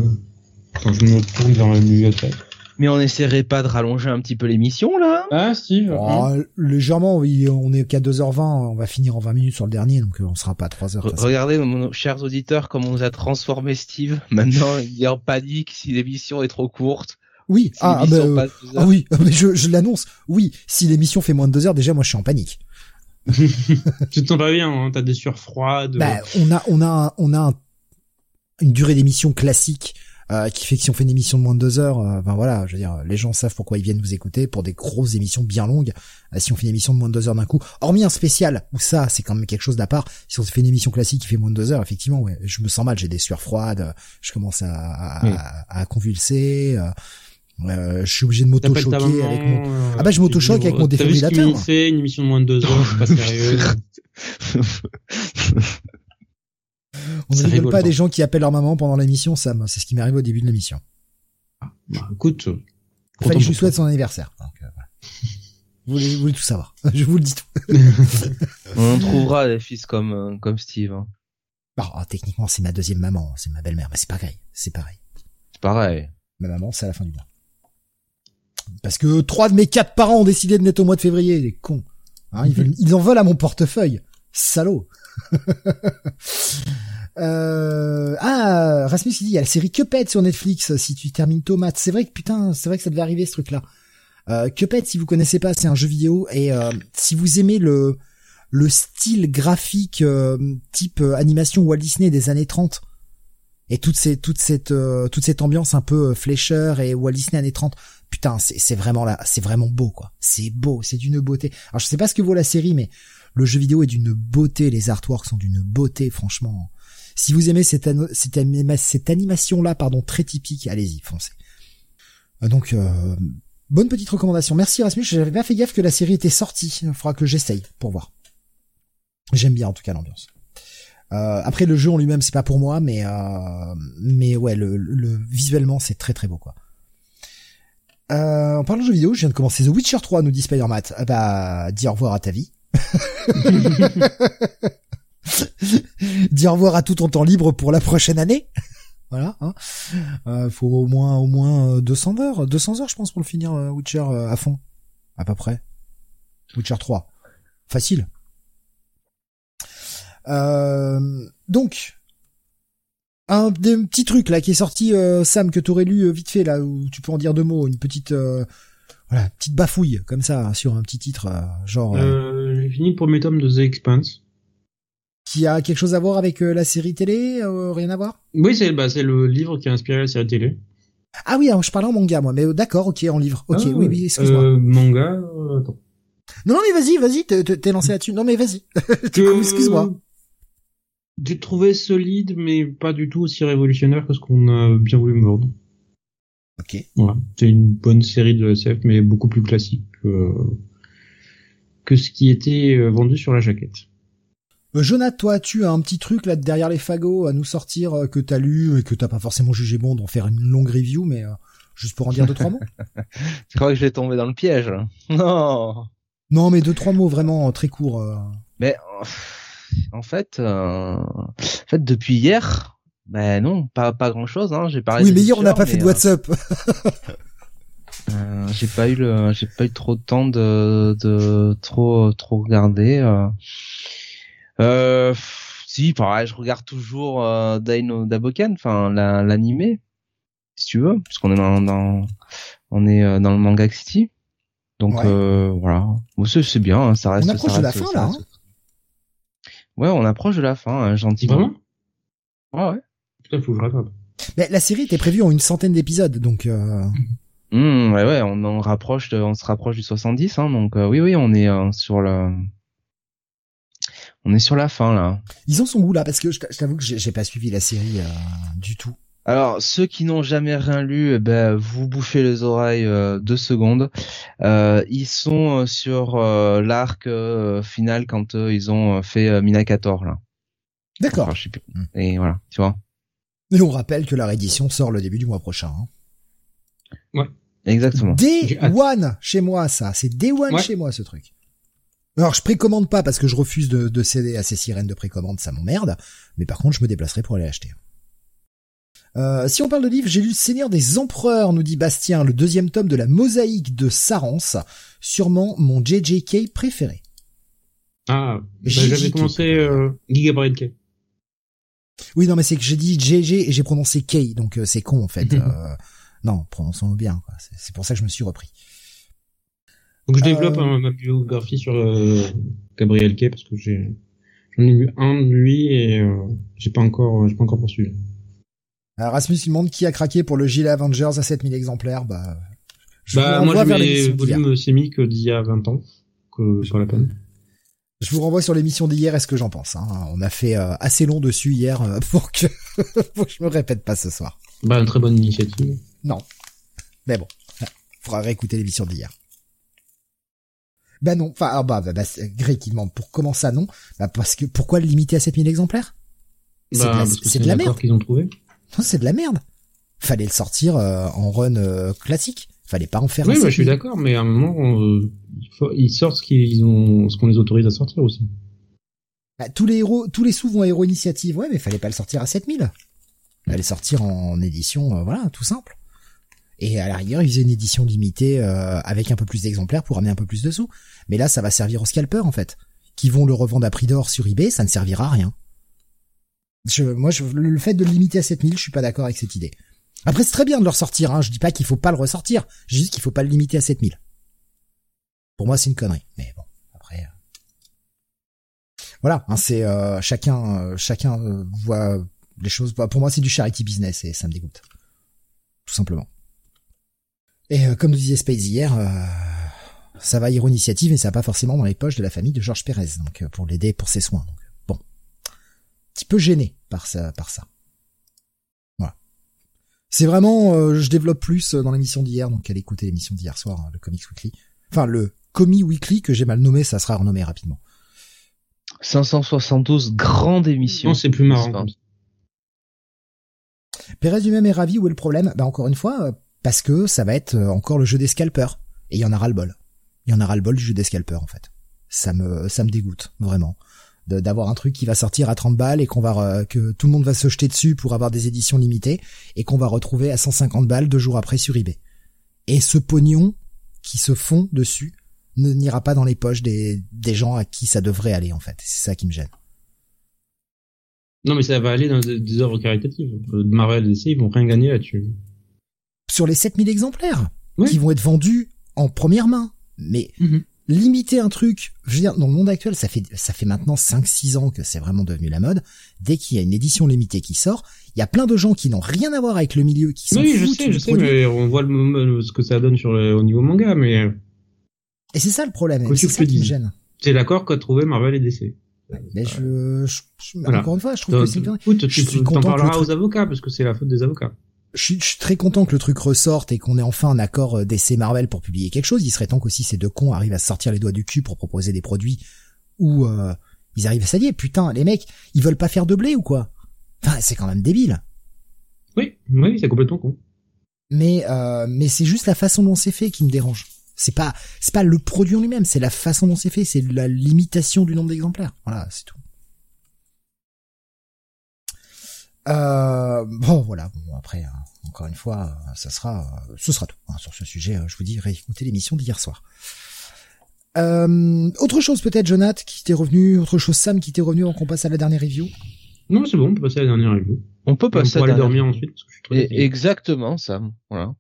quand je me tourne dans la bibliothèque. Mais on essaierait pas de rallonger un petit peu l'émission, là Ah, Steve oh, Légèrement, oui, on est qu'à 2h20, on va finir en 20 minutes sur le dernier, donc euh, on sera pas à 3h. regardez, chers auditeurs, comment on nous a transformé Steve. Maintenant, il est en panique si l'émission est trop courte. Oui, ah, bah, euh, ah, oui, mais je, je l'annonce. Oui, si l'émission fait moins de 2 heures, déjà, moi, je suis en panique. (laughs) tu te pas bien, hein, t'as des sueurs froides. Bah, on a, on a, on a une durée d'émission classique euh, qui fait que si on fait une émission de moins de deux heures, euh, ben voilà, je veux dire, les gens savent pourquoi ils viennent vous écouter pour des grosses émissions bien longues. Euh, si on fait une émission de moins de deux heures d'un coup, hormis un spécial où ça, c'est quand même quelque chose d'à part. Si on fait une émission classique qui fait moins de deux heures, effectivement, ouais, je me sens mal, j'ai des sueurs froides, je commence à, à, à convulser. Euh, je suis obligé de m'auto-choquer avec mon... Euh, ah bah je m'auto-choque avec mon défibrillateur. T'as fait une émission de moins de deux heures, c'est pas (laughs) sérieux. (laughs) (laughs) On ne rigole pas des gens qui appellent leur maman pendant l'émission, Sam. C'est ce qui m'arrive au début de l'émission. Ah, bah, écoute. Il fallait que je lui souhaite son anniversaire. Donc, euh, voilà. (laughs) vous, voulez, vous voulez tout savoir. (laughs) je vous le dis tout. (laughs) On trouvera des fils comme, euh, comme Steve. Hein. Bah, techniquement, c'est ma deuxième maman, c'est ma belle-mère, mais c'est pareil. C'est pareil. C'est pareil. Ma maman, c'est à la fin du mois. Parce que trois de mes quatre parents ont décidé de naître au mois de février, les cons. Hein, ils, en veulent à mon portefeuille. Salaud. Euh... Ah, Rasmus il dit, il y a la série Cuphead sur Netflix, si tu termines Tomate. C'est vrai que putain, c'est vrai que ça devait arriver ce truc-là. Euh, Cuphead, si vous connaissez pas, c'est un jeu vidéo et euh, si vous aimez le le style graphique euh, type euh, animation Walt Disney des années 30 et toute cette toute cette toute cette ambiance un peu Fleischer et Walt Disney années 30, putain, c'est vraiment là, c'est vraiment beau quoi. C'est beau, c'est d'une beauté. Alors je sais pas ce que vaut la série, mais le jeu vidéo est d'une beauté, les artworks sont d'une beauté, franchement. Si vous aimez cette, cette, animation là, pardon, très typique, allez-y, foncez. Euh, donc euh, bonne petite recommandation. Merci Rasmus, j'avais pas fait gaffe que la série était sortie. Il faudra que j'essaye pour voir. J'aime bien en tout cas l'ambiance. Euh, après le jeu en lui-même c'est pas pour moi, mais mais ouais, le, le visuellement c'est très très beau quoi. Euh, en parlant de jeux vidéo, je viens de commencer The Witcher 3, nous dit Spider-Mat. Ah bah, dis au revoir à ta vie. (laughs) (laughs) dis au revoir à tout ton temps libre pour la prochaine année. (laughs) voilà. Hein. Euh, faut au moins au moins 200 euh, heures, 200 heures je pense pour le finir euh, Witcher à fond, à peu près. Witcher 3, facile. donc un des petits trucs là qui est sorti euh, Sam que t'aurais lu euh, vite fait là où tu peux en dire deux mots une petite euh, voilà petite bafouille comme ça sur un petit titre genre j'ai fini pour mes tomes de The Expanse qui a quelque chose à voir avec la série télé rien à voir? Oui c'est bah c'est le livre qui a inspiré la série télé ah oui je parlais en manga moi mais d'accord ok en livre ok ah, oui oui excuse-moi manga attends non non mais vas-y vas-y t'es lancé là-dessus non mais vas-y (laughs) excuse-moi j'ai trouvé solide, mais pas du tout aussi révolutionnaire que ce qu'on a bien voulu me vendre. Ok. Voilà. C'est une bonne série de SF, mais beaucoup plus classique que, que ce qui était euh, vendu sur la jaquette. Euh, Jonathan, toi, tu as un petit truc là derrière les fagots à nous sortir euh, que t'as lu et que t'as pas forcément jugé bon d'en faire une longue review, mais juste pour en dire deux trois mots? (laughs) Je crois que je vais tomber dans le piège. (laughs) Non. Non, mais deux trois mots vraiment très courts. Mais en fait, euh, en fait depuis hier, ben non, pas pas grand chose. Hein. J'ai parlé. Oui, mais hier on n'a pas fait de WhatsApp. (laughs) Euh, j'ai pas eu le, j'ai pas eu trop de temps de, de trop trop regarder. Euh, euh Si, pareil, je regarde toujours euh, Daino Daboken, enfin l'animé, si tu veux, puisqu'on est dans, dans on est euh, dans le manga City. Donc euh, voilà, c'est bien, hein, ça reste. On approche de la fin là. Hein ouais, on approche de la fin, hein, gentiment. Vraiment? Ouais, ouais. Putain, faut que je rattrape. Mais la série était prévue en une centaine d'épisodes, donc. Euh... Mmh, ouais, ouais, on en rapproche, de, on se rapproche du 70, hein, donc euh, oui, oui, on est euh, sur le, on est sur la fin là. Ils en sont où là? Parce que je, t'avoue que j'ai pas suivi la série du tout. Alors, ceux qui n'ont jamais rien lu, eh ben, vous bouffez les oreilles euh, deux secondes. Euh, ils sont euh, sur euh, l'arc final quand ils ont fait Minacator là. D'accord. Hmm. Et voilà, tu vois. Et on rappelle que la réédition sort le début du mois prochain. Hein. Ouais. Exactement. Day One chez moi, ça. C'est Day One chez moi, ce truc. Alors, je précommande pas parce que je refuse de, de céder à ces sirènes de précommande, ça m'emmerde. Mais par contre, je me déplacerai pour aller acheter. Euh, si on parle de livres, j'ai lu Seigneur des Empereurs, nous dit Bastien, le deuxième tome de la mosaïque de Sarance, sûrement mon JJK préféré. Ah, bah, j'avais commencé euh, Gigabyte K. Oui, non, mais c'est que j'ai dit JJ et j'ai prononcé K, donc euh, c'est con en fait. (laughs) euh, non, prononçons-le bien. C'est pour ça que je me suis repris. Donc je développe euh, ma biographie sur Gabriel Kay parce que j'ai j'en ai lu un de lui et j'ai pas encore j'ai pas encore poursuivi. Rasmus il demande qui a craqué pour le gilet Avengers à 7000 exemplaires. Bah, je bah, moi j'ai mes volumes sémiques d'il y a 20 ans, que sur la peine. Je vous renvoie sur l'émission d'hier et ce que j'en pense. Hein? On a fait euh, assez long dessus hier euh, pour, que (laughs) pour que je me répète pas ce soir. Bah une très bonne initiative. Non. Mais bon, (laughs) faudra réécouter l'émission d'hier. Bah non, enfin, ah bah, bah, bah Greg qui demande pour comment ça non? Bah parce que pourquoi le limiter à 7000 exemplaires? C'est bah, de la, de la merde. qu'ils ont trouvé. Non, c'est de la merde. Fallait le sortir euh, en run euh, classique. Fallait pas en faire. Oui, bah, je suis d'accord, mais à un moment, euh, ils sortent ce qu'ils ont, ce qu'on les autorise à sortir aussi. Bah, tous les héros, tous les sous vont à Héros Initiative, ouais, mais fallait pas le sortir à 7000. Fallait sortir en édition, voilà, tout simple. Et à la rigueur, ils faisaient une édition limitée avec un peu plus d'exemplaires pour amener un peu plus de sous. Mais là, ça va servir aux scalpers en fait, qui vont le revendre à prix d'or sur eBay, ça ne servira à rien. Je, moi, je, le fait de le limiter à 7000, je suis pas d'accord avec cette idée. Après, c'est très bien de le ressortir, hein. Je dis pas qu'il faut pas le ressortir. Je dis qu'il faut pas le limiter à 7000. Pour moi, c'est une connerie. Mais bon, après. Euh. Voilà, hein, c'est euh, chacun, euh, chacun voit les choses. Pour moi, c'est du charity business et ça me dégoûte, tout simplement. Et comme disait Space hier, ça va Hero Initiative, mais ça va pas forcément dans les poches de la famille de Georges Pérez, donc pour l'aider pour ses soins. Donc petit peu gêné par ça, par ça. Voilà. C'est vraiment, euh, je développe plus dans l'émission d'hier, donc allez écouter l'émission d'hier soir, hein, le Comics Weekly. Enfin, le Comi Weekly que j'ai mal nommé, ça sera renommé rapidement. 572 grande émission. Non, c'est plus marrant. Pérez lui-même est ravi, où est le problème? Bah encore une fois, euh, parce que ça va être euh, encore le jeu des scalpers. Et il y en aura le bol. Il y en aura le bol du jeu des scalpers, en fait. Ça me, ça me dégoûte, vraiment d'avoir un truc qui va sortir à 30 balles et qu'on va que tout le monde va se jeter dessus pour avoir des éditions limitées et qu'on va retrouver à 150 balles deux jours après sur eBay. Et ce pognon qui se fond dessus ne n'ira pas dans les poches des, des gens à qui ça devrait aller en fait. C'est ça qui me gêne. Non mais ça va aller dans des, œuvres caritatives. Euh, Marvel et DC, ils vont rien gagner là-dessus. Sur les 7000 exemplaires qui vont être vendus en première main. Mais mhm limiter un truc, je veux dire, dans le monde actuel, ça fait, ça fait maintenant 5-6 ans que c'est vraiment devenu la mode. Dès qu'il y a une édition limitée qui sort, il y a plein de gens qui n'ont rien à voir avec le milieu, qui sont Oui, je sais, je sais, mais on voit le, ce que ça donne sur le, au niveau manga, mais... Et c'est ça le problème, c'est ça qui me gêne. C'est l'accord qu'a trouvé Marvel et DC. Mais je, je, encore une fois, je trouve que c'est bien. je suis content. T'en parleras aux avocats, parce que c'est la faute des avocats je suis, très content que le truc ressorte et qu'on ait enfin un accord euh, DC Marvel pour publier quelque chose. Il serait temps qu'aussi ces deux cons arrivent à sortir les doigts du cul pour proposer des produits où euh, ils arrivent à s'allier. Putain, les mecs, ils veulent pas faire de blé ou quoi? Enfin, c'est quand même débile. Oui, oui, c'est complètement con. Mais euh, mais c'est juste la façon dont c'est fait qui me dérange. C'est pas c'est pas le produit en lui-même, c'est la façon dont c'est fait, c'est la limitation du nombre d'exemplaires. Voilà, c'est tout. Euh, bon, voilà. Bon, après, hein, encore une fois, ça sera, ce sera tout hein, sur ce sujet. Euh, je vous dis, réécoutez l'émission d'hier soir. Euh, autre chose peut-être, Jonathan, qui t'est revenu, autre chose, Sam, qui t'est revenu avant qu'on passe à la dernière review? Non, c'est bon, on peut passer à la dernière review. On peut passer on à aller dormir ensuite. Parce que je suis très exactement, ça. Voilà.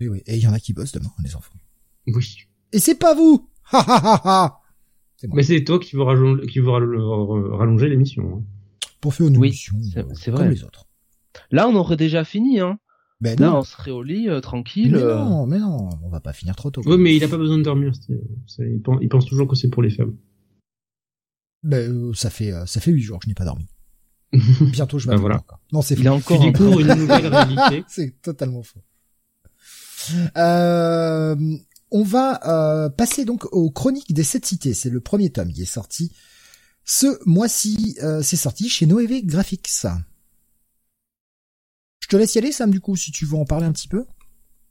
Oui, oui. Et il y en a qui bossent demain, les enfants. Oui. Et c'est pas vous Ha ha ha ha Mais c'est toi qui veux qui rallonger l'émission. Hein. Pour faire une émission, c'est vrai. Comme les autres. Là, on aurait déjà fini, hein. Ben Là, on serait au lit, euh, tranquille. Mais euh. non, mais non, on va pas finir trop tôt. Oui, mais il a pas besoin de dormir. Il pense, il pense toujours que c'est pour les femmes. Ben, euh, ça fait ça fait huit jours que je n'ai pas dormi. (laughs) Bientôt, je vais ben voilà. encore. Non, c'est Il a encore tu découvres une nouvelle réalité. (laughs) c'est totalement faux. Euh, on va euh, passer donc aux Chroniques des Sept Cités. C'est le premier tome qui est sorti ce mois-ci. Euh, c'est sorti chez Noévé Graphics. Je te laisse y aller, Sam, du coup, si tu veux en parler un petit peu.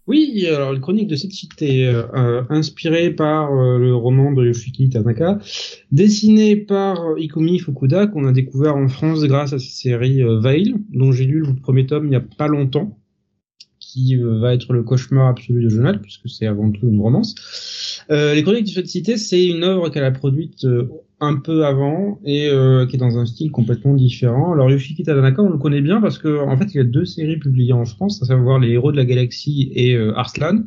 Oui, alors le chronique de cette cité, euh, inspiré par le roman de Yoshiki Tanaka, dessiné par Ikumi Fukuda, qu'on a découvert en France grâce à sa série Veil, dont j'ai lu le premier tome il y a pas longtemps qui euh, va être le cauchemar absolu de Jonathan, puisque c'est avant tout une romance. Euh, les Chroniques du Cité, c'est une œuvre qu'elle a produite euh, un peu avant et euh, qui est dans un style complètement différent. Alors Yoshiki Tadanaka, on le connaît bien parce que en fait, il y a deux séries publiées en France, à savoir Les Héros de la Galaxie et Arslan.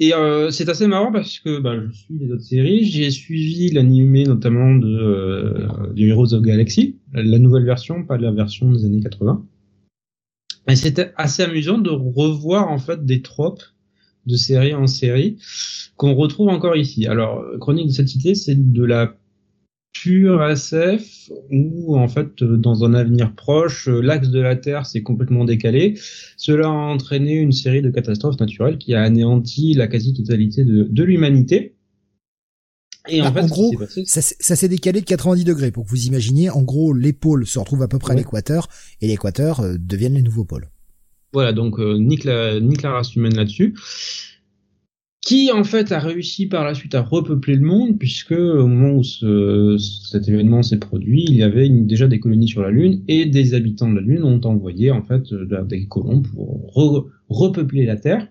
Et euh, c'est assez marrant parce que bah, je suis les autres séries. J'ai suivi l'animé notamment de, euh, de Heroes of Galaxy, la nouvelle version, pas la version des années 80. Et c'était assez amusant de revoir en fait des tropes de série en série qu'on retrouve encore ici. Alors, Chronique de cette cité, c'est de la pure SF où en fait dans un avenir proche l'axe de la Terre s'est complètement décalé. Cela a entraîné une série de catastrophes naturelles qui a anéanti la quasi-totalité de, de l'humanité. Et en, bah, gros, ça, s'est décalé de 90 degrés pour que vous imaginiez. En gros, les pôles se retrouvent à peu près à l'équateur et l'équateur euh, deviennent les nouveaux pôles. Voilà, donc euh, nique, la, race humaine là-dessus. Qui en fait a réussi par la suite à repeupler le monde, puisque au moment où cet événement s'est produit, il y avait déjà des colonies sur la Lune et des habitants de la Lune ont envoyé en fait des colons pour repeupler la Terre.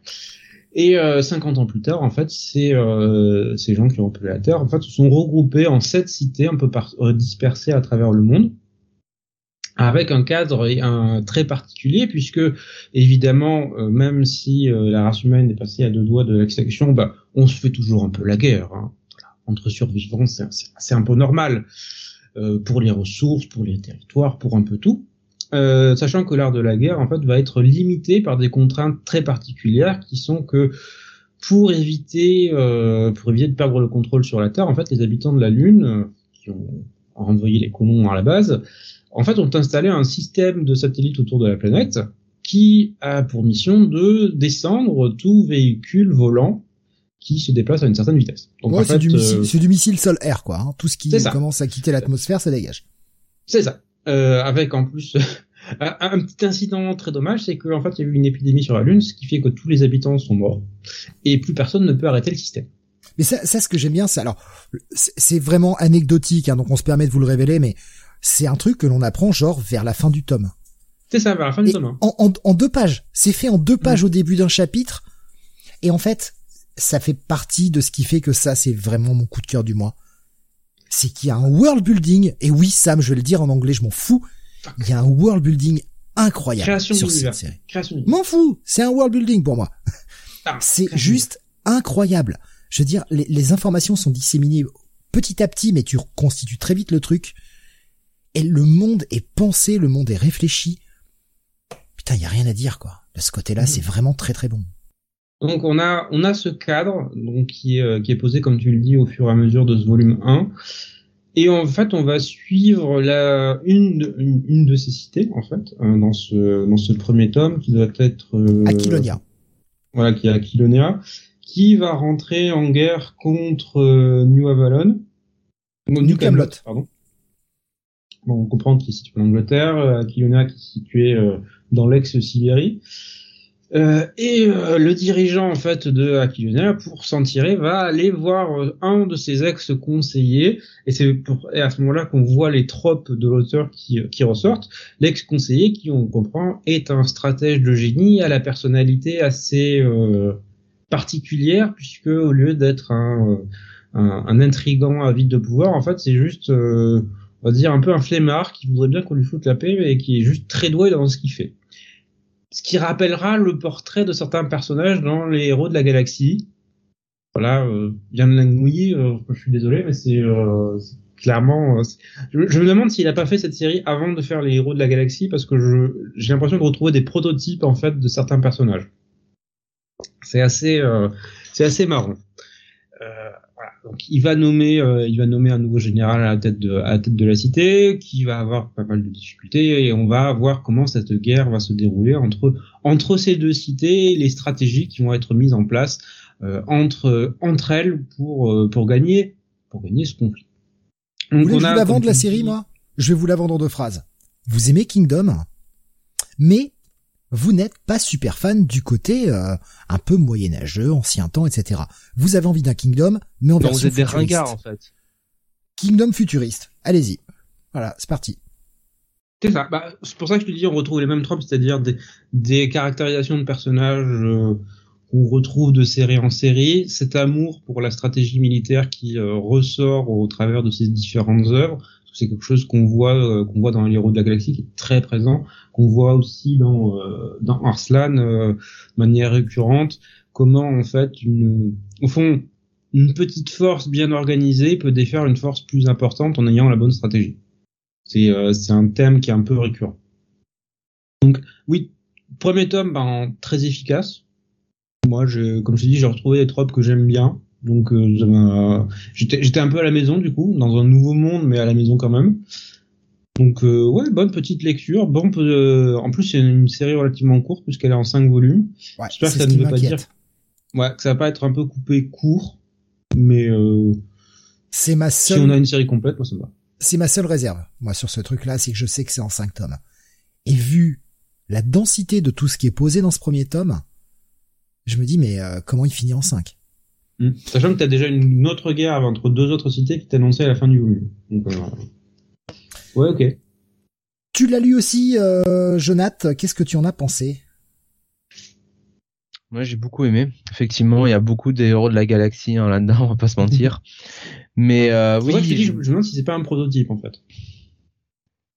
Et 50 euh, ans plus tard, en fait, ces, euh, ces gens qui ont peuplé la Terre, en fait, se sont regroupés en sept cités un peu euh, dispersées à travers le monde, avec un cadre un, très particulier, puisque évidemment, même si la race humaine est passée à deux doigts de l'extinction, bah, on se fait toujours un peu la guerre. Hein. Entre survivants, c'est un peu normal pour les ressources, pour les territoires, pour un peu tout. Euh, sachant que l'art de la guerre en fait va être limité par des contraintes très particulières qui sont que pour éviter euh, pour éviter de perdre le contrôle sur la Terre, en fait les habitants de la Lune euh, qui ont renvoyé les colons à la base, en fait ont installé un système de satellites autour de la planète qui a pour mission de descendre tout véhicule volant qui se déplace à une certaine vitesse. Donc c'est du, du, missile sol-air quoi. Hein. Tout ce qui commence à quitter l'atmosphère, ça dégage. C'est ça. Euh, avec en plus (laughs) un, petit incident très dommage, c'est qu'en fait il y a eu une épidémie sur la Lune, ce qui fait que tous les habitants sont morts et plus personne ne peut arrêter le système. Mais ça, ça ce que j'aime bien, c'est alors c'est vraiment anecdotique, hein, donc on se permet de vous le révéler, mais c'est un truc que l'on apprend genre vers la fin du tome. C'est ça, vers la fin du tome. Hein. En, en, deux pages, c'est fait en deux pages au début d'un chapitre, et en fait ça fait partie de ce qui fait que ça c'est vraiment mon coup de cœur du mois c'est qu'il y a un world building, et oui Sam, je vais le dire en anglais, je m'en fous, il y a un world building incroyable sur cette série. M'en fous, c'est un world building pour moi. Ah, (laughs) c'est juste incroyable. Je veux dire, les, informations sont disséminées petit à petit, mais tu reconstitues très vite le truc. Et le monde est pensé, le monde est réfléchi. Putain, il y a rien à dire quoi. De ce côté-là, c'est vraiment très très bon. Donc on a on a ce cadre donc qui est euh, qui est posé comme tu le dis au fur et à mesure de ce volume 1 et en fait on va suivre la une une, de ces cités en fait euh, dans ce dans ce premier tome qui doit être euh, Aquilonia. Voilà qui est Aquilonia qui va rentrer en guerre contre euh, New Avalon. New, Camelot pardon. On comprend qu'il est situé en Angleterre, Aquilonia qui est situé dans l'ex-Sibérie. Euh, et euh, le dirigeant en fait de Aquilionnaire, pour s'en tirer, va aller voir euh, un de ses ex-conseillers, et c'est à ce moment-là qu'on voit les tropes de l'auteur qui, qui ressortent. L'ex-conseiller, qui on comprend, est un stratège de génie à la personnalité assez particulière, puisque au lieu d'être un, un, un, intrigant avide de pouvoir, en fait, c'est juste on va dire un peu un flemmard qui voudrait bien qu'on lui foute la paix mais qui est juste très doué dans ce qu'il fait. Ce qui rappellera le portrait de certains personnages dans les héros de la galaxie. Voilà, euh, Yann Langui, euh, je suis désolé, mais c'est euh, clairement. Euh, je, me demande s'il a pas fait cette série avant de faire les héros de la galaxie parce que je j'ai l'impression de retrouver des prototypes en fait de certains personnages. C'est assez euh, c'est assez marrant. Euh. Donc il va nommer euh, il va nommer un nouveau général à la tête de à la tête de la cité qui va avoir pas mal de difficultés et on va voir comment cette guerre va se dérouler entre entre ces deux cités les stratégies qui vont être mises en place euh, entre entre elles pour euh, pour gagner pour gagner ce conflit. Donc, vous voulez vous la vendre la série moi? Je vais vous la vendre en deux phrases. Vous aimez Kingdom? Mais vous n'êtes pas super fan du côté euh, un peu moyenâgeux, ancien temps, etc. Vous avez envie d'un Kingdom, mais en version vous êtes des en fait. Kingdom futuriste. Allez-y. Voilà, c'est parti. C'est ça. Bah, c'est pour ça que je te dis, on retrouve les mêmes tropes, c'est-à-dire des, des caractérisations de personnages euh, qu'on retrouve de série en série, cet amour pour la stratégie militaire qui euh, ressort au travers de ces différentes œuvres c'est quelque chose qu'on voit euh, qu'on voit dans les héros de la galaxie qui est très présent, qu'on voit aussi dans euh, dans Arslan euh, de manière récurrente. Comment en fait une au fond une petite force bien organisée peut défaire une force plus importante en ayant la bonne stratégie. C'est c'est un thème qui est un peu récurrent. Donc oui, premier tome ben, très efficace. Moi, je, comme je te dis, j'ai retrouvé des tropes que j'aime bien. Donc euh, j'étais un peu à la maison du coup, dans un nouveau monde, mais à la maison quand même. Donc euh, ouais, bonne petite lecture. Bon, euh, en plus c'est une série relativement courte puisqu'elle est en 5 volumes. Ouais, J'espère que ça ne veut pas dire, ouais, que ça va pas être un peu coupé court, mais euh, c'est ma seule. Si on a une série complète, moi ça me va. C'est ma seule réserve, moi sur ce truc-là, c'est que je sais que c'est en 5 tomes. Et vu la densité de tout ce qui est posé dans ce premier tome, je me dis mais comment il finit en 5 Hmm. Sachant que tu as déjà une autre guerre entre deux autres cités qui annoncée à la fin du volume. Donc, euh, Ouais, ok. Tu l'as lu aussi, euh, Jonath. Qu'est-ce que tu en as pensé? Moi, j'ai beaucoup aimé. Effectivement, il y a beaucoup des héros de la galaxie hein, là-dedans, (laughs) on va pas se mentir. Mais euh, oui, je, je, me demande si c'est pas un prototype en fait.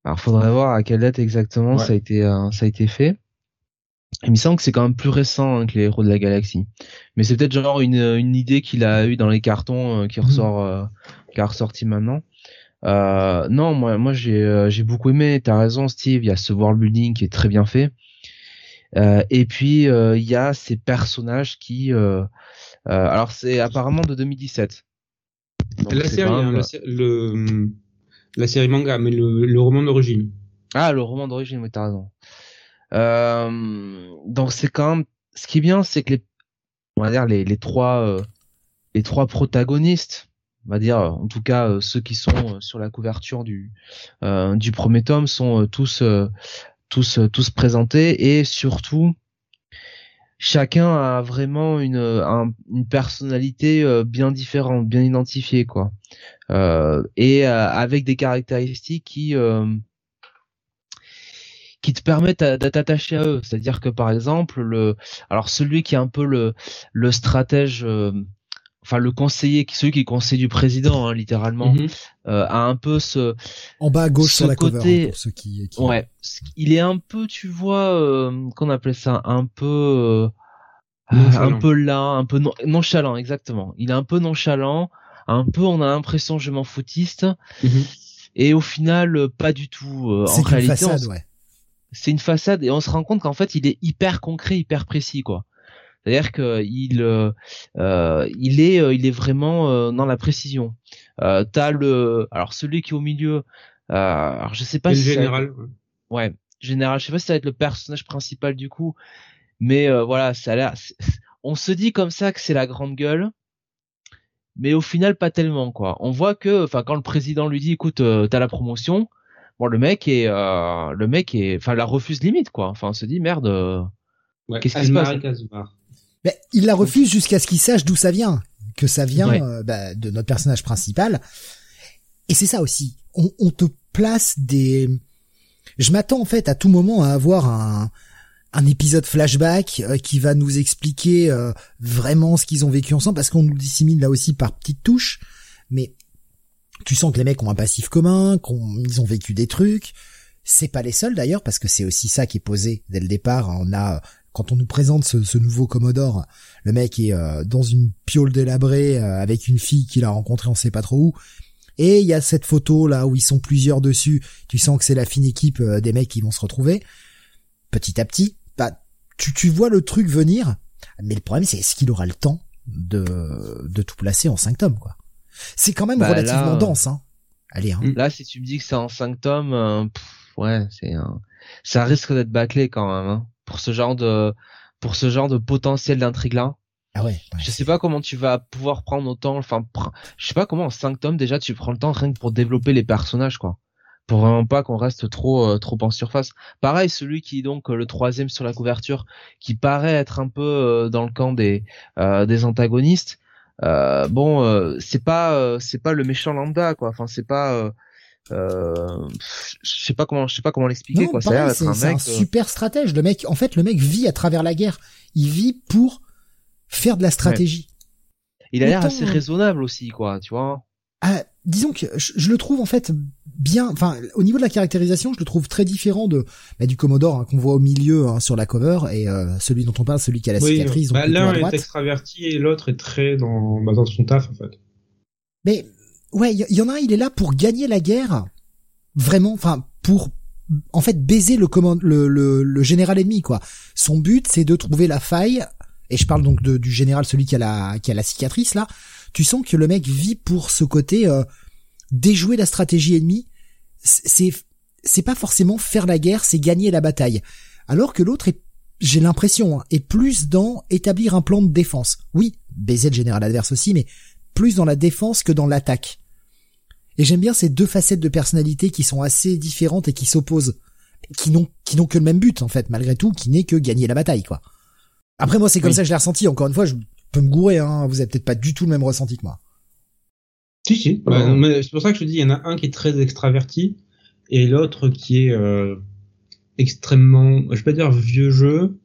Alors, faudrait voir à quelle date exactement ça a été euh, ça a été fait. Il me semble que c'est quand même plus récent hein, que les héros de la galaxie. Mais c'est peut-être genre une, une idée qu'il a eu dans les cartons euh, qui mhm. ressort, euh, qui a ressorti maintenant. Euh, non, moi, moi j'ai, euh, j'ai beaucoup aimé. T'as raison, Steve. Il y a ce world building qui est très bien fait. et puis il y a ces personnages qui, alors c'est apparemment de 2017. la série, hein, le, la série manga, mais le, le roman d'origine. Ah, le roman d'origine, oui, t'as raison. Euh, donc c'est quand même, ce qui est bien, c'est que les, on va dire les, les trois, euh, les trois protagonistes, on va dire en tout cas euh, ceux qui sont sur la couverture du du premier tome sont tous tous tous présentés et surtout chacun a vraiment une une personnalité bien différente, bien identifiée quoi, et avec des caractéristiques qui qui te permettent d'être attaché à eux. C'est-à-dire que par exemple, le, alors celui qui est un peu le, le stratège, euh, enfin le conseiller, celui qui est conseiller du président, hein, littéralement, mhm. euh, a un peu ce en bas à gauche sur la côté, cover, hein, pour ceux qui, qui, ouais, il est un peu, tu vois, euh, qu'on appelait ça, un peu euh, un peu là, un peu nonchalant, exactement. Il est un peu nonchalant, un peu, on a l'impression je m'en foutiste. Mhm. Et au final, pas du tout. en réalité, façade, ouais c'est une façade et on se rend compte qu'en fait il est hyper concret, hyper précis quoi. C'est-à-dire que il euh, euh il est euh, il est vraiment euh, dans la précision. Euh, t'as le alors celui qui est au milieu. alors je sais pas si général. Ouais, général. Je sais pas si ça va être le personnage principal du coup, mais voilà, ça a l'air. On se dit comme ça que c'est la grande gueule, mais au final pas tellement quoi. On voit que, enfin quand le président lui dit, écoute, t'as la promotion bon le mec est euh, le mec est enfin la refuse limite quoi. Enfin on se dit merde euh, qu'est-ce qui se passe? Mais il la refuse jusqu'à ce qu'il sache d'où ça vient que ça vient euh, bah, de notre personnage principal. Et c'est ça aussi. On, on, te place des je m'attends en fait à tout moment à avoir un un épisode flashback qui va nous expliquer vraiment ce qu'ils ont vécu ensemble parce qu'on nous dissimule là aussi par petites touches. Mais Tu sens que les mecs ont un passif commun, qu'ils ont vécu des trucs. C'est pas les seuls d'ailleurs, parce que c'est aussi ça qui est posé dès le départ. On a, quand on nous présente ce, nouveau Commodore, le mec est euh, dans une piole délabrée euh, avec une fille qu'il a rencontrée, on sait pas trop où. Et il y a cette photo là où ils sont plusieurs dessus. Tu sens que c'est la fine équipe euh, des mecs qui vont se retrouver. Petit à petit, bah, tu, tu vois le truc venir. Mais le problème, c'est est-ce qu'il aura le temps de, de tout placer en cinq tomes, quoi? C'est quand même bah, relativement dense, hein. Allez, hein. Là, si tu me dis que c'est en cinq tomes, euh, ouais, c'est ça risque d'être bâclé quand même, hein, pour ce genre de, pour ce genre de potentiel d'intrigue là. Ah ouais, je sais pas comment tu vas pouvoir prendre autant, enfin, je sais pas comment en cinq tomes déjà tu prends le temps rien que pour développer les personnages, quoi pour vraiment pas qu'on reste trop euh, trop en surface. Pareil, celui qui est donc euh, le troisième sur la couverture, qui paraît être un peu euh, dans le camp des des antagonistes. Bon, c'est pas c'est pas le méchant lambda quoi. Enfin, c'est pas je sais pas comment je sais pas comment l'expliquer quoi. c'est un, un super stratège. Le mec, en fait, le mec vit à travers la guerre. Il vit pour faire de la stratégie. Il a l'air assez raisonnable aussi quoi, tu vois. Ah, disons que je, le trouve en fait bien. Enfin, au niveau de la caractérisation, je le trouve très différent de bah, du Commodore hein, qu'on voit au milieu hein, sur la cover et euh, celui dont on parle, celui qui a la cicatrice. Bah, L'un est extraverti et l'autre est très dans, bah, dans son taf en fait. Mais ouais, il y, en a un, il est là pour gagner la guerre, vraiment. Enfin, pour en fait baiser le, le, le, le général ennemi quoi. Son but, c'est de trouver la faille. Et je parle donc de, du général, celui qui a la qui a la cicatrice là tu sens que le mec vit pour ce côté euh, déjouer la stratégie ennemie. C'est c'est pas forcément faire la guerre, c'est gagner la bataille. Alors que l'autre est, j'ai l'impression, hein, est plus dans établir un plan de défense. Oui, baiser le général adverse aussi, mais plus dans la défense que dans l'attaque. Et j'aime bien ces deux facettes de personnalité qui sont assez différentes et qui s'opposent, qui n'ont qui n'ont que le même but en fait, malgré tout, qui n'est que gagner la bataille quoi. Après moi c'est comme ça que je l'ai ressenti. Encore une fois, je peux me gourer, hein. Vous avez peut-être pas du tout le même ressenti que moi. Si, si. Bah, c'est pour ça que je te dis, il y en a un qui est très extraverti et l'autre qui est euh, extrêmement, je vais pas dire vieux jeu,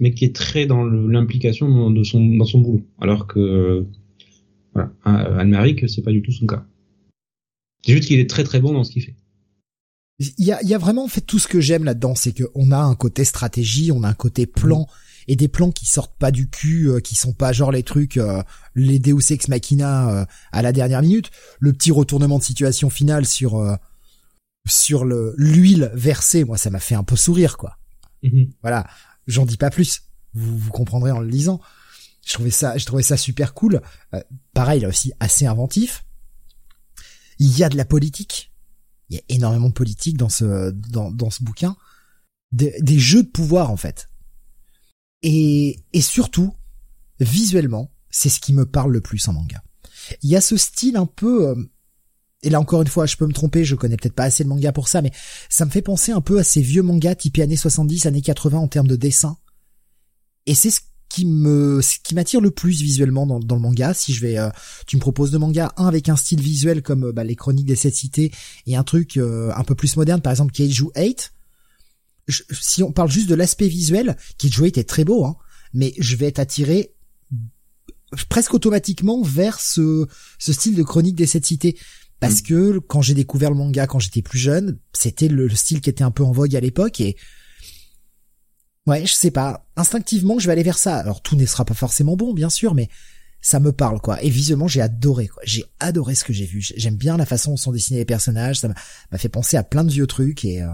mais qui est très dans l'implication de son dans son boulot. Alors que voilà, Anne-Marie, c'est pas du tout son cas. C'est juste qu'il est très très bon dans ce qu'il fait. Il y a, il y a vraiment en fait tout ce que j'aime là-dedans, c'est qu'on a un côté stratégie, on a un côté plan, et des plans qui sortent pas du cul, euh, qui sont pas genre les trucs, euh, les Deus Ex Machina euh, à la dernière minute, le petit retournement de situation final sur sur le l'huile versée, moi ça m'a fait un peu sourire quoi. Mhm. Voilà, j'en dis pas plus, vous vous comprendrez en le lisant. Je trouvais ça, je trouvais ça super cool. pareil là aussi assez inventif. Il y a de la politique, il y a énormément de politique dans ce dans dans ce bouquin, des, des jeux de pouvoir en fait. Et, et surtout, visuellement, c'est ce qui me parle le plus en manga. Il y a ce style un peu, euh, et là encore une fois, je peux me tromper, je connais peut-être pas assez de manga pour ça, mais ça me fait penser un peu à ces vieux mangas typés années 70, années 80 en termes de dessin. Et c'est ce qui me, ce qui m'attire le plus visuellement dans, le manga. Si je vais, euh, tu me proposes de manga, un avec un style visuel comme bah, les Chroniques des Sept Cités et un truc euh, un peu plus moderne, par exemple Keiju 8, si on parle juste de l'aspect visuel, Kid était très beau, hein, mais je vais être attiré presque automatiquement vers ce, ce style de chronique des sept cités. Parce mm. que quand j'ai découvert le manga quand j'étais plus jeune, c'était le, style qui était un peu en vogue à l'époque et ouais, je sais pas, instinctivement je vais aller vers ça. Alors tout ne sera pas forcément bon, bien sûr, mais ça me parle quoi. Et visuellement j'ai adoré quoi. J'ai adoré ce que j'ai vu. J'aime bien la façon dont sont dessinés les personnages. Ça m'a fait penser à plein de vieux trucs et euh,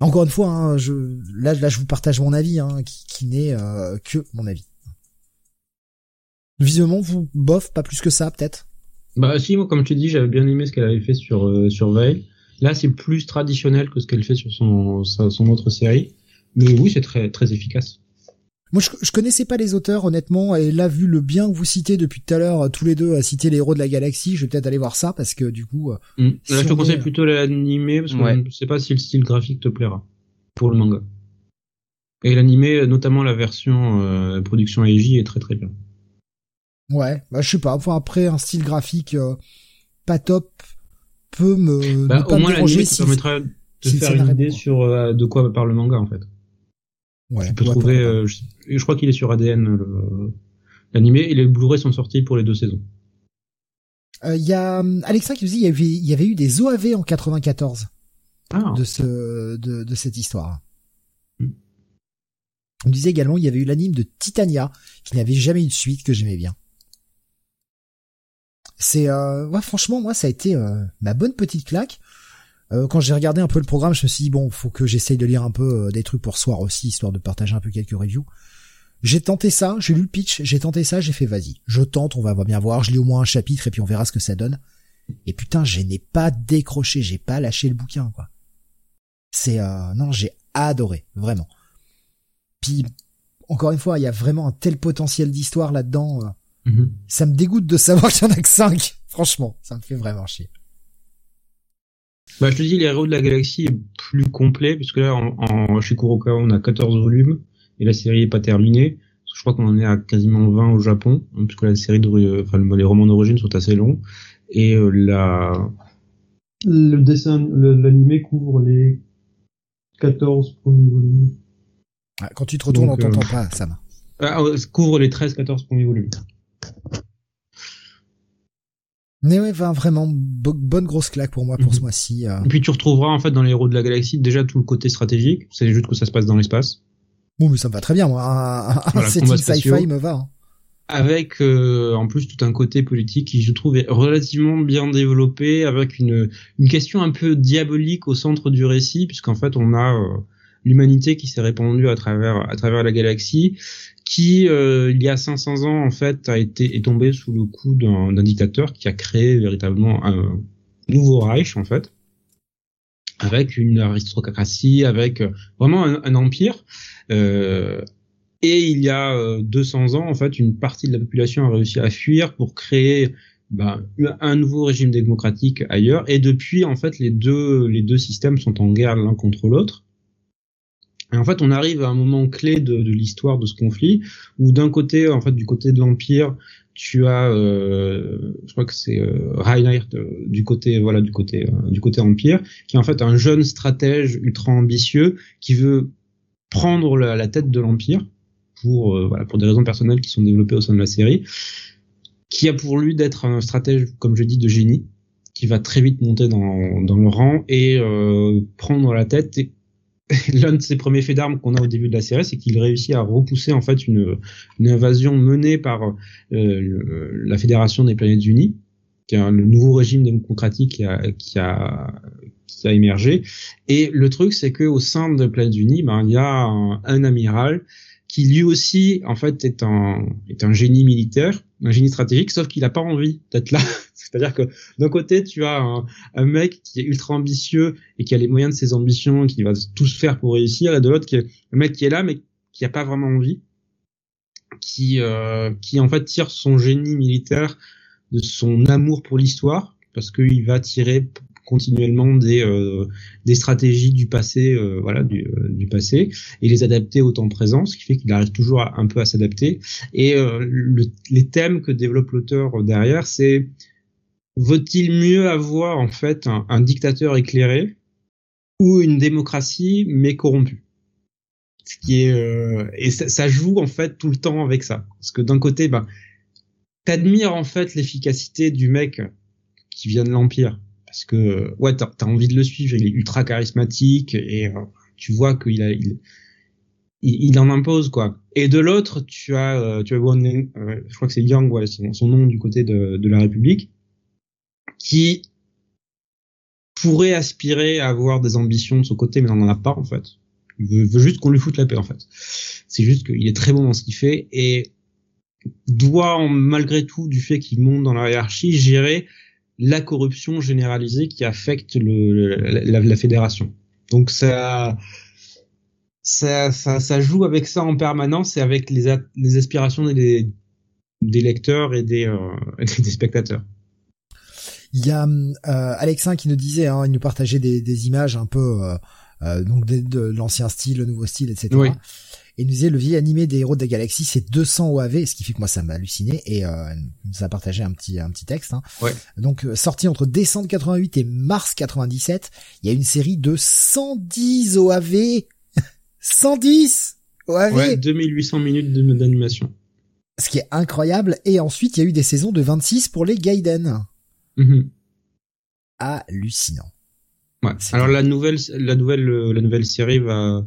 encore une fois, hein, je, là, je vous partage mon avis, hein, qui, n'est euh, que mon avis. Visuellement, vous, bof, pas plus que ça, peut-être Bah si, moi, comme tu dis, j'avais bien aimé ce qu'elle avait fait sur, euh, sur Veil. Là, c'est plus traditionnel que ce qu'elle fait sur son, son autre série. Mais oui, c'est très, très efficace. Moi, je, je connaissais pas les auteurs, honnêtement, et là, vu le bien que vous citez depuis tout à l'heure, tous les deux, à citer les héros de la galaxie, je vais peut-être aller voir ça, parce que du coup... Euh, mm. là, je te conseille plutôt l'animé, parce que je ne sais pas si le style graphique te plaira, pour le manga. Et l'animé, notamment la version euh, production AJ, est très très bien. Ouais, bah je sais pas, enfin, après, un style graphique euh, pas top peut me... Bah, au moins, l'animé si, permettra de faire une idée sur euh, de quoi parle le manga, en fait. Ouais, tu peux trouver, euh, je, crois qu'il est sur ADN l'animé et les Blu-ray sont sortis pour les deux saisons. Il y a Alexin qui nous dit il y avait, il y avait eu des OAV en 94 ah. de ce de, de cette histoire. Hmm. On disait également il y avait eu l'anime de Titania qui n'avait jamais eu de suite que j'aimais bien. C'est euh, ouais, franchement moi ça a été euh, ma bonne petite claque. Euh, quand j'ai regardé un peu le programme, je me suis dit bon, faut que j'essaye de lire un peu euh, des trucs pour soir aussi, histoire de partager un peu quelques reviews. J'ai tenté ça, j'ai lu le pitch, j'ai tenté ça, j'ai fait vas-y, je tente, on va bien voir, je lis au moins un chapitre et puis on verra ce que ça donne. Et putain, je n'ai pas décroché, j'ai pas lâché le bouquin quoi. C'est euh, non, j'ai adoré, vraiment. Puis encore une fois, il y a vraiment un tel potentiel d'histoire là-dedans. Mhm. Ça me dégoûte de savoir qu'il y en a que 5. (laughs) Franchement, ça me fait vraiment chier. Bah, je te dis, les héros de la galaxie est plus complet, puisque là, en, en chez Kurokawa, on a 14 volumes, et la série est pas terminée. Je crois qu'on en est à quasiment 20 au Japon, hein, puisque la série de, enfin, les romans d'origine sont assez longs, et euh, la, le dessin, l'animé couvre les 14 premiers volumes. Ah, quand tu te retournes, on t'entend euh, pas, Sam. Ah, couvre les 13-14 premiers volumes. Mais ouais, vraiment bonne grosse claque pour moi pour ce mhm. mois-ci. Euh. Et puis tu retrouveras en fait dans les héros de la galaxie déjà tout le côté stratégique. C'est juste que ça se passe dans l'espace. Bon, mais ça me va très bien moi. Un, setting sci-fi me va. Hein. Avec euh, en plus tout un côté politique qui je trouve est relativement bien développé, avec une une question un peu diabolique au centre du récit, puisqu'en fait on a euh, l'humanité qui s'est répandue à travers à travers la galaxie qui euh, il y a 500 ans en fait a été est tombé sous le coup d'un dictateur qui a créé véritablement un nouveau Reich en fait avec une aristocratie avec euh, vraiment un, empire. Euh, et il y a 200 ans en fait une partie de la population a réussi à fuir pour créer ben, un nouveau régime démocratique ailleurs. Et depuis en fait les deux les deux systèmes sont en guerre l'un contre l'autre et en fait, on arrive à un moment clé de, de l'histoire de ce conflit, où d'un côté, en fait, du côté de l'empire, tu as, euh, je crois que c'est euh, Reinhardt euh, du côté, voilà, du côté, euh, du côté empire, qui est en fait un jeune stratège ultra ambitieux qui veut prendre la, tête de l'empire pour, euh, voilà, pour des raisons personnelles qui sont développées au sein de la série, qui a pour lui d'être un stratège, comme je dis, de génie, qui va très vite monter dans, dans le rang et prendre la tête (laughs) l'un de ses premiers faits d'armes qu'on a au début de la série, c'est qu'il réussit à repousser en fait une, une invasion menée par euh, la Fédération des Planètes Unies, qui est le nouveau régime démocratique qui a, qui a, qui a émergé. Et le truc, c'est que au sein de Planètes Unies, ben il y a un, un amiral qui lui aussi en fait est un est un génie militaire, un génie stratégique, sauf qu'il n'a pas envie d'être là. (laughs) C'est-à-dire que d'un côté tu as un, un, mec qui est ultra ambitieux et qui a les moyens de ses ambitions, qui va tout se faire pour réussir, et de l'autre qui est un mec qui est là mais qui a pas vraiment envie, qui euh, qui en fait tire son génie militaire de son amour pour l'histoire parce qu'il va tirer continuellement des euh, des stratégies du passé euh, voilà du, euh, du, passé et les adapter au temps présent ce qui fait qu'il arrive toujours un peu à s'adapter. Et le, les thèmes que développe l'auteur derrière c'est vaut-il mieux avoir en fait un, dictateur éclairé ou une démocratie mais corrompue? Ce qui est et ça, joue en fait tout le temps avec ça. Parce que d'un côté ben t'admires en fait l'efficacité du mec qui vient de l'empire parce que ouais t'as as envie de le suivre il est ultra charismatique et euh, tu vois qu'il a il, il, en impose quoi. Et de l'autre tu as euh, tu as euh, je crois que c'est Yang ouais, son, nom du côté de, la République qui pourrait aspirer à avoir des ambitions de son côté mais n'en a pas en fait. Il veut, juste qu'on lui foute la paix en fait. C'est juste qu'il est très bon dans ce qu'il fait et doit malgré tout du fait qu'il monte dans la hiérarchie gérer la corruption généralisée qui affecte le, la, la, fédération. Donc ça, ça, ça, ça, joue avec ça en permanence et avec les, les aspirations des, des lecteurs et des, euh, (laughs) des spectateurs. Il y a euh, Alexin qui nous disait, hein, il nous partageait des, des images un peu euh, euh donc de, de l'ancien style, le nouveau style, etc. Oui et nous disait le vieil animé des héros de la galaxie c'est 200 OAV ce qui fait que moi ça m'a halluciné et euh, nous a partagé un petit un petit texte hein. ouais. donc euh, sorti entre décembre 88 et mars 97 il y a une série de 110 OAV 110 OAV ouais 2800 minutes d'animation ce qui est incroyable et ensuite il y a eu des saisons de 26 pour les Gaiden Mhm. Hallucinant. Ouais. Alors la nouvelle, la nouvelle, la nouvelle série va,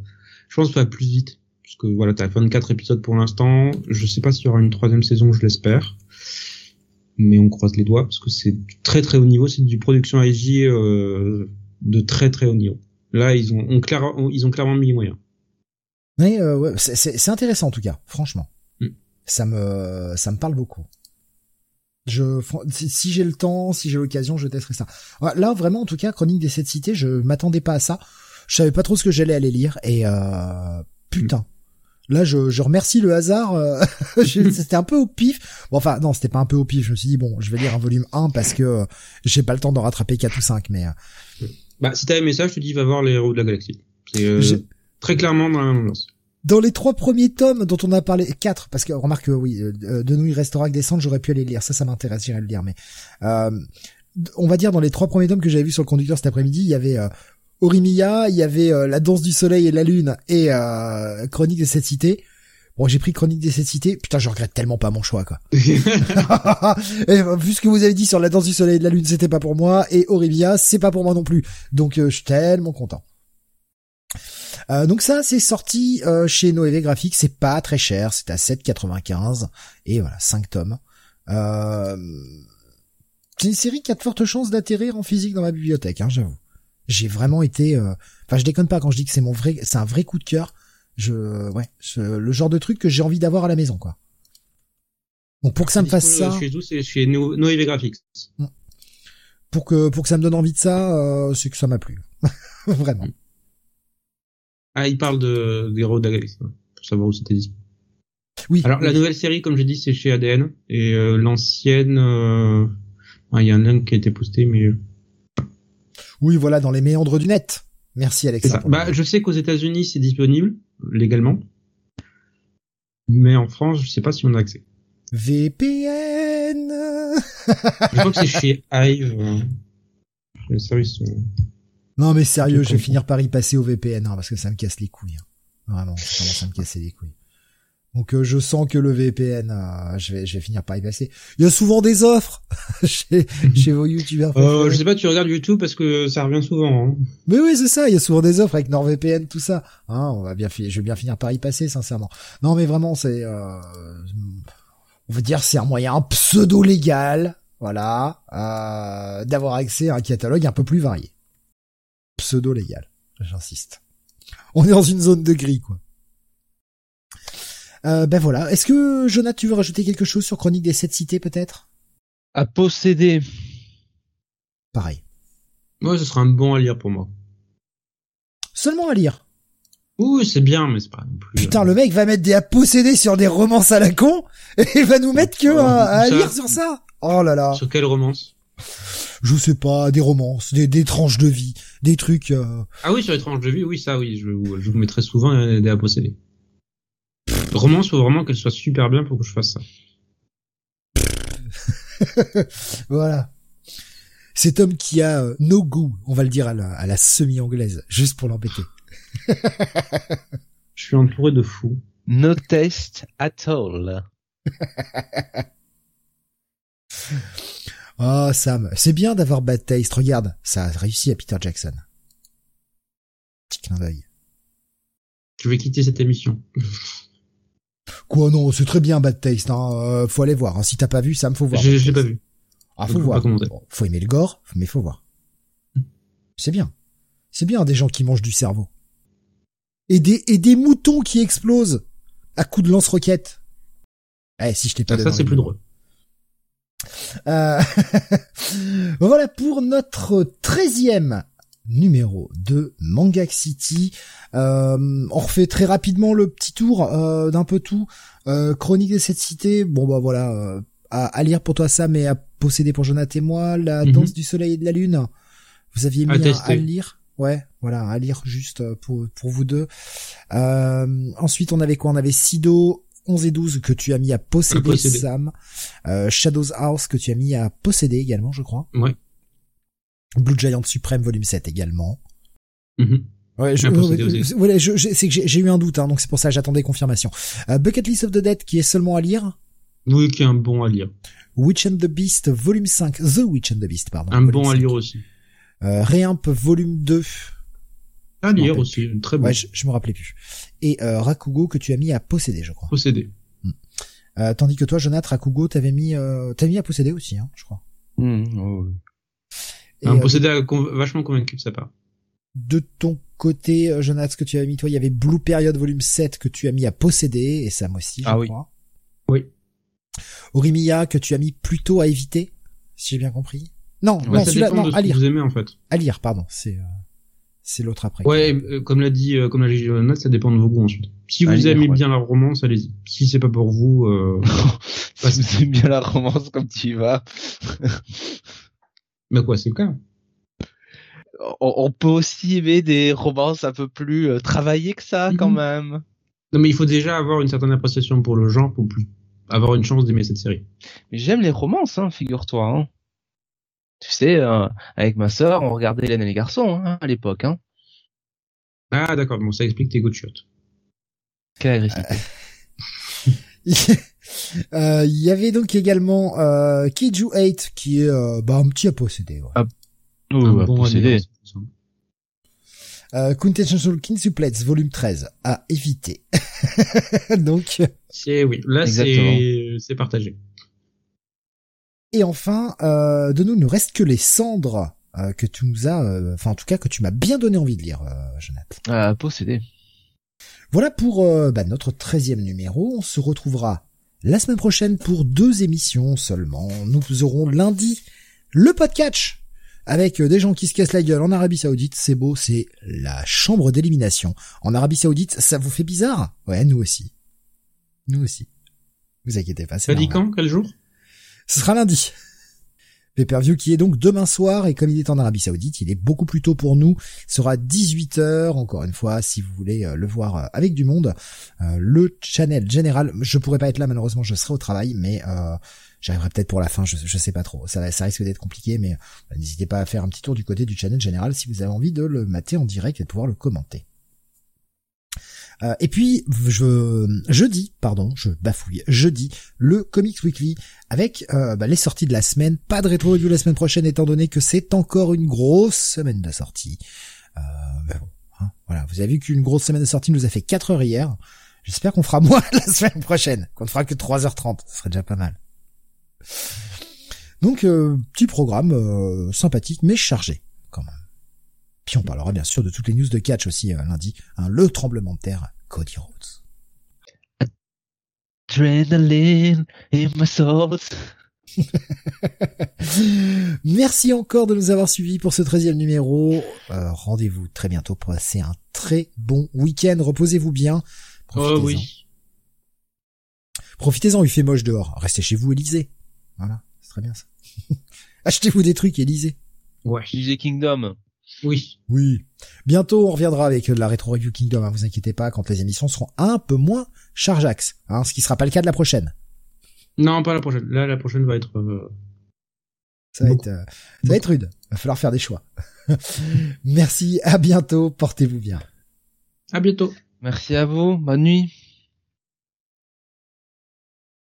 je pense, va plus vite. Parce que voilà, t'as 24 épisodes pour l'instant. Je sais pas s'il y aura une troisième saison, je l'espère. Mais on croise les doigts parce que c'est très très haut niveau. C'est du production IG euh, de très très haut niveau. Là, ils ont, on clair, ils ont clairement mis moyen. Mais euh, ouais, c'est intéressant en tout cas, franchement. Mm. Ça me ça me parle beaucoup. Je si j'ai le temps, si j'ai l'occasion, je testerai ça. Là vraiment en tout cas, Chronique des sept cités, je m'attendais pas à ça. Je savais pas trop ce que j'allais aller lire et euh, putain. Là, je, je remercie le hasard. Euh, (laughs) c'était un peu au pif. Bon, enfin, non, c'était pas un peu au pif. Je me suis dit bon, je vais lire un volume 1 parce que euh, j'ai pas le temps d'en rattraper 4 ou 5, mais. Euh, bah, si t'as aimé ça, je te dis va voir les héros de la galaxie. C'est euh, très clairement dans la même Dans les trois premiers tomes dont on a parlé, quatre, parce que remarque oui, de nous il restera que descendre, j'aurais pu aller lire. Ça, ça m'intéresse, j'irai le lire. Mais on va dire dans les trois premiers tomes que j'avais vu sur le conducteur cet après-midi, il y avait Orimiya, il y avait euh, La danse du soleil et la lune et euh, Chronique des sept cités. Bon, j'ai pris Chronique des sept cités. Putain, je regrette tellement pas mon choix, quoi. (laughs) (laughs) et, euh, vu ce que vous avez dit sur La danse du soleil et de la lune, c'était pas pour moi. Et Orimiya, c'est pas pour moi non plus. Donc, je suis tellement content. donc ça, c'est sorti chez Noévé Graphics. C'est pas très cher. C'est à 7,95. Et voilà, 5 tomes. c'est une série qui a de fortes chances d'atterrir en physique dans ma bibliothèque, hein, j'avoue j'ai vraiment été euh, enfin je déconne pas quand je dis que c'est mon vrai c'est un vrai coup de cœur. Je ouais le genre de truc que j'ai envie d'avoir à la maison quoi. Donc pour que ça me fasse ça chez nous c'est chez Noévé Graphics mm. pour que pour que ça me donne envie de ça euh, c'est que ça m'a plu. (laughs) Vraiment. Ah il parle de des héros de la galaxie pour savoir où c'était dit. Oui. Alors la nouvelle série comme j'ai dit c'est chez ADN et euh, l'ancienne il y a un lien qui a été posté mais oui, voilà, dans les méandres du net. Merci Alexa. Bah, je sais qu'aux États-Unis c'est disponible légalement, mais en France, je sais pas si on a accès. VPN. je crois que c'est chez Hive. Non mais sérieux, je vais finir par y passer au VPN hein, parce que ça me casse les couilles. Hein. Vraiment, ça me casser les couilles. Donc euh, je sens que le VPN, euh, je vais je vais finir par y passer. Il y a souvent des offres (laughs) chez, (laughs) chez vos youtubeurs. Euh, je sais pas, tu regardes YouTube parce que ça revient souvent. Hein. Mais oui, c'est ça. Il y a souvent des offres avec NordVPN, tout ça. Hein, on va bien, je vais bien finir par y passer, sincèrement. Non, mais vraiment, c'est, euh, on va dire, c'est un moyen pseudo légal, voilà, euh, d'avoir accès à un catalogue un peu plus varié. Pseudo légal, j'insiste. On est dans une zone de gris, quoi. Euh, ben voilà. Est-ce que Jonathan, tu veux rajouter quelque chose sur Chronique des Sept Cités peut-être? À posséder. Pareil. Moi, ce sera un bon à lire pour moi. Seulement à lire. Oui, c'est bien, mais c'est pas non plus. Putain, euh, le mec va mettre des à posséder sur des romances à la con (laughs) et il va nous mettre que oh, à, lire sur ça. Oh là là. Sur quelle romance? Je sais pas, des romances, des, des tranches de vie, des trucs. Euh... Ah oui, sur les tranches de vie, oui, ça, oui, je, je vous mettrai souvent des à posséder romance, faut vraiment qu'elle soit super bien pour que je fasse ça. (laughs) voilà. Cet homme qui a euh, no goût, on va le dire à la, semi-anglaise, juste pour l'embêter. (laughs) je suis entouré de fous. No taste at all. (laughs) oh Sam, c'est bien d'avoir bad taste. Regarde, ça a réussi à Peter Jackson. Petit clin d'œil. Je vais quitter cette émission. Quoi non, c'est très bien Bad Taste. Hein. Euh, faut aller voir. Hein. Si t'as pas vu, ça me faut voir. Je l'ai pas vu. Ah, faut voir. faut aimer le gore, mais faut voir. C'est bien. C'est bien des gens qui mangent du cerveau. Et des et des moutons qui explosent à coups de lance-roquettes. Eh, si je t'ai pas. Ah, ça c'est plus drôle. Euh... (laughs) voilà pour notre treizième numéro de Mangak City. Euh, on refait très rapidement le petit tour euh, d'un peu tout. Euh, Chronique de cette cité, bon bah voilà, à, lire pour toi ça, mais à posséder pour Jonathan et moi. La mhm. danse du soleil et de la lune, vous aviez mis à, lire. Ouais, voilà, à lire juste pour, pour vous deux. ensuite, on avait quoi? On avait Sido, 11 et 12 que tu as mis à posséder, Sam. Shadows House que tu as mis à posséder également, je crois. Ouais. Blue Giant Supreme volume 7 également. Mm-hmm. Ouais, je, voilà, je, c'est que j'ai eu un doute, hein, donc c'est pour ça que j'attendais confirmation. Euh, Bucket List of the Dead qui est seulement à lire. Oui, qui est un bon à lire. Witch and the Beast, volume 5. The Witch and the Beast, pardon. Un bon à lire aussi. Euh, Réimp, volume 2. À lire aussi, très bon. Ouais, je, me rappelais plus. Et euh, Rakugo que tu as mis à posséder, je crois. Posséder. Hmm. Euh, tandis que toi, Jonathan, Rakugo, t'avais mis, euh, t'avais mis à posséder aussi, hein, je crois. Mmh, oh, un posséder vachement convaincu de sa part. De ton côté, Jonathan, ce que tu avais mis, toi, il y avait Blue Period volume 7 que tu as mis à posséder, et Sam aussi, je ah, crois. Oui. Orimiya que tu as mis plutôt à éviter, si j'ai bien compris. Non, non, celui-là, non, à lire. Vous aimez en fait. À lire, pardon. C'est euh, c'est l'autre après. Ouais, euh, comme l'a dit, euh, comme l'a dit Jonathan, ça dépend de vos goûts ensuite. Si vous aimez bien la romance, allez-y. Si c'est pas pour vous, euh... (laughs) si vous aimez bien la romance comme tu y vas. (laughs) Mais quoi, c'est le cas. On, peut aussi aimer des romances un peu plus travaillées que ça, quand mhm. même. Non, mais il faut déjà avoir une certaine appréciation pour le genre pour plus avoir une chance d'aimer cette série. Mais j'aime les romances, hein, figure-toi. Hein. Tu sais, euh, avec ma sœur, on regardait Hélène et les garçons hein, à l'époque. Hein. Ah d'accord, bon ça explique tes goûts de chiottes. Quelle agressivité. (laughs) Euh, il y avait donc également euh, Kiju 8 qui est euh, bah, un petit à posséder. Ouais. Ah, un bon posséder. Euh, Quintessential Quintuplets, volume 13, à éviter. (laughs) donc. C'est oui, là c'est c'est partagé. Et enfin, euh, de nous, il ne reste que les cendres euh, que tu nous as, euh, enfin en tout cas que tu m'as bien donné envie de lire, euh, Jonathan. À posséder. Voilà pour euh, bah, notre treizième numéro. On se retrouvera la semaine prochaine pour deux émissions seulement. Nous aurons lundi le podcast avec des gens qui se cassent la gueule en Arabie Saoudite. C'est beau, c'est la chambre d'élimination. En Arabie Saoudite, ça vous fait bizarre? Ouais, nous aussi. Nous aussi. Vous inquiétez pas. Ça dit quand? Quel jour? Ce sera lundi. Pay-per-view qui est donc demain soir et comme il est en Arabie Saoudite, il est beaucoup plus tôt pour nous. Il sera 18h encore une fois si vous voulez euh, le voir euh, avec du monde. Euh, le channel général, je pourrais pas être là malheureusement, je serai au travail mais j'arriverai peut-être pour la fin, je, je sais pas trop. Ça, ça risque d'être compliqué mais n'hésitez pas à faire un petit tour du côté du channel général si vous avez envie de le mater en direct et de pouvoir le commenter. Euh, et puis je jeudi, pardon, je bafouille, jeudi, le Comics Weekly avec euh, bah, les sorties de la semaine. Pas de rétro review la semaine prochaine étant donné que c'est encore une grosse semaine de sortie. Euh, bon, hein, voilà, vous avez vu qu'une grosse semaine de sortie nous a fait 4 heures hier. J'espère qu'on fera (laughs) moins la semaine prochaine, qu'on ne fera que 3h30, ce serait déjà pas mal. Donc euh, petit programme sympathique mais chargé. Puis on parlera bien sûr de toutes les news de catch aussi euh, lundi. Hein, le tremblement de terre, Cody Rhodes. Adrenaline in my soul. (laughs) Merci encore de nous avoir suivis pour ce 13 numéro. Euh, rendez-vous très bientôt pour passer un très bon week-end. Reposez-vous bien. Oh oui. Profitez-en, il fait moche dehors. Restez chez vous et lisez. Voilà, c'est très bien ça. (laughs) Achetez-vous des trucs et lisez. Ouais. Lisez Kingdom. Oui. Oui. Bientôt, on reviendra avec la Retro Review Kingdom, hein, vous inquiétez pas, quand les émissions seront un peu moins chargeax, hein, ce qui sera pas le cas de la prochaine. Non, pas la prochaine. Là, la prochaine va être... Euh, ça va être, euh, ça va être rude. Va falloir faire des choix. (laughs) Merci, à bientôt, portez-vous bien. À bientôt. Merci à vous, bonne nuit.